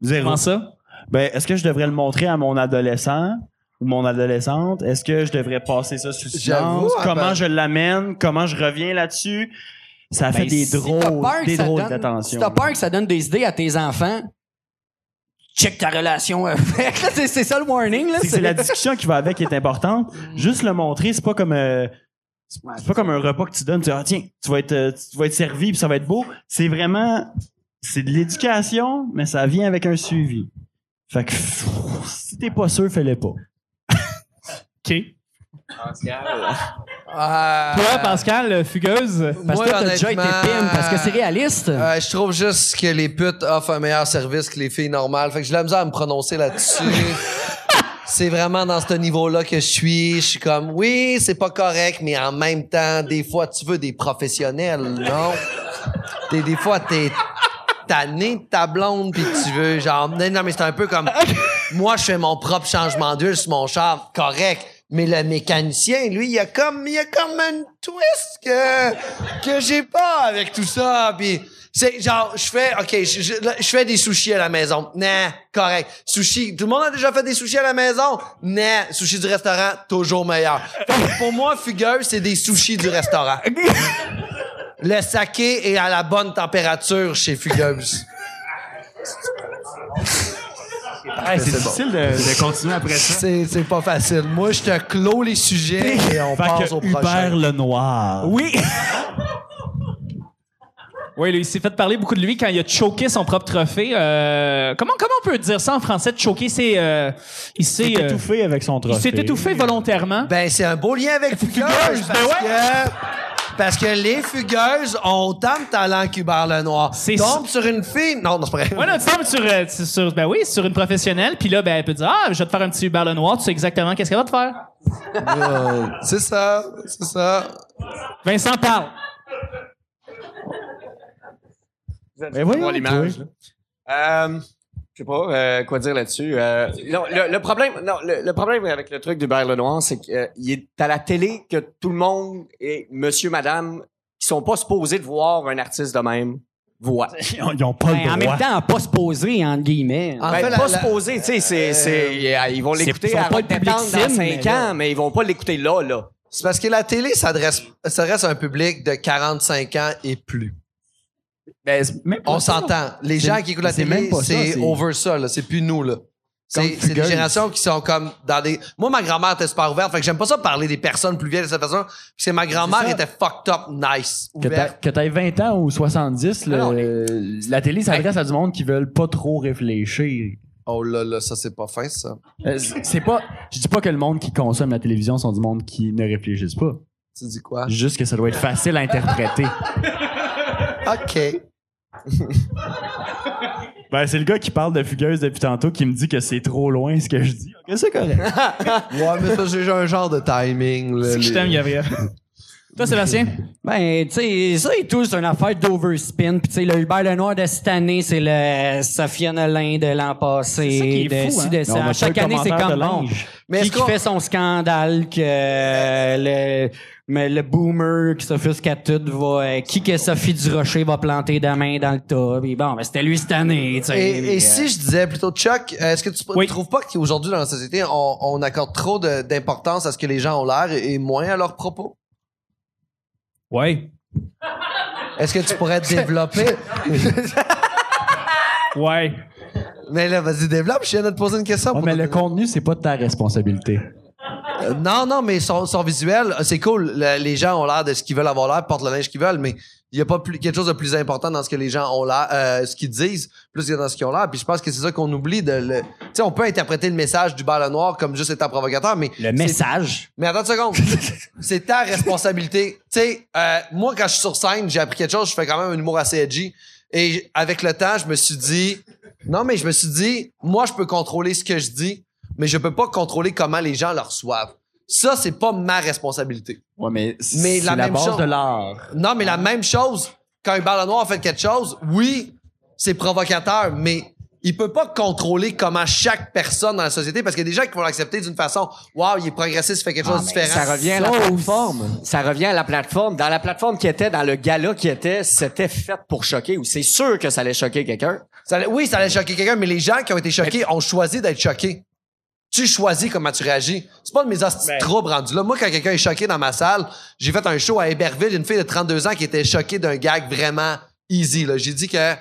Zéro. Comment ça? Ben, est-ce que je devrais le montrer à mon adolescent ou mon adolescente? Est-ce que je devrais passer ça sous silence? hein, Comment ben- je l'amène? Comment je reviens là-dessus? Ça fait Ben, des si drôles, des drôles d'attention. Si t'as peur que ça donne des idées à tes enfants, check ta relation avec. C'est, c'est ça le warning. Là, c'est la discussion qui va avec qui est importante. Juste le montrer, c'est pas comme euh, c'est c'est pas comme un repas que tu donnes. Tu dis, ah, tiens, tu vas être euh, tu vas être servi puis ça va être beau. C'est vraiment c'est de l'éducation, mais ça vient avec un suivi. Fait que pff, si t'es pas sûr, fais-le pas. OK. Ah, Toi, Pascal, fugueuse. Parce que Moi, toi, t'as déjà été honnêtement, pimp, parce que c'est réaliste. Euh, je trouve juste que les putes offrent un meilleur service que les filles normales. Fait que j'ai de la misère à me prononcer là-dessus. c'est vraiment dans ce niveau-là que je suis. Je suis comme, oui, c'est pas correct, mais en même temps, des fois, tu veux des professionnels, non? Des, des fois, t'es tanné de ta blonde pis tu veux, genre, non, mais c'est un peu comme, moi, je fais mon propre changement d'huile sur mon char, correct. Mais le mécanicien, lui, il y a comme, il y a comme un twist que, que j'ai pas avec tout ça. Puis c'est genre, je fais, ok, je, je- je fais des sushis à la maison. Nah, correct. Sushi, tout le monde a déjà fait des sushis à la maison? Nah, sushi du restaurant, toujours meilleur. Pour moi, fugueuse, c'est des sushis du restaurant. Le saké est à la bonne température chez Fugueuse. Hey, c'est difficile de, de continuer après ça. C'est, c'est pas facile. Moi, je te clôt les sujets et on Fait passe au Hubert prochain. Lenoir. Oui. Oui, lui, il s'est fait parler beaucoup de lui quand il a choqué son propre trophée. Euh, comment, comment on peut dire ça en français, de choquer? C'est, euh, il s'est, Il euh, étouffé avec son il trophée. s'est étouffé volontairement. Ben, c'est un beau lien avec Fugueuse. Ben ouais. que, parce que les Fugueuses ont autant de talent qu'Hubert Lenoir. C'est Tombe sur une fille. Non, non, c'est pas vrai. Ouais, non, tu tombes sur, euh, sur, sur- ben oui, sur une professionnelle, puis là, ben, elle peut dire, ah, je vais te faire un petit Hubert Lenoir, tu sais exactement qu'est-ce qu'elle va te faire. Euh, c'est ça, c'est ça. Vincent parle. Mais voyons, voir l'image. Euh, je sais pas euh, quoi dire là-dessus. Euh, non, le, le problème, non, le, le problème avec le truc d'Hubert Lenoir, c'est qu'il est à la télé que tout le monde et monsieur, madame, qui sont pas supposés de voir un artiste de même, voient. Ils ont, ils ont pas Ben, le en droit. même temps, pas se poser, entre guillemets. En Ben, fait, la- pas la- supposés, tu sais, c'est, c'est, ils vont l'écouter à pas pas le public dans cible, 5 mais là- ans, mais ils vont pas l'écouter là, là. C'est parce que la télé s'adresse, s'adresse à un public de 45 ans et plus. Ben, c'est On s'entend. Les C'est- gens qui écoutent la c'est télé, c'est c'est- over ça. C'est plus nous, là. C'est c'est des générations qui sont comme dans des. Moi, ma grand-mère était super ouverte. Fait que j'aime pas ça parler des personnes plus vieilles de cette façon. Parce que ma grand-mère était fucked up, nice, ouverte. que t'aies 20 ans ou 70, le- Ah la télé s'adresse à du monde qui veulent pas trop réfléchir. Oh là là, ça c'est pas fin, ça. Euh, c'est- c'est pas. Je dis pas que le monde qui consomme la télévision sont du monde qui ne réfléchissent pas. Tu dis quoi? Juste que ça doit être facile à interpréter. OK. Ben, c'est le gars qui parle de fugueuse depuis tantôt qui me dit que c'est trop loin ce que je dis. Ok, c'est correct. Ouais, mais ça, j'ai un genre de timing, là. C'est que je t'aime, Gabriel. Toi, Sébastien? Ben, tu sais, ça et tout, c'est une affaire d'overspin. Puis, tu sais, le Hubert Lenoir de cette année, c'est le Sophia Nolin de l'an passé. C'est ça qui est de fou, hein? de ça. On a À pas chaque année, c'est commentaire comme de bon. Mais qui, qui fait son scandale, que euh, le, mais le boomer qui s'offusque à tout va... euh, qui que Sophie Durocher va planter demain dans le tas. Puis bon, ben, c'était lui cette année, tu sais. Et, euh, si je disais plutôt, Chuck, euh, est-ce que tu Oui. trouves pas qu'aujourd'hui dans la société, on, on accorde trop de- d'importance à ce que les gens ont l'air et moins à leurs propos? Ouais. Est-ce que tu pourrais te développer? Ouais. mais là, vas-y, développe. Je viens de te poser une question. Ouais, pour mais te le contenu, c'est pas de ta responsabilité. Euh, non, non, mais son, son visuel, euh, c'est cool. Le- les gens ont l'air de ce qu'ils veulent avoir l'air, portent le linge qu'ils veulent, mais il y a pas plus, quelque chose de plus important dans ce que les gens ont l'air, euh, ce qu'ils disent, plus que dans ce qu'ils ont l'air. Puis je pense que c'est ça qu'on oublie de le. Tu sais, on peut interpréter le message du bal noir comme juste étant provocateur, mais le message. Mais attends une seconde. c'est ta responsabilité. Tu sais, euh, moi, quand je suis sur scène, j'ai appris quelque chose, je fais quand même un humour assez edgy. Et avec le temps, je me suis dit, non, mais je me suis dit, moi, je peux contrôler ce que je dis, mais je peux pas contrôler comment les gens le reçoivent. Ça, c'est pas ma responsabilité. Ouais, mais c'est Mais la la, même base chose- de l'art. Non, mais la même chose, quand un ballon noir fait quelque chose, oui, c'est provocateur, mais il peut pas contrôler comment chaque personne dans la société, parce qu'il y a des gens qui vont l'accepter d'une façon, waouh, il est progressiste, il fait quelque chose de différent. Ça revient à la plateforme. Ça revient à la plateforme. Dans la plateforme qui était, dans le gala qui était, c'était fait pour choquer. Ou c'est sûr que ça allait choquer quelqu'un. Ça allait- oui, ça allait choquer quelqu'un, mais les gens qui ont été choqués ont choisi d'être choqués. Tu choisis comment tu réagis. C'est pas de mes hosties de troubles rendus là. Moi, quand quelqu'un est choqué dans ma salle, j'ai fait un show à Héberville, une fille de 32 ans qui était choquée d'un gag vraiment easy. là. J'ai dit que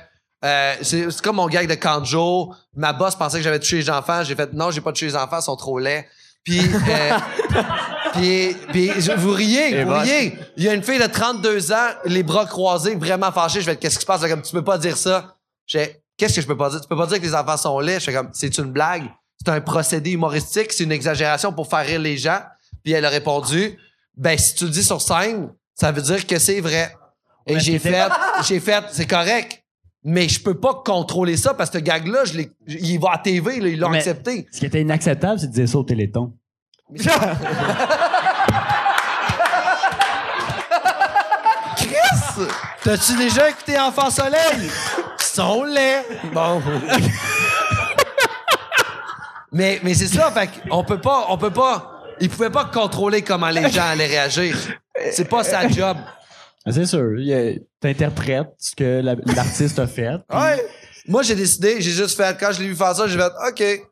euh, c'est comme mon gag de Kanjo. Ma boss pensait que j'avais touché les enfants. J'ai fait non, j'ai pas touché les enfants, ils sont trop laids. Puis, euh, puis, vous riez, vous riez. Il y a une fille de 32 ans, les bras croisés, vraiment fâchée. Je vais qu'est-ce qui se passe? Comme tu peux pas dire ça. J'ai qu'est-ce que je peux pas dire? Tu peux pas dire que les enfants sont laids. Je fais comme, c'est une blague. C'est un procédé humoristique. C'est une exagération pour faire rire les gens. Puis elle a répondu, ben, si tu le dis sur scène, ça veut dire que c'est vrai. Et j'ai fait, j'ai fait, c'est correct. Mais je peux pas contrôler ça parce que ce gag-là, je l'ai- il va à TV, là, ils l'ont Mais- accepté. Ce qui était inacceptable, c'est de dire ça au Téléthon. Chris! T'as-tu déjà écouté Enfant Soleil? Ils sont laids. Bon. mais mais c'est ça, fait on peut pas, on peut pas. Ils pouvaient pas contrôler comment les gens allaient réagir. C'est pas sa job. Ah, C'est sûr. il T'interprètes ce que la- l'artiste a fait. puis- Ouais. Moi, j'ai décidé, j'ai juste fait, quand je l'ai vu faire ça, j'ai fait, OK.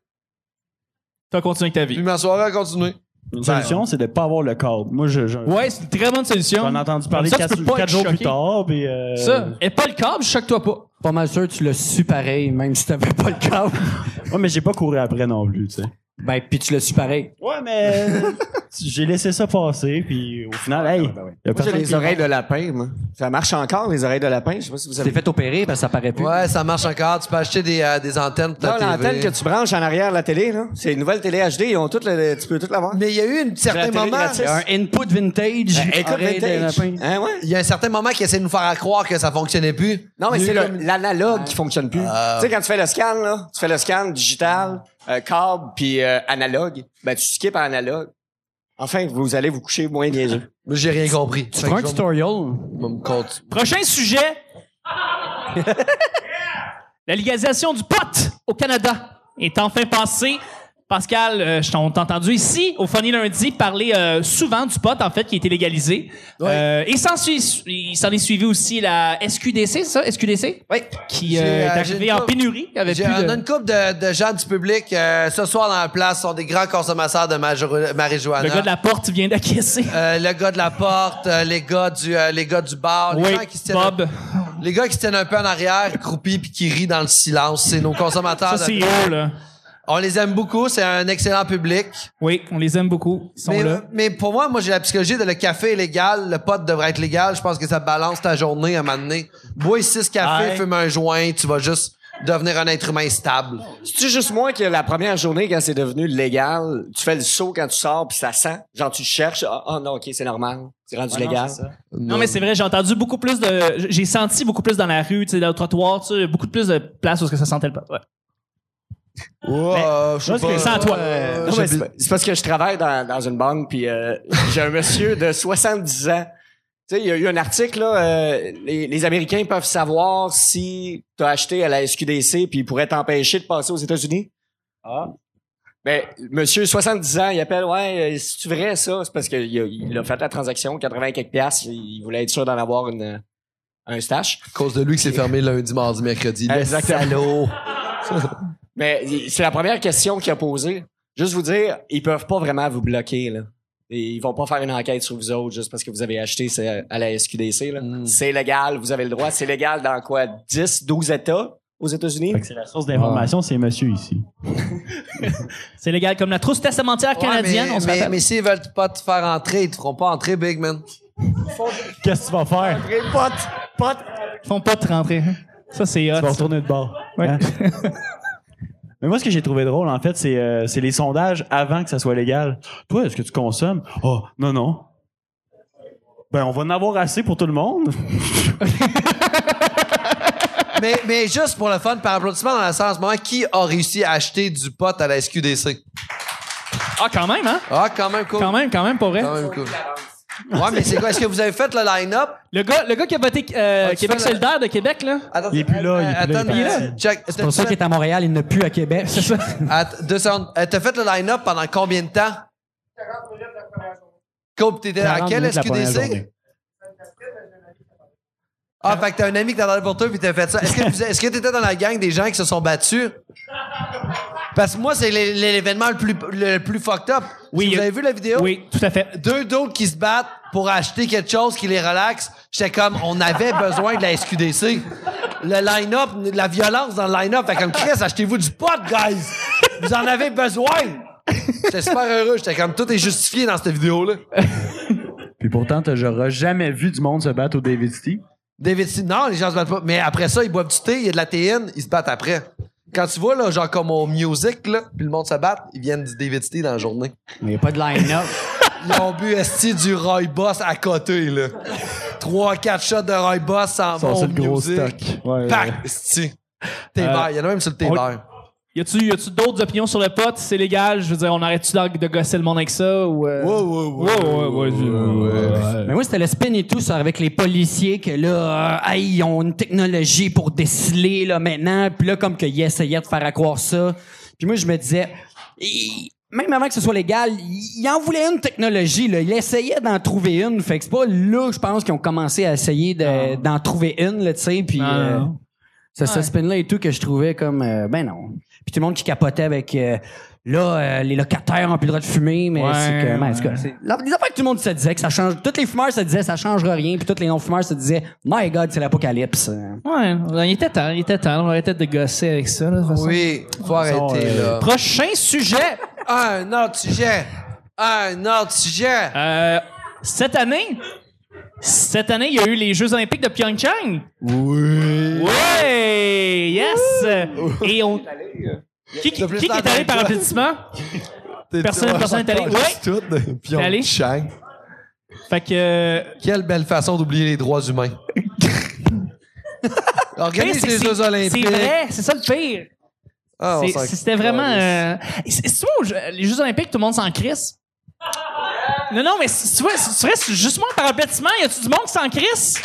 T'as continué avec ta Puis vie. ma soirée a continué. Une solution, c'est de pas avoir le câble. Moi, je, je- Ouais, c'est une très bonne solution. j'en ai entendu parler ça, quatre, jours plus tard. Puis, euh, Ça. Et pas le câble, choque-toi pas. Pas mal sûr tu l'as su pareil, même si t'avais pas le câble. Ouais, mais j'ai pas couru après non plus, tu sais. Ben, puis tu l'as su pareil. Ouais, mais j'ai laissé ça passer, puis au final, hey, y a Moi, j'ai personne les qui- oreilles de lapin, moi. Ça marche encore, les oreilles de lapin? Je sais pas si vous avez t'es fait opérer parce que ça paraît plus. Ouais, ça marche encore. Tu peux acheter des, euh, des antennes pour Non, ta l'antenne que tu branches en arrière de la télé, là. C'est une nouvelle télé HD, ils ont toutes le, tu peux tout l'avoir. Mais il y a eu un certain moment. a un input vintage. Euh, écoute, oreille de vintage. lapin. Hein, ouais? Il y a un certain moment qui essaie de nous faire croire que ça fonctionnait plus. Non, mais c'est le- comme- l'analogue qui fonctionne plus. Ah. Tu sais, quand tu fais le scan, là, tu fais le scan digital, euh, câble, puis euh, analogue, ben tu skips en analogue. Enfin, vous allez vous coucher moins niaiseux. Moi, J'ai rien compris. Tu feras un tutorial. Prochain sujet. La légalisation du pot au Canada est enfin passée. Pascal, euh, je t'ai entendu ici, au Funny Lundi, parler euh, souvent du pot, en fait, qui a été légalisé. Euh, et s'en il s'en est suivi aussi la SQDC, c'est ça? SQDC? Oui. Qui est arrivée en pénurie. Avec plus on de- a une couple de, de gens du public ce soir dans la place sont des grands consommateurs de marijuana. Le gars de la porte vient d'acquiescer. Le gars de la porte, les gars du les gars du bar, les Oui, gens qui se tiennent Bob. les gars qui se tiennent un peu en arrière, croupis puis qui rient dans le silence, c'est nos consommateurs. Ça, de- c'est là. On les aime beaucoup, c'est un excellent public. Oui, on les aime beaucoup. Ils sont Mais, là. mais pour moi, moi j'ai la psychologie de le café est légal, le pot devrait être légal. Je pense que ça balance ta journée à un moment donné. Bois six cafés, Ouais. fume un joint, tu vas juste devenir un être humain stable. C'est-tu juste moi que la première journée, quand c'est devenu légal, tu fais le saut quand tu sors, puis ça sent? Genre, tu cherches, ah ah, non, OK, c'est normal. C'est rendu légal. Non, mais c'est vrai, j'ai entendu beaucoup plus de. J'ai senti beaucoup plus dans la rue, tu sais, dans le trottoir, tu sais, beaucoup plus de place où est-ce que ça sentait le pot. Ouais. Je sais sans toi. Euh, Non, mais j'ai- c'est parce que je travaille dans, dans une banque, puis euh, j'ai un monsieur de 70 ans. Tu sais, il y a eu un article, là, euh, les, les Américains peuvent savoir si tu as acheté à la SQDC, puis ils pourraient t'empêcher de passer aux États-Unis. Ah. Ben, monsieur, 70 ans, il appelle, ouais, euh, c'est-tu vrai, ça? C'est parce qu'il a, il a fait la transaction, 80 quelques piastres, il voulait être sûr d'en avoir une, un stash. à cause de lui que c'est fermé lundi, mardi, mercredi. Le Exactement. Mais c'est la première question qu'il a posée. Juste vous dire, ils peuvent pas vraiment vous bloquer, là. Et ils vont pas faire une enquête sur vous autres juste parce que vous avez acheté à la SQDC. Mm. C'est légal, vous avez le droit. C'est légal dans quoi? 10, 12 États aux États-Unis? C'est la source d'information, c'est monsieur ici. C'est légal comme la trousse testamentaire canadienne, Ouais, on mais, mais, mais s'ils veulent pas te faire entrer, ils te feront pas entrer, Big Man. Qu'est-ce que tu vas faire? Ils font pas de rentrer. hein. Ça, c'est hot. Tu vas retourner de bord. Ouais. Hein? Mais moi, ce que j'ai trouvé drôle, en fait, c'est euh, c'est les sondages avant que ça soit légal. Toi, est-ce que tu consommes? Oh, non, non. Ben, on va en avoir assez pour tout le monde. mais, mais juste pour le fun, par applaudissement dans la salle en ce moment, qui a réussi à acheter du pot à la SQDC? Ah, quand même, hein? Ah, quand même cool. Quand même, quand même, pour vrai. Quand même cool. Ouais, mais c'est quoi? Est-ce que vous avez fait le line-up? Le gars, le gars qui a voté euh, Ah, tu Québec fais la- solidaire de Québec, là. Attends, Il est plus là, il est plus là, attends, il est euh, parti. check. C'est pour ça qu'il est à Montréal, il n'a plus à Québec. C'est ça. Att- deux secondes. Euh, T'as fait le line-up pendant combien de temps? 40 minutes la première journée. Cool, t'étais à 40 quel minutes la première SQDC? journée. Ah, fait que t'as un ami qui t'a pour toi puis t'as fait ça. Est-ce que, vous- est-ce que t'étais dans la gang des gens qui se sont battus? Parce que moi, c'est l'é- l'événement le plus, le plus fucked up. Oui, Si vous avez vu la vidéo? Oui, tout à fait. Deux d'autres qui se battent pour acheter quelque chose qui les relaxe. J'étais comme, on avait besoin de la SQDC. Le line-up, la violence dans le line-up. Fait comme, Chris, achetez-vous du pot, guys! Vous en avez besoin! J'étais super heureux. J'étais comme, tout est justifié dans cette vidéo-là. Puis pourtant, t'as- j'aurais jamais vu du monde se battre au David City. David Steele, non, les gens se battent pas. Mais après ça, ils boivent du thé, il y a de la théine, ils se battent après. Quand tu vois, là, genre comme au music, là, puis le monde se bat, ils viennent du David dans la journée. Mais y a pas de line-up. Ils ont bu esti du Roy Boss à côté, là. Trois, quatre shots de Roy Boss sans Ça, bon c'est le gros music. stock. Ouais, Pac, esti. Thé Euh, vert, il y en a même sur le thé on- vert. Y a-tu, y a-tu d'autres opinions sur le pot? C'est légal? Je veux dire, on arrête-tu de, de gosser le monde avec ça? Ou, euh... Ouais, ouais, ouais. Ouais, ouais, ouais, ouais. Mais moi, c'était le spin et tout, ça, avec les policiers, que là, euh, hey, ils ont une technologie pour déceler, là, maintenant. Puis là, comme qu'ils essayaient de faire à croire ça. Puis moi, je me disais, même avant que ce soit légal, il en voulait une technologie, là. Il essayait d'en trouver une. Fait que c'est pas là, je pense, qu'ils ont commencé à essayer de- d'en trouver une, là, tu sais. Puis, euh, ce spin-là et tout que je trouvais comme, euh, ben non. Puis tout le monde qui capotait avec, euh, là, euh, les locataires ont plus le droit de fumer, mais Ouais, c'est que, ben, en tout cas, c'est- la- les affaires que tout le monde se disait que ça change. Tous les fumeurs se disaient ça changera rien, puis tous les non-fumeurs se disaient My God, c'est l'apocalypse. Ouais, il était temps, il était temps. On va arrêter de gosser avec ça, là, de toute façon. Oui, faut arrêter, euh, là. Prochain sujet. Un autre sujet. Un autre sujet. Euh, cette année, cette année, il y a eu les Jeux Olympiques de Pyeongchang. Oui. Ouais, yes. Et on. Qui, qui, est allé par applaudissement? Personne- personne n'est allé. Ouais. Puis allé? Chang. Fait que. euh, Quelle belle façon d'oublier les droits humains. Organise les Jeux Olympiques. C'est vrai, c'est ça le pire. Ah, C'était vraiment. euh, c'est- les Jeux Olympiques, tout le monde s'en crisse? Non, non, mais si- tu vois, si tu restes justement par applaudissement, y a-tu du monde qui s'en crisse?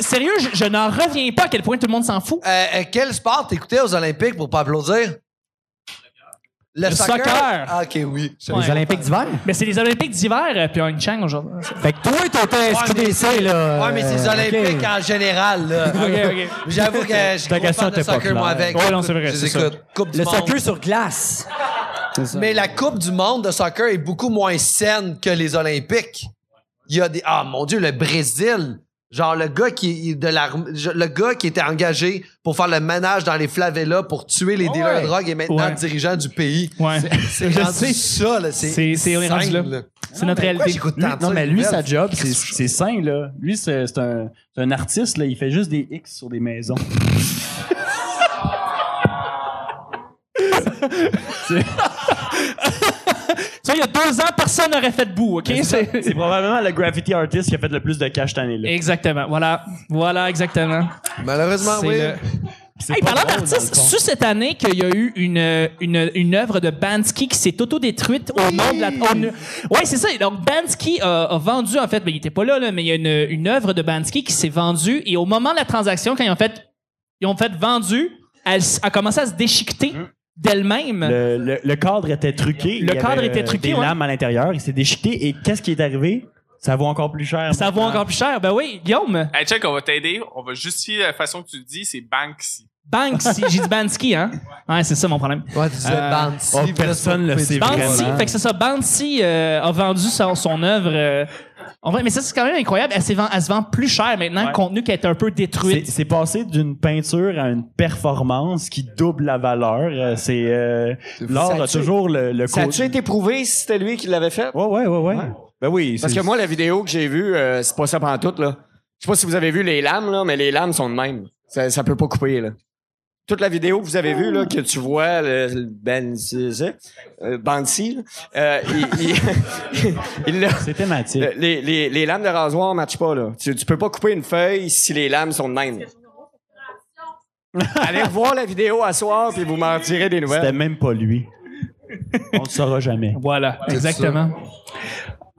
Sérieux, je, je n'en reviens pas à quel point tout le monde s'en fout. Euh, euh, quel sport t'écoutais aux Olympiques pour pas applaudir? Le, Le soccer? Ah, ok, oui. Ouais. Les Olympiques d'hiver? Mais c'est les Olympiques d'hiver, euh, Pyeongchang aujourd'hui. Fait que toi, t'étais SQDC, là. Ouais, mais c'est les euh, Olympiques en général, là. Ok, ok. J'avoue que je suis fan de soccer, moi, avec. Ouais, non, c'est vrai, Je les c'est ça. écoute. Coupe du Le monde. soccer sur glace. Mais la Coupe du monde de soccer est beaucoup moins saine que les Olympiques. Il y a des. Ah, mon Dieu, le Brésil. Genre, le gars qui de l'arme- le gars qui était engagé pour faire le ménage dans les favelas pour tuer les dealers de drogue est maintenant Ouais. dirigeant du pays. Ouais. C'est ça, là. C'est, C'est- notre réalité. Lui- non, mais lui, sa job, c'est c'est sain, là. Lui, c'est un, un artiste, là. Il fait juste des X sur des maisons. Tu vois, il y a deux ans, personne n'aurait fait de bout, OK? C'est- C'est probablement le graffiti artist qui a fait le plus de cash cette année-là. Exactement. Voilà. Voilà, exactement. Malheureusement, C'est oui. le- C'est Hey, pas parlant d'artistes, c'est cette année qu'il y a eu une, une, une œuvre de Bansky qui s'est autodétruite au nom de la... on- ouais, c'est ça. Donc, Bansky a, a vendu, en fait, mais il était pas là, là, mais il y a une, une œuvre de Bansky qui s'est vendue et au moment de la transaction, quand ils ont fait, ils ont fait vendu, elle a commencé à se déchiqueter d'elle-même. Le, le- le cadre était truqué. Le Il y cadre avait, était euh, truqué, Des ouais. lames à l'intérieur. Il s'est déchiqueté. Et qu'est-ce qui est arrivé? Ça vaut encore plus cher. Ça vaut maintenant. encore plus cher. Ben oui, Guillaume. Hey, check, on va t'aider. On va justifier la façon que tu le dis, c'est Banksy. Banksy. J'ai dit Bansky, hein? Ouais, c'est ça mon problème. Ouais, tu disais Euh, Banksy, oh, personne le sait Banksy, fait que c'est ça. Banksy euh, a vendu son, son œuvre. euh, en vrai, mais ça c'est quand même incroyable. Elle, vend- elle se vend plus cher maintenant, Ouais. compte tenu qu'elle est un peu détruite. c'est passé d'une peinture à une performance qui double la valeur. C'est euh, l'art a toujours le, le Ça a-tu été prouvé si c'était lui qui l'avait fait? Ouais, ouais, ouais, ouais. Ben oui. Parce que moi, la vidéo que j'ai vue, euh, c'est pas ça pendant tout, là. Je sais pas si vous avez vu les lames, là, mais les lames sont de même. Ça, ça peut pas couper, là. Toute la vidéo que vous avez vue, là, que tu vois, le, le Ben, euh, Banksy, là, euh, il, il, il l'a- c'est thématique. le- les, les, les lames de rasoir matchent pas, là. Tu, tu peux pas couper une feuille si les lames sont de même. Allez revoir la vidéo à soir, puis vous m'en direz des C'était nouvelles. même pas lui. On ne saura jamais. Voilà, exactement.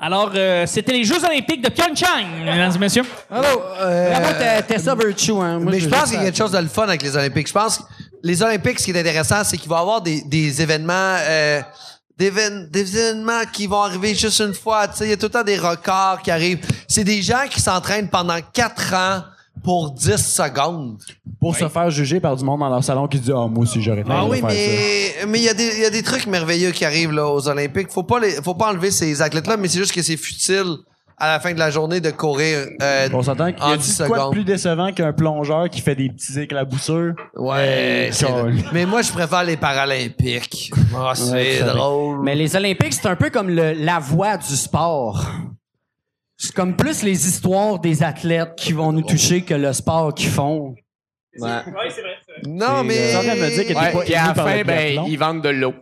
Alors, euh, c'était les Jeux Olympiques de Pyeongchang, mesdames et messieurs. Bravo. Bravo, t'es- t'es ça virtue, hein. Moi, mais je pense qu'il y a quelque chose de le fun avec les Olympiques. Je pense que les Olympiques, ce qui est intéressant, c'est qu'il va y avoir des, des événements, euh, des événements qui vont arriver juste une fois. Tu sais, il y a tout le temps des records qui arrivent. C'est des gens qui s'entraînent pendant quatre ans pour 10 secondes. Pour se faire juger par du monde dans leur salon qui dit Ah, moi aussi, j'aurais Ah oui, de faire ça. mais mais il y a des il y a des trucs merveilleux qui arrivent là aux Olympiques. Faut pas les, faut pas enlever ces athlètes là, mais c'est juste que c'est futile à la fin de la journée de courir. euh, On s'entend qu'il y en a 10 dit quoi de plus décevant qu'un plongeur qui fait des petits éclaboussures? Ouais, Cool. mais moi je préfère les Paralympiques. Ah, c'est Ouais, drôle. Mais les Olympiques, c'est un peu comme le, la voie du sport. C'est comme plus les histoires des athlètes qui vont nous toucher que le sport qu'ils font. Ouais. Non, mais. T'es en train de me dire que t'es Ouais, pas puis à la fin, ben, ils vendent de l'eau.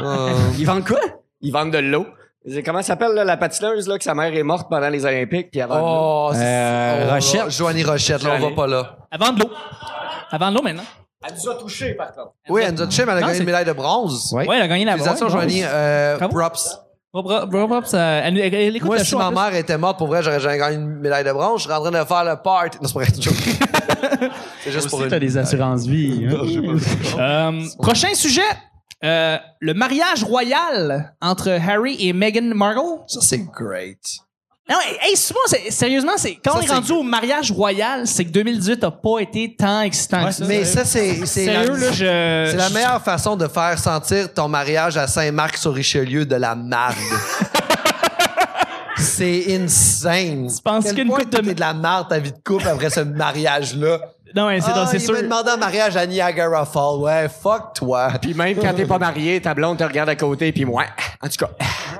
Euh, Ils vendent quoi? Ils vendent de l'eau. C'est- Comment ça s'appelle, là, la patineuse, là, que sa mère est morte pendant les Olympiques, puis elle vend de l'eau? Oh, c'est- Euh, oh, Rochette. Joanie Rochette, là, on va pas là. Avant de l'eau. Avant de l'eau maintenant. Elle nous a touchés, par contre. Oui, elle nous a touché, mais elle a Non, gagné c'est- une médaille de bronze. Ouais. Ouais, elle a gagné la Félicitations, bronze. Joanie. Euh, props. Bro, bro, bro, bro, ça- elle, elle- elle écoute Moi, le si show, ma mère était morte, pour vrai, j'aurais jamais gagné une médaille de bronze. Je serais en train de faire le party. Non, c'est pas vrai, c'est juste pour une... t'as des assurances-vie. hein. Euh, prochain sujet. Euh, le mariage royal entre Harry et Meghan Markle. Ça, c'est great. Non, hey, c'est- sérieusement, c'est quand Ça, on est c'est- rendu au mariage royal, c'est que 2018 a pas été tant excitant Ouais, que ça. Mais ça, c'est... c'est la- Sérieux, là, je... C'est la meilleure façon de faire sentir ton mariage à Saint-Marc-sur-Richelieu de la marde. c'est insane. Tu penses qu'une couple de- de la marde ta vie de couple après ce mariage-là? Non, ouais, c'est Ah, c'est il sûr. m'a demandé un mariage à Niagara Falls. Ouais, fuck toi. Puis même quand t'es pas marié, ta blonde te regarde à côté, puis moi, en tout cas.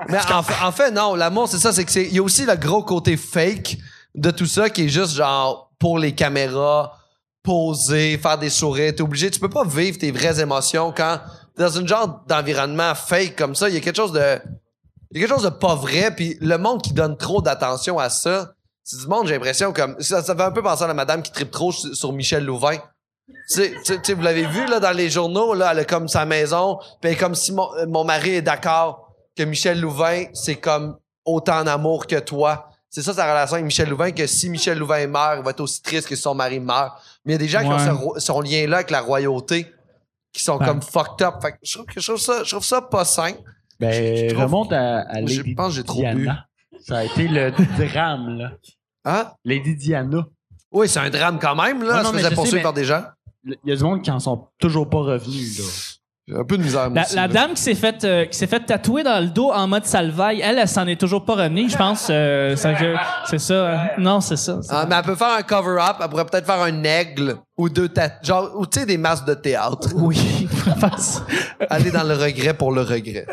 Mais en fait, en fait, non, l'amour, c'est ça, c'est que c'est. Il y a aussi le gros côté fake de tout ça qui est juste genre pour les caméras, poser, faire des sourires. T'es obligé, tu peux pas vivre tes vraies émotions quand dans une genre d'environnement fake comme ça, il y a quelque chose de. Il y a quelque chose de pas vrai, puis le monde qui donne trop d'attention à ça, c'est du monde, j'ai l'impression, comme. Ça, ça fait un peu penser à la madame qui tripe trop sur, sur Michel Louvain. Tu sais- vous l'avez vu là dans les journaux, là, elle a comme sa maison, puis comme si mon, euh, mon mari est d'accord que Michel Louvain, c'est comme autant en amour que toi. C'est ça sa relation avec Michel Louvain, que si Michel Louvain meurt, il va être aussi triste que si son mari meurt. Mais il y a des gens qui ont ce, son lien-là avec la royauté, qui sont Ouais. comme fucked up. Fait que je trouve, je trouve ça, je trouve ça pas sain. Je Ben, trouve- remonte à, à Je Lady pense que j'ai trop bu. Diana. Ça a été le drame, là. Hein? Lady Diana. Oui, c'est un drame quand même, là. Ouais, non, se faisait je poursuivre par des gens. Il y a du monde qui en sont toujours pas revenus, là. J'ai un peu de misère, La, aussi, la dame qui s'est faite euh, qui s'est fait tatouer dans le dos en mode salvaille, elle, elle s'en est toujours pas revenue, je pense. euh, c'est que- c'est ça. hein. Non, c'est ça. c'est- Ah, mais elle peut faire un cover-up, elle pourrait peut-être faire un aigle ou deux tat- genre ou tu sais des masques de théâtre. Oui, pourrait faire ça. Aller dans le regret pour le regret.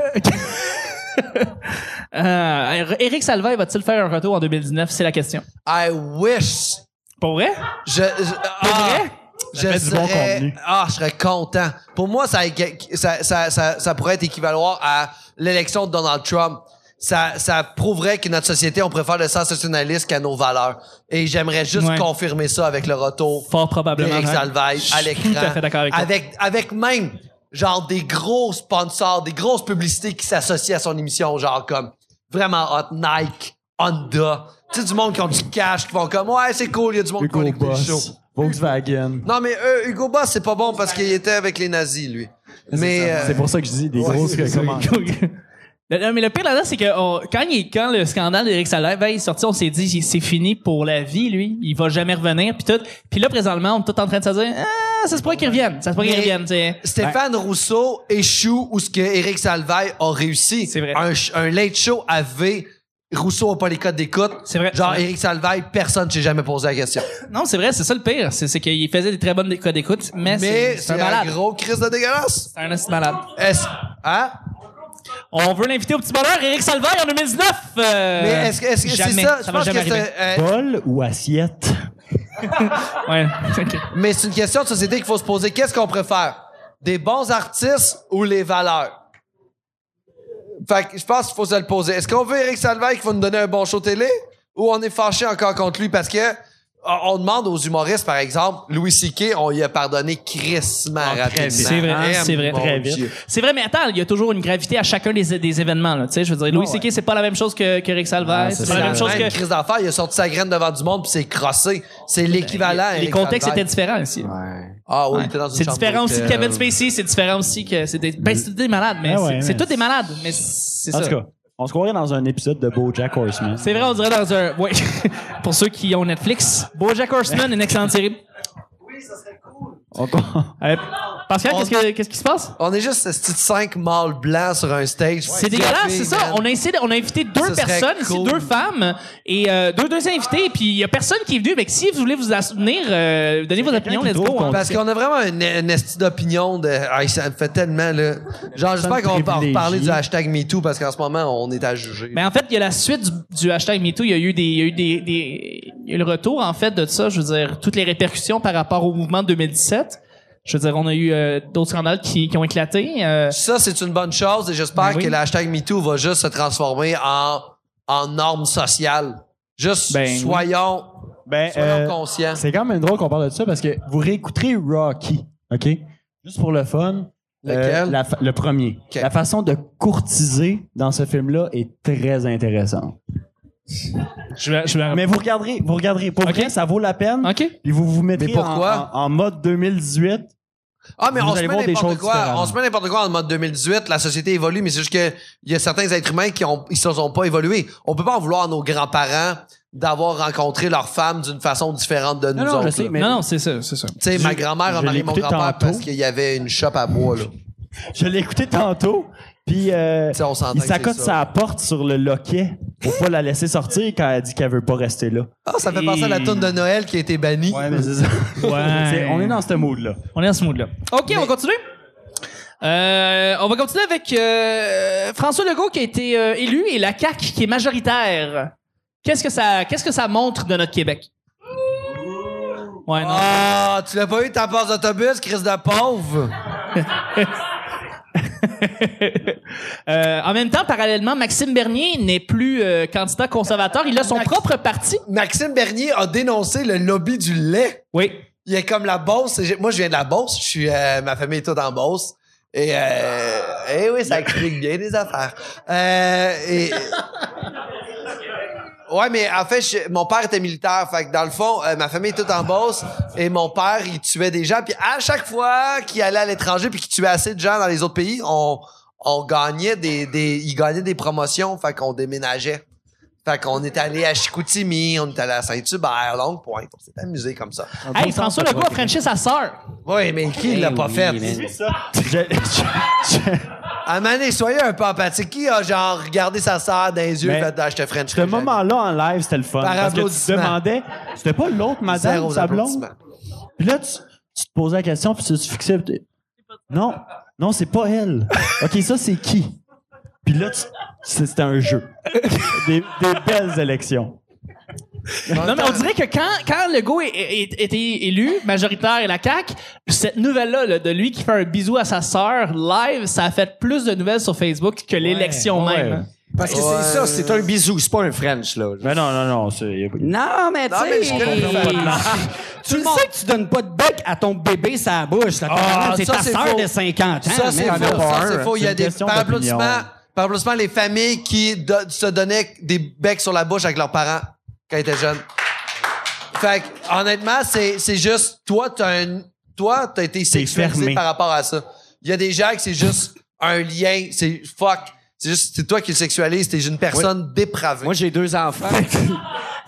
Euh, Eric Salvaille va-t-il faire un retour en 2019? C'est la question. I wish. Pour vrai? Je, je- ah, vrai? Je fait du bon serais, contenu. ah, je serais content. Pour moi, ça, ça, ça, ça, ça pourrait être équivaloir à l'élection de Donald Trump. Ça, ça prouverait que notre société, on préfère le sensationnalisme qu'à nos valeurs. Et j'aimerais juste Ouais. confirmer ça avec le retour Fort probablement. d'Éric. Salvaille Je à suis l'écran. Tout à fait d'accord avec toi. avec, avec même, genre, des gros sponsors, des grosses publicités qui s'associent à son émission, genre, comme, vraiment hot, Nike, Honda. Tu sais, du monde qui ont du cash, qui font comme, ouais, c'est cool, il y a du monde qui va Hugo écouter le show. Volkswagen. Non, mais euh, Hugo Boss, c'est pas bon parce qu'il était avec les nazis, lui. Mais, euh, C'est pour ça que je dis des ouais, grosses c'est ça. commandes. Le- non, mais le pire là-dedans, c'est que on- quand, il, quand le scandale d'Éric Salvaille est sorti, on s'est dit c'est fini pour la vie, lui. Il va jamais revenir. Puis tout. Puis là, présentement, on est tout en train de se dire ah, ça se pourrait qu'il revienne. Ça se pourrait qu'il Mais- revienne. tu sais. Stéphane Rousseau échoue où ce que Éric Salvaille a réussi. C'est vrai. Un, ch- un late show avait Rousseau a pas les codes d'écoute. C'est vrai. Genre. Éric Salvaille, personne ne s'est jamais posé la question. Non, c'est vrai, c'est ça le pire. C'est, c'est qu'il faisait des très bonnes codes d'écoute, mais, Mais c'est, c'est un un malade. gros crise de dégueulasse. C'est un esti malade. Est-ce, hein? On veut l'inviter au petit bonheur, Éric Salvaille, en 2019. euh, Mais est-ce que est-ce que c'est jamais. ça? Ça Je va pense jamais que arriver. c'est, euh, Bol ou assiette? Ouais. ok. mais c'est une question de société qu'il faut se poser. Qu'est-ce qu'on préfère? Des bons artistes ou les valeurs? Fait que je pense qu'il faut se le poser. Est-ce qu'on veut Éric Salvaille qui va nous donner un bon show télé? Ou on est fâché encore contre lui parce que on on demande aux humoristes, par exemple, Louis C.K., on lui a pardonné crissement rapidement. Ah, C'est vrai, Eh, c'est vrai. Très vite. C'est vrai, mais attends, il y a toujours une gravité à chacun des, des événements. Là, tu sais, je veux dire, Louis ouais. C.K., c'est pas la même chose que, que Rick Salvaille. Ah, c'est pas la même chose que. Chris d'enfer, il a sorti sa graine devant du monde puis c'est crossé. C'est l'équivalent. à Les contextes étaient différents aussi. Ah oui, Ouais. il était dans une C'est différent aussi de d'hôtel. Kevin Spacey, c'est différent aussi que c'est des, ben, c'est tous des malades, mais Ah c'est- ouais, c'est mais tous des malades, mais c'est En ça. tout cas, on se croirait dans un épisode de BoJack Horseman. C'est vrai, on dirait dans un, ouais, pour ceux qui ont Netflix, BoJack Horseman, une excellente série. On- Euh, Pascal, qu'est-ce, que- qu'est-ce qui se passe? On est juste ce petit cinq mâles blancs sur un stage. C'est dégueulasse, c'est ça. On a, essayé de- on a invité deux Ce serait personnes, ici, cool. deux femmes et euh, deux, deux invités, puis il y a personne qui est venu. Mais si vous voulez vous soutenir, euh, donnez vos opinions, let's go. hein. Parce qu'on a vraiment une, une esti d'opinion de. Ah, ça me fait tellement, là. Genre, j'espère qu'on va privilégiée. reparler du hashtag MeToo parce qu'en ce moment, on est à juger. Mais en fait, il y a la suite du, du hashtag MeToo. Il y a eu des, il y a eu des, des- il y a eu le retour en fait de ça. Je veux dire, toutes les répercussions par rapport au mouvement de 2017. Je veux dire, on a eu euh, d'autres scandales qui, qui ont éclaté. euh, Ça, c'est une bonne chose et j'espère Ben oui. que le hashtag MeToo va juste se transformer en, en norme sociale. Juste, Ben oui. soyons, Ben, soyons euh, conscients. c'est quand même drôle qu'on parle de ça parce que vous réécouterez Rocky, OK? Juste pour le fun. Lequel? Euh, la fa- le premier. OK. La façon de courtiser dans ce film-là est très intéressante. Je vais, je vais- Mais vous regarderez, vous regarderez. Pour vrai, ça vaut la peine. Ok. Puis vous vous pourquoi? En, en- en mode 2018. Ah, mais Vous on se met n'importe quoi. On se met n'importe quoi en mode 2018. La société évolue, mais c'est juste que il y a certains êtres humains qui ont, ils se sont pas évolués. On peut pas en vouloir à nos grands-parents d'avoir rencontré leur femme d'une façon différente de nous non, autres. je sais, mais- Non, non, c'est ça, c'est ça. Tu sais, ma grand-mère a marié mon écouté grand-père tantôt. parce qu'il y avait une shop à bois, là. Je l'ai écouté tantôt. Puis euh, il s'accote sa porte sur le loquet pour pas la laisser sortir quand elle dit qu'elle veut pas rester là. Ah, ça fait penser à la tourne de Noël qui a été bannie. Ouais, mais c'est ça. Ouais. On est dans ce mood-là. On est dans ce mood-là. OK, on va continuer. Euh, on va continuer avec euh, François Legault qui a été euh, élu et la CAQ qui est majoritaire. Qu'est-ce que ça, qu'est-ce que ça montre de notre Québec? Ouais, non. Ah, tu l'as pas eu ta passe d'autobus, Chris de pauvre? Euh, en même temps, parallèlement, Maxime Bernier n'est plus euh, candidat conservateur. Il a son Max- propre parti. Maxime Bernier a dénoncé le lobby du lait. Oui. Il est comme la Beauce. et Moi, je viens de la Beauce. Je suis, euh, ma famille est toute en Beauce. Et, euh, eh oui, ça explique bien des affaires. Et, ouais, mais en fait, je- mon père était militaire. Fait que dans le fond, euh, ma famille est toute en Beauce. Et mon père, il tuait des gens. Puis à chaque fois qu'il allait à l'étranger puis qu'il tuait assez de gens dans les autres pays, on, on gagnait des, des, il gagnait des promotions. Fait qu'on déménageait. Fait qu'on est allé à Chicoutimi, on est allé à Saint-Hubert, Longue Pointe. On s'est amusé comme ça. Hey, François Legault a frenché sa sœur. Oui, mais qui l'a pas fait? Je- je- je- À soyez un peu empathique. Qui a genre regardé sa sœur dans les yeux et fait ah, je te French ce moment-là en live, c'était le fun. Par parce que tu te applaudissement. demandais, c'était pas l'autre madame, Zéro sa blonde? Puis là, tu, tu te posais la question, puis tu te fixais. Non, non, c'est pas elle. OK, ça, c'est qui? Puis là, c'était un jeu. des, des belles élections. Non, mais on dirait que quand, quand Legault était élu, majoritaire et la CAQ, cette nouvelle-là, là, de lui qui fait un bisou à sa sœur live, ça a fait plus de nouvelles sur Facebook que l'élection ouais. même. Parce que Ouais. c'est ça, c'est un bisou, c'est pas un French, là. Mais non, non, non. c'est- Non, mais tu Non, mais je sais. Tu le sais que tu donnes pas de bec à ton bébé sa bouche. là. Ah, c'est ta sœur de 50 ans. Ça, c'est faux. pas Ça, un. c'est faux. Il y a des par les familles qui do- se donnaient des becs sur la bouche avec leurs parents quand ils étaient jeunes. Fait que, honnêtement, c'est, c'est juste, toi, t'as un, toi, t'as été sexualisé fermé. par rapport à ça. Il y a des gens que c'est juste un lien, c'est fuck. C'est juste, c'est toi qui le sexualises, t'es une personne dépravée. Moi, j'ai deux enfants.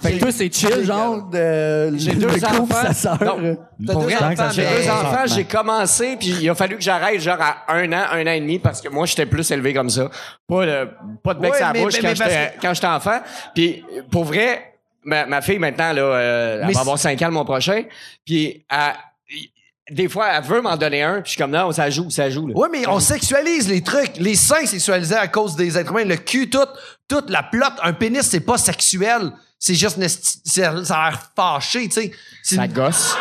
Fait que toi, c'est chill, genre, de. J'ai de deux couple, enfants. sa sœur. Non. T'as Pour deux vrai, enfants, j'ai mais- deux enfants, j'ai commencé, puis il a fallu que j'arrête genre à un an, un an et demi, parce que moi, j'étais plus élevé comme ça. Pas, le- pas de bec Ouais, sur la mais- bouche mais- quand mais parce j'étais quand j'étais enfant. Puis pour vrai, ma, ma fille, maintenant, là, euh, elle va avoir 5 ans le mois prochain, puis elle- des fois, elle veut m'en donner un, puis je suis comme, non, ça joue, ça joue. Là. Oui, mais on sexualise les trucs. Les seins sexualisés à cause des êtres humains. Le cul, tout, toute la plotte. Un pénis, c'est pas sexuel. C'est juste, une esti- c'est- ça a l'air fâché, tu sais. C'est Ça gosse.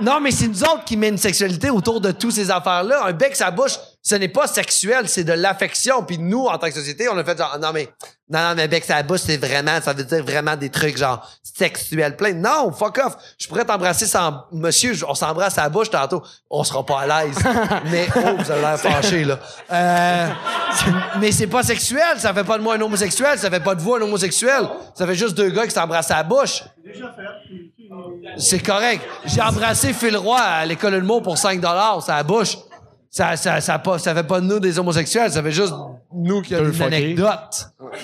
Non, mais c'est nous autres qui met une sexualité autour de tous ces affaires-là. Un bec, sa bouche, ce n'est pas sexuel, c'est de l'affection. Puis nous, en tant que société, on a fait genre, non, mais, non, non, mais bec, sa bouche, c'est vraiment, ça veut dire vraiment des trucs genre sexuels plein. Non, fuck off. Je pourrais t'embrasser sans, monsieur, on s'embrasse à la bouche tantôt. On sera pas à l'aise. mais, oh, vous avez l'air fâché, là. Euh, mais c'est pas sexuel. Ça fait pas de moi un homosexuel. Ça fait pas de vous un homosexuel. Ça fait juste deux gars qui s'embrassent à la bouche. C'est correct. J'ai embrassé Phil Roy à l'école de mots pour 5 dollars, ça la bouche. Ça, ça, ça, pas, ça fait pas de nous des homosexuels, ça fait juste nous qui avons une anecdote.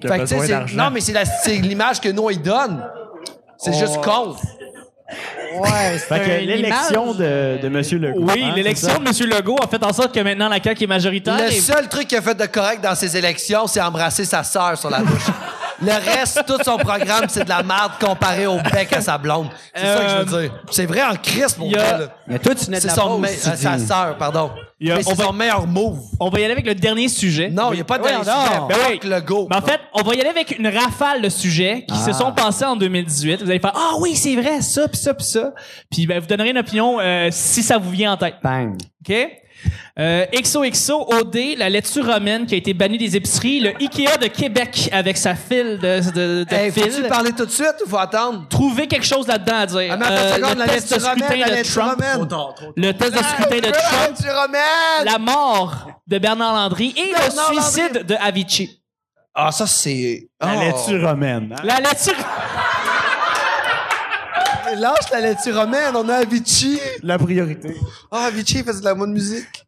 Qui a Fait que, besoin c'est- d'argent. non, mais c'est la- c'est l'image que nous, ils donnent. C'est juste con. Ouais, Fait que l'élection de, de M. Legault. Oui, hein, l'élection de M. Legault a fait en sorte que maintenant la CAQ est majoritaire. Le et- seul truc qu'il a fait de correct dans ses élections, c'est embrasser sa sœur sur la bouche. Le reste, tout son programme, c'est de la merde comparé au bec à sa blonde. C'est ça que je veux dire. C'est vrai en crise, mon il y a- gars. là. Mais toi, tu de C'est son me- euh, sa sœur, pardon. Il y a- Mais on c'est va- son meilleur move. On va y aller avec le dernier sujet. Non, il n'y a pas de dernier non. sujet. Ben oui. Le go. Mais en fait, on va y aller avec une rafale de sujets qui se sont passés en 2018. Vous allez faire Ah oui, c'est vrai, ça, puis ça, puis ça. Puis ben, vous donnerez une opinion euh, si ça vous vient en tête. Bang. OK? Euh, XOXO, OD, la laitue romaine qui a été bannie des épiceries, le Ikea de Québec avec sa file de, de, de Hey, fil. faut-tu parler tout de suite ou faut attendre? Trouver quelque chose là-dedans à dire. Ah, mais attends une seconde, le la test de romaine, scrutin la de Trump. Le test de scrutin de La Trump. laitue romaine! La mort de Bernard Landry et Bernard le suicide de Avicii. Ah, ça, c'est... La Oh. laitue romaine. hein? La laitue... Lâche la laitue romaine, on a Avicii. La priorité. Ah, Avicii faisait de la bonne musique.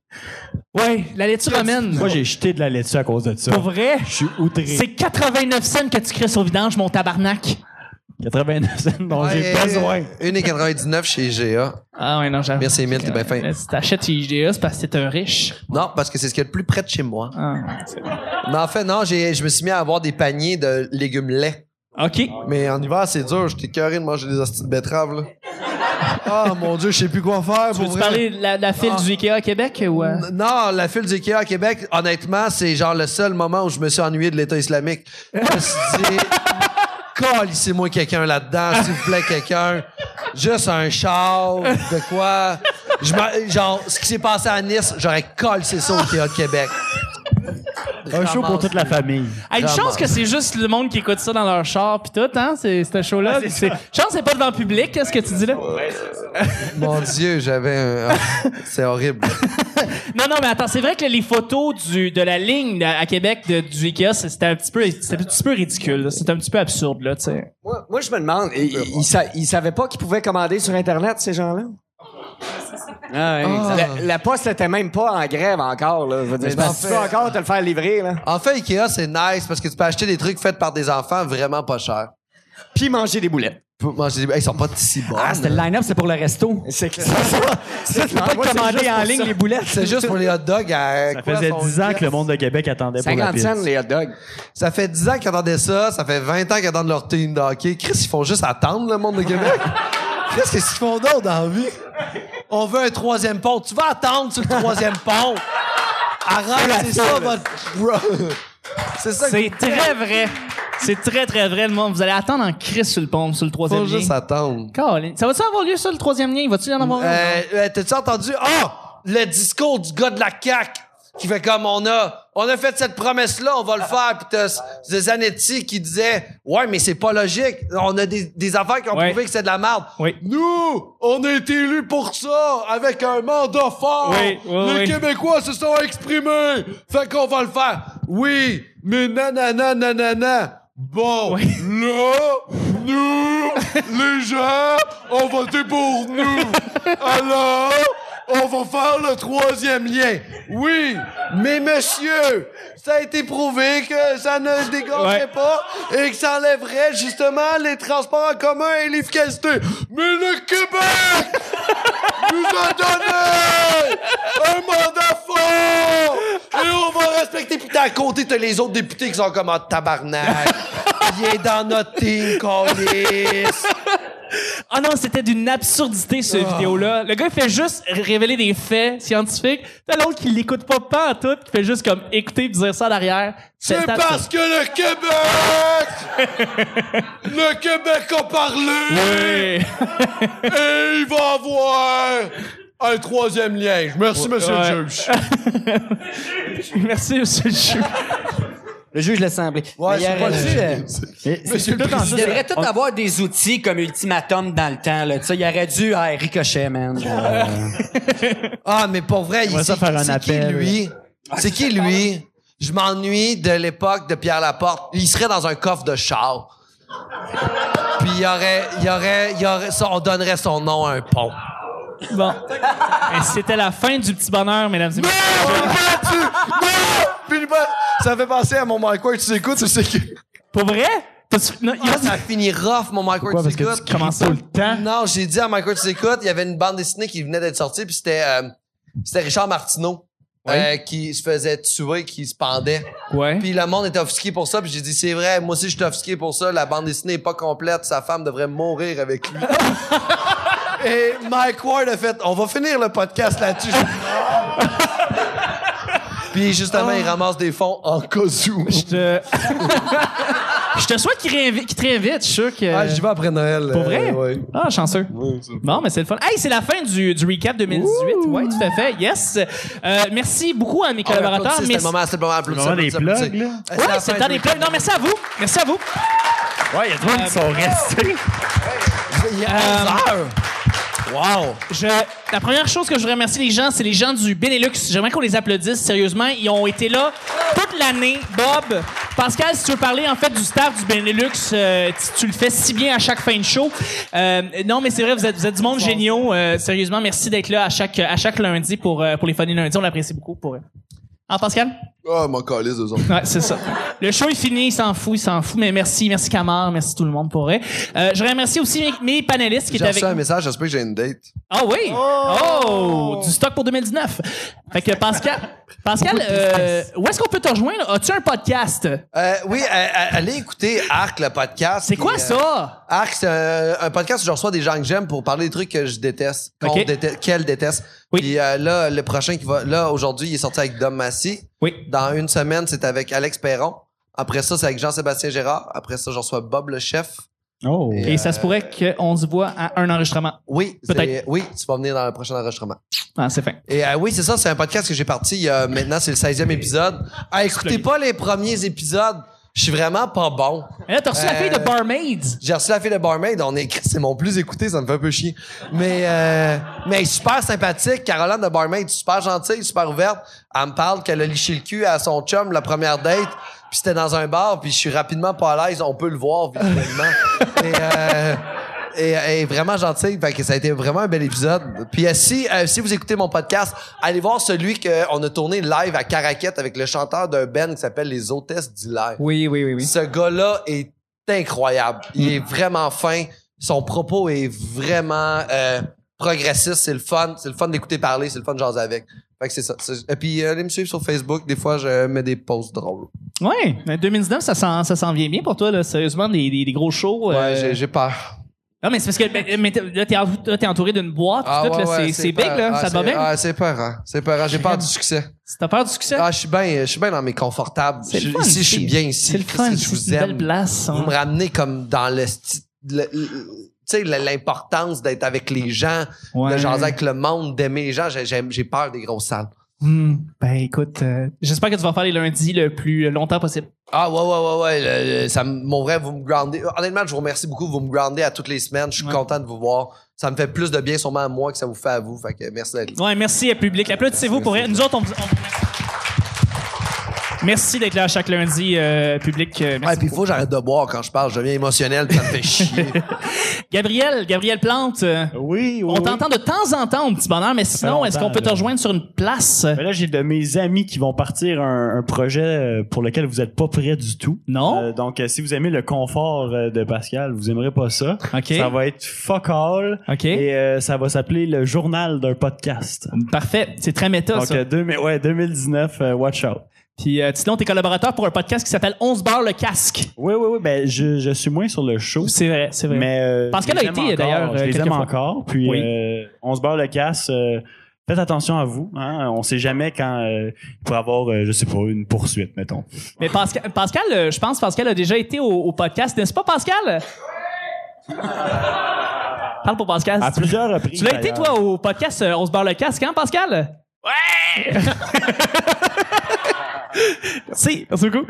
Ouais, la laitue romaine. Moi, j'ai jeté de la laitue à cause de ça. Pour vrai, Je suis outré. c'est 89 cents que tu crées sur vidange, mon tabarnak. 89 cents dont j'ai besoin. 1,99 chez GA. Ah ouais, non, j'avoue. Merci, Emile, t'es bien fin. Si t'achètes chez IGA, c'est parce que t'es un riche. Non, parce que c'est ce qu'il y a de plus près de chez moi. Ah, c'est- Mais en fait, non, j'ai, je me suis mis à avoir des paniers de légumes laits. OK. Mais en hiver, c'est dur. J'étais curé de manger des hosties de betteraves, là. Ah, mon Dieu, je sais plus quoi faire. Tu veux parler de la, de la file Ah. du Ikea à Québec ou... euh? N- Non, la file du Ikea à Québec, honnêtement, c'est genre le seul moment où je me suis ennuyé de l'État islamique. Je me suis dit, calissez-moi quelqu'un là-dedans, s'il vous plaît, quelqu'un. Juste un char, de quoi. Je genre, ce qui s'est passé à Nice, j'aurais calissé ça au Ikea de Québec. Un show pour toute la famille. Ah, une chance que c'est juste le monde qui écoute ça dans leur char pis tout, hein? C'est, un show-là. Ah, c'est chance c'est pas devant le public, qu'est-ce que tu dis là? Mon Dieu, j'avais un... c'est horrible. Non, non, mais attends, c'est vrai que les photos du, de la ligne à Québec de, du Ikea, c'était un petit peu, c'était un petit peu ridicule. là. C'était un petit peu absurde, là, tu sais. Moi, moi, je me demande, ils, ils savaient pas qu'ils pouvaient commander sur Internet, ces gens-là? Ah, exact. La, la poste était même pas en grève encore, là. Je veux dire, tu fait- peux encore te le faire livrer, là. En fait, Ikea, c'est nice parce que tu peux acheter des trucs faits par des enfants vraiment pas chers. Puis manger des boulettes. Tu peux manger des- Hey, Ils sont pas si bons. Ah, c'était le line-up, c'est pour le resto. C'est clair. Ça, tu peux pas te commander en ligne les boulettes. C'est juste pour les hot dogs à Ça quoi, faisait son 10 ans que le monde de Québec attendait pour la 50 pizza. les hot dogs. Ça fait 10 ans qu'ils attendaient ça, ça fait 20 ans qu'ils attendent leur team de hockey. Chris, ils font juste attendre le monde de Québec. Qu'est-ce qu'ils font d'autre dans la vie? On veut un troisième pont. Tu vas attendre sur le troisième pont. Arrête, c'est ça, votre... Bro. C'est ça C'est très vrai. C'est très, très vrai, le monde. Vous allez attendre en crise sur le pont, sur le troisième faut lien. juste attendre. Colin. Ça va-tu avoir lieu, ça, le troisième lien? Va-tu y en avoir un? Euh, euh, T'as-tu entendu? Ah! le discours du gars de la CAQ qui fait comme on a, on a fait cette promesse-là, on va le faire. Puis t'as des Zanetti qui disait, ouais, mais c'est pas logique. On a des, des affaires qui ont Ouais. prouvé que c'est de la merde. Oui. Nous, on a été élus pour ça, avec un mandat fort. Oui, oui, Les. Québécois se sont exprimés. Fait qu'on va le faire. Oui, mais nanana, nanana. Bon, Oui. là, nous, les gens, ont voté pour nous. Alors, on va faire le troisième lien. Oui, mais monsieur, ça a été prouvé que ça ne dégagerait Ouais. pas et que ça enlèverait justement les transports en commun et l'efficacité. Mais le Québec nous a donné un mandat fort et on va respecter. Puis t'as à côté, t'as les autres députés qui sont comme en tabarnak. Il est dans notre team, câlisse. Ah non, c'était d'une absurdité, cette vidéo-là. Le gars, il fait juste révéler des faits scientifiques. T'as l'autre qui l'écoute pas, pas en tout, qui fait juste comme écouter et dire ça derrière. C'est parce que le Québec! le Québec a parlé! Oui. Et il va avoir un troisième lien. Merci, monsieur Ouais. le juge. Merci, monsieur le juge. Le juge laisse sembler. Ouais, Mais il aurait le dû, juge. euh, Monsieur le tout en ça, Il devrait tout avoir des outils comme ultimatum dans le temps. Là. Tu sais, il aurait dû... Ah, ricochet, man. Euh, Ah, mais pour vrai, il c'est faire un c'est qui lui? C'est qui lui? Je m'ennuie de l'époque de Pierre Laporte. Il serait dans un coffre de char. Puis il y aurait, il y aurait, il y aurait, ça, on donnerait son nom à un pont. Bon. C'était la fin du petit bonheur, mesdames et messieurs. Non! Puis, ça fait penser à mon Mike Ward, tu écoutes, tu sais que. Pour vrai? T'as-tu- non, il ça a fini rough, mon Mike Ward, Pourquoi? Parce tu que écoutes. tu commences tout le temps? Non, j'ai dit à Mike Ward, tu écoutes, il y avait une bande dessinée qui venait d'être sortie, puis c'était euh, c'était Richard Martineau. euh, qui se faisait tuer, qui se pendait. Ouais. Puis le monde était offusqué pour ça. Puis j'ai dit, c'est vrai, moi aussi je suis offusqué pour ça. La bande dessinée est pas complète. Sa femme devrait mourir avec lui. Et Mike Ward a fait, on va finir le podcast là-dessus. Puis justement, il ramasse des fonds en cas où. Je te... je te souhaite qu'il réinvite, qu'il te réinvite. Je suis sûr que. Ah, j'y vais après Noël. Pour vrai? euh, ouais. Ah, chanceux. Bon, mais c'est le fun. Hey, c'est la fin du, du recap 2018. Oui, tout à fait. Yes. Euh, merci beaucoup à mes Ah, collaborateurs. applaudissez, C'était Merci- le moment, c'était le moment. Le moment des applaudissez, applaudissez. plugs, là. Euh, Ouais, la c'est fin le temps du des plugs. Non, merci à vous. Merci à vous. Ouais, il y a du monde qui sont restés. Il y a Euh, 11 heures. Wow. Je, la première chose que je voudrais remercier les gens, c'est les gens du Benelux. J'aimerais qu'on les applaudisse, sérieusement. Ils ont été là toute l'année. Bob, Pascal, si tu veux parler en fait du staff du Benelux, euh, tu, tu le fais si bien à chaque fin de show. Euh, non, mais c'est vrai, vous êtes, vous êtes du monde géniaux. Euh, sérieusement, merci d'être là à chaque, à chaque lundi pour, euh, pour les funny lundi. On l'apprécie beaucoup pour eux. Ah, Pascal? Oh, mon calice, eux autres. Ouais, c'est ça. Le show est fini, il s'en fout, il s'en fout. Mais merci, merci Camar, merci tout le monde pour eux. Euh, je remercie aussi mes, mes panélistes qui J'ai étaient avec reçu un message, j'espère que j'ai une date. Ah oui! Oh! Du stock pour 2019. Fait que Pascal, Pascal, euh, où est-ce qu'on peut te rejoindre? As-tu un podcast? Euh, oui, euh, euh, allez écouter Arc, le podcast. C'est quoi euh, ça? Arc, c'est un, un podcast où je reçois des gens que j'aime pour parler des trucs que je déteste, qu'on Ok. déteste, qu'elle déteste. Oui. Puis euh, là, le prochain qui va, là, aujourd'hui, il est sorti avec Dom Massy. Oui. Dans une semaine, c'est avec Alex Perron. Après ça, c'est avec Jean-Sébastien Gérard. Après ça, je reçois Bob le chef. Oh. Et, Et ça se pourrait qu'on se voit à un enregistrement. Oui, Peut-être. oui, tu vas venir dans le prochain enregistrement. Ah, c'est fin. Et euh, oui, c'est ça, c'est un podcast que j'ai parti il y a- maintenant, c'est le 16e épisode. Ah, écoutez pas les premiers épisodes. Je suis vraiment pas bon. Et là, t'as reçu la Euh, fille de Barmaids. J'ai reçu la fille de Barmaid, on est c'est mon plus écouté, ça me fait un peu chier. Mais euh, mais super sympathique, Caroline de Barmaid, super gentille, super ouverte. Elle me parle qu'elle a liché le cul à son chum la première date, puis c'était dans un bar, puis je suis rapidement pas à l'aise, on peut le voir visuellement. euh, et est vraiment gentille, fait que ça a été vraiment un bel épisode. Puis euh, si euh, si vous écoutez mon podcast, allez voir celui qu'on a tourné live à Caraquette avec le chanteur d'un band qui s'appelle Les Hôtesses d'Hilaire. Oui, oui, oui, oui. Ce gars-là est incroyable. Il est vraiment fin. Son propos est vraiment euh, progressiste. C'est le fun. C'est le fun d'écouter parler. C'est le fun de jaser avec. Fait que c'est ça. Et puis, euh, allez me suivre sur Facebook. Des fois, je mets des posts drôles. Ouais, mais 2019, ça s'en, ça s'en vient bien pour toi, là. Sérieusement, des, des, des gros shows. Ouais, euh, j'ai- j'ai peur. Non, mais c'est parce que ben, mais là, t'es, en- là, t'es entouré d'une boîte. Ah, tout, ouais, là, ouais, c'est, c'est big, peur. là. Ah, ça te va bien? Ah, c'est peur, hein. C'est peur. hein. J'ai peur du succès. T'as peur du succès? Ah, je suis bien, je suis bien dans mes confortables. c'est le Je- fun. Ici, je suis bien ici. C'est le fun. Je C'est vous une belle aime? place. Vous hein. me ramenez comme dans le, le- le- tu sais, l'importance d'être avec les gens, Ouais. de jaser avec le monde, d'aimer les gens. J'ai j'ai peur des grosses salles. Hmm. Ben, écoute, euh, j'espère que tu vas faire les lundis le plus longtemps possible. Ah ouais, ouais, ouais, ouais. le- le- ça mon vrai, vous me groundez. Honnêtement, je vous remercie beaucoup. Vous me groundez à toutes les semaines. Je suis Ouais. content de vous voir. Ça me fait plus de bien sûrement à moi que ça vous fait à vous. Fait que merci d'être là. Ouais, merci, euh, public. Applaudissez-vous pour. Nous autres, on vous. on- Merci d'être là chaque lundi, euh, public. euh, Ouais, merci puis il faut que j'arrête de boire quand je parle. Je deviens émotionnel, puis ça me fait chier. Gabriel, Gabriel Plante. euh, Oui, oui. on oui. t'entend de temps en temps, mon petit bonheur, mais sinon, est-ce qu'on peut te rejoindre sur une place? Ben là, j'ai de mes amis qui vont partir un, un projet euh, pour lequel vous êtes pas prêt du tout. Non? Euh, donc, si vous aimez le confort de Pascal, vous aimerez pas ça. OK. Ça va être fuck all. OK. Et euh, ça va s'appeler le journal d'un podcast. Parfait. C'est très méta, Donc, ça. euh, deux- ouais, 2019, euh, watch out. Puis, euh, sinon, t'es collaborateur pour un podcast qui s'appelle 11 barres le casque. Oui, oui, oui. Ben, je, je suis moins sur le show. C'est vrai, c'est vrai. Mais euh, les a été, d'ailleurs, Je les quelques aime fois. encore. Puis Oui. euh, on se barre le casse. euh, faites attention à vous. Hein? On sait jamais quand euh, il pourrait avoir, euh, je sais pas, une poursuite, mettons. Mais Pascal, Pascal euh, je pense Pascal a déjà été au, au podcast, n'est-ce pas, Pascal? Parle pour Pascal. À plusieurs reprises. Tu l'as été, toi, au podcast euh, On se barre le casque, hein, Pascal? Ouais! si, merci beaucoup.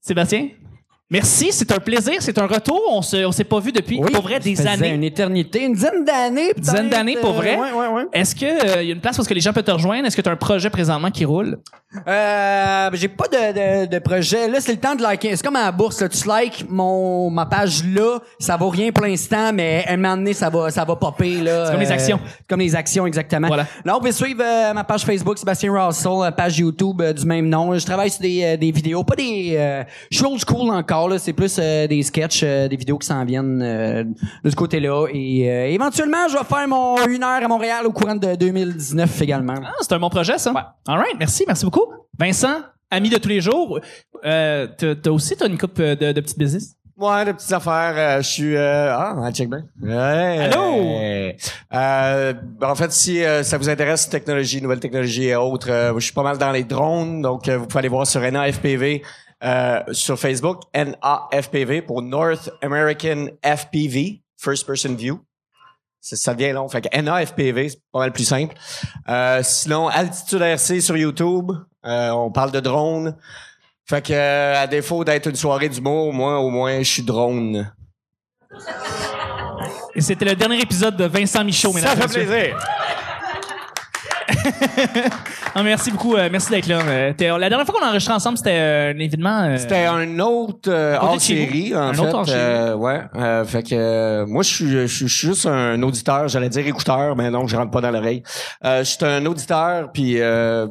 Sébastien? Merci, c'est un plaisir, c'est un retour. On on s'est pas vu depuis, pour vrai, des années. une éternité, une dizaine d'années. Une dizaine d'années, pour euh, vrai? Ouais, ouais, ouais. Est-ce qu'il y a une place où est-ce que les gens peuvent te rejoindre? Est-ce que tu as un projet présentement qui roule? Euh, j'ai pas de, de, de projet. Là, c'est le temps de liker. C'est comme à la bourse. Là. Tu likes mon, ma page là. Ça vaut rien pour l'instant, mais un moment donné, ça va, ça va popper. là. C'est comme les Euh, actions. comme les actions, exactement. Voilà. Là, on peut suivre euh, ma page Facebook, Sébastien Russell, euh, page YouTube euh, du même nom. Je travaille sur des, euh, des vidéos. Pas des... euh, je suis old school encore. Là. C'est plus euh, des sketchs, euh, des vidéos qui s'en viennent euh, de ce côté-là. Et euh, éventuellement, je vais faire mon une heure à Montréal au courant de 2019 également. Ah, c'est un bon projet, ça. All right, merci, merci beaucoup. Vincent, ami de tous les jours, euh, t'as aussi t'as une coupe de, de petites business? Ouais, de petites affaires. euh, je suis... euh, ah, check bien. Ouais. Allô? Euh, en fait, si euh, ça vous intéresse, technologie, nouvelles technologies et autres, euh, je suis pas mal dans les drones, donc euh, vous pouvez aller voir sur NAFPV euh, sur Facebook, NAFPV pour North American FPV, First Person View. Ça, ça devient long. Fait que NAFPV, c'est pas mal plus simple. Euh, sinon, Altitude RC sur YouTube. Euh, on parle de drones. Fait que, à défaut d'être une soirée d'humour, moi, au moins, je suis drone. Et c'était le dernier épisode de Vincent Michaud, Ça mesdames et fait plaisir. Merci beaucoup, euh, merci d'être là. Euh, la dernière fois qu'on a enregistré ensemble, c'était euh, un événement. euh, C'était un autre euh, Côté hors de chez série, vous. en Un fait. autre hors ouais. Euh, fait que euh, moi, je suis, juste un auditeur. J'allais dire écouteur, mais non, je rentre pas dans l'oreille. Euh, je suis un auditeur, puis euh,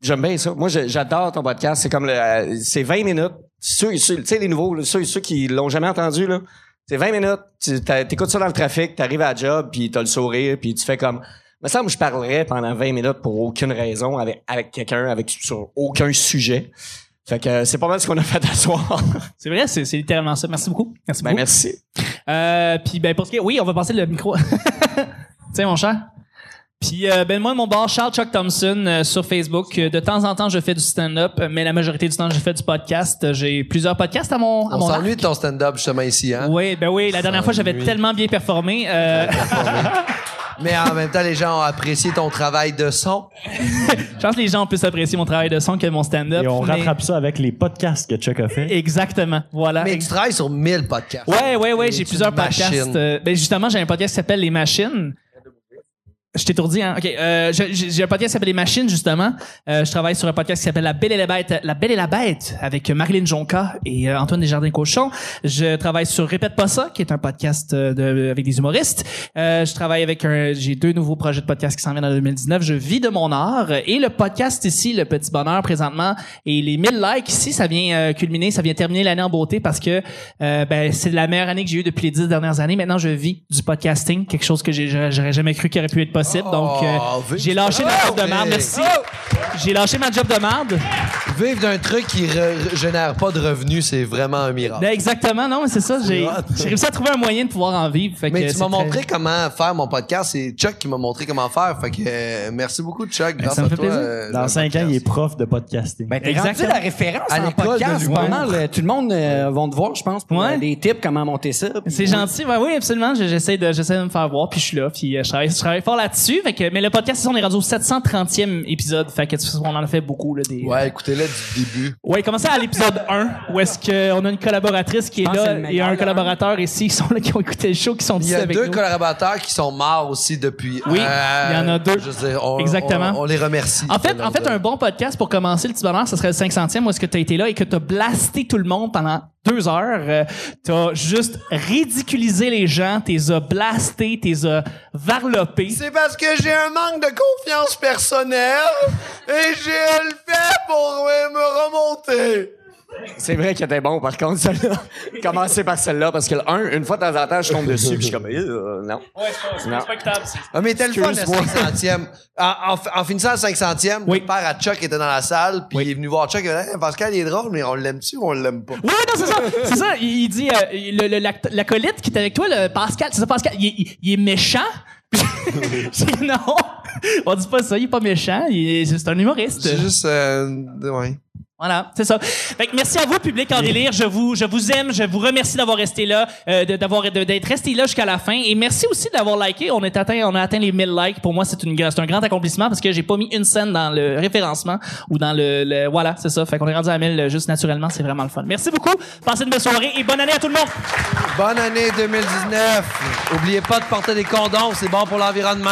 j'aime bien ça. Moi, j'adore ton podcast. C'est comme le, euh, c'est 20 minutes. Ceux, tu sais les nouveaux, là, ceux, ceux qui l'ont jamais entendu là. C'est 20 minutes. Tu t'écoutes ça dans le trafic, t'arrives à la job, puis t'as le sourire, puis tu fais comme. Me semble que je parlerais pendant 20 minutes pour aucune raison avec avec quelqu'un avec sur aucun sujet. Fait que euh, c'est pas mal ce qu'on a fait à soir. C'est vrai, c'est littéralement ça. Merci beaucoup. Merci Ben, beaucoup. merci. Euh, puis ben pour ce qui est- oui, on va passer le micro. Tiens mon cher. Puis euh, ben moi mon bar Charles Chuck Thompson euh, sur Facebook. De temps en temps je fais du stand-up, mais la majorité du temps je fais du podcast. J'ai plusieurs podcasts à mon à On s'ennuie de ton stand-up justement ici, hein? Oui, ben oui, la dernière fois j'avais tellement bien performé. Mais en même temps, les gens ont apprécié ton travail de son. je pense que les gens ont plus apprécié mon travail de son que mon stand-up. Et on mais- rattrape ça avec les podcasts que Chuck a fait. Exactement, voilà. Mais tu travailles sur 1000 podcasts. Ouais, ouais, ouais, j'ai plusieurs podcasts. Euh, ben justement, j'ai un podcast qui s'appelle Les Machines. Je t'ai tourdi, hein? OK. Euh, j'ai- un podcast qui s'appelle Les Machines, justement. Euh, je travaille sur un podcast qui s'appelle La Belle et la Bête. La Belle et la Bête avec Marilyn Jonca et euh, Antoine Desjardins-Cochon. Je travaille sur Répète pas ça, qui est un podcast euh, de, avec des humoristes. Euh, je travaille avec un... J'ai deux nouveaux projets de podcast qui s'en viennent en 2019. Je vis de mon art. Et le podcast ici, Le Petit Bonheur, présentement, et les 1000 likes ici, ça vient culminer, ça vient terminer l'année en beauté parce que ben, c'est la meilleure année que j'ai eue depuis les dix dernières années. Maintenant, je vis du podcasting, quelque chose que j'aurais jamais cru qu'il aurait pu être possible. Donc, euh, Oh, vive- j'ai lâché ma job de merde. Merci. J'ai lâché ma job de merde. Vivre d'un truc qui re- re- génère pas de revenus, c'est vraiment un miracle. Ben, exactement, non, mais c'est ça. J'ai réussi à trouver un moyen de pouvoir en vivre. Fait Mais que tu c'est m'as très- montré comment faire mon podcast. C'est Chuck qui m'a montré comment faire. Fait que euh, merci beaucoup, Chuck. Grâce ça me à fait toi. plaisir. euh, Dans le 5 ans, podcast. il est prof de podcasting. Ben, t'es rendu Exactement. la référence À en l'école de podcast. l'humour. Pas mal. euh, Tout le monde euh, va te voir, je pense, pour Ouais. euh, des tips, comment monter ça. puis- C'est gentil, ben oui, absolument. Je- J'essaie de, j'essaie de me faire voir, puis je suis là, puis euh, je travaille, je travaille fort là-dessus. Fait que, mais le podcast, c'est ça, on est rendu au 730e épisode. Fait que tu- on en a fait beaucoup là. Des, Ouais, écoutez-le du début. Ouais, commencez à l'épisode 1, où est-ce qu'on a une collaboratrice qui est là et un collaborateur ici qui sont là, qui ont écouté le show, qui sont Il ici y a avec deux nous. collaborateurs qui sont morts aussi depuis. Oui, euh, il y en a deux. Je veux dire, on, Exactement. On, on les remercie. En fait, en fait, un bon podcast pour commencer le petit bonheur, ce serait le 500e où est-ce que tu as été là et que tu as blasté tout le monde pendant deux heures. Euh, t'as juste ridiculisé les gens, t'es as blasté, t'es as varlopé. C'est parce que j'ai un manque de confiance personnelle et j'ai le fait pour me remonter. C'est vrai qu'il était bon, par contre, celle-là. Commencer par celle-là, parce que le 1, une fois de temps en temps, je tombe dessus, puis je suis comme, euh, non. Non. pas écoutable. Ah, mais t'es le fun, le Excuse-moi. 500e. En, en, en finissant le 500e, Oui. le père à Chuck était dans la salle, puis il est venu voir Chuck, il a dit Hey, Pascal, il est drôle, mais on l'aime-tu ou on l'aime pas? Oui, non, c'est ça. C'est ça. Il, dit, euh, le, le- l'act- l'acolyte qui est avec toi, le Pascal, c'est ça, Pascal, il, il- il est méchant. Non, on dit pas ça, il est pas méchant, il est- c'est un humoriste. C'est juste. Euh, ouais. Voilà, c'est ça. Fait que merci à vous, public en délire. Je vous, je vous aime. Je vous remercie d'avoir resté là, euh, d'avoir, d'être resté là jusqu'à la fin. Et merci aussi d'avoir liké. On est atteint, on a atteint les 1000 likes. Pour moi, c'est une, c'est un grand accomplissement parce que j'ai pas mis une scène dans le référencement ou dans le, le- voilà, c'est ça. Fait qu'on est rendu à 1000 euh, juste naturellement. C'est vraiment le fun. Merci beaucoup. Passez une belle soirée et bonne année à tout le monde. Bonne année 2019. Oubliez pas de porter des condoms, c'est bon pour l'environnement.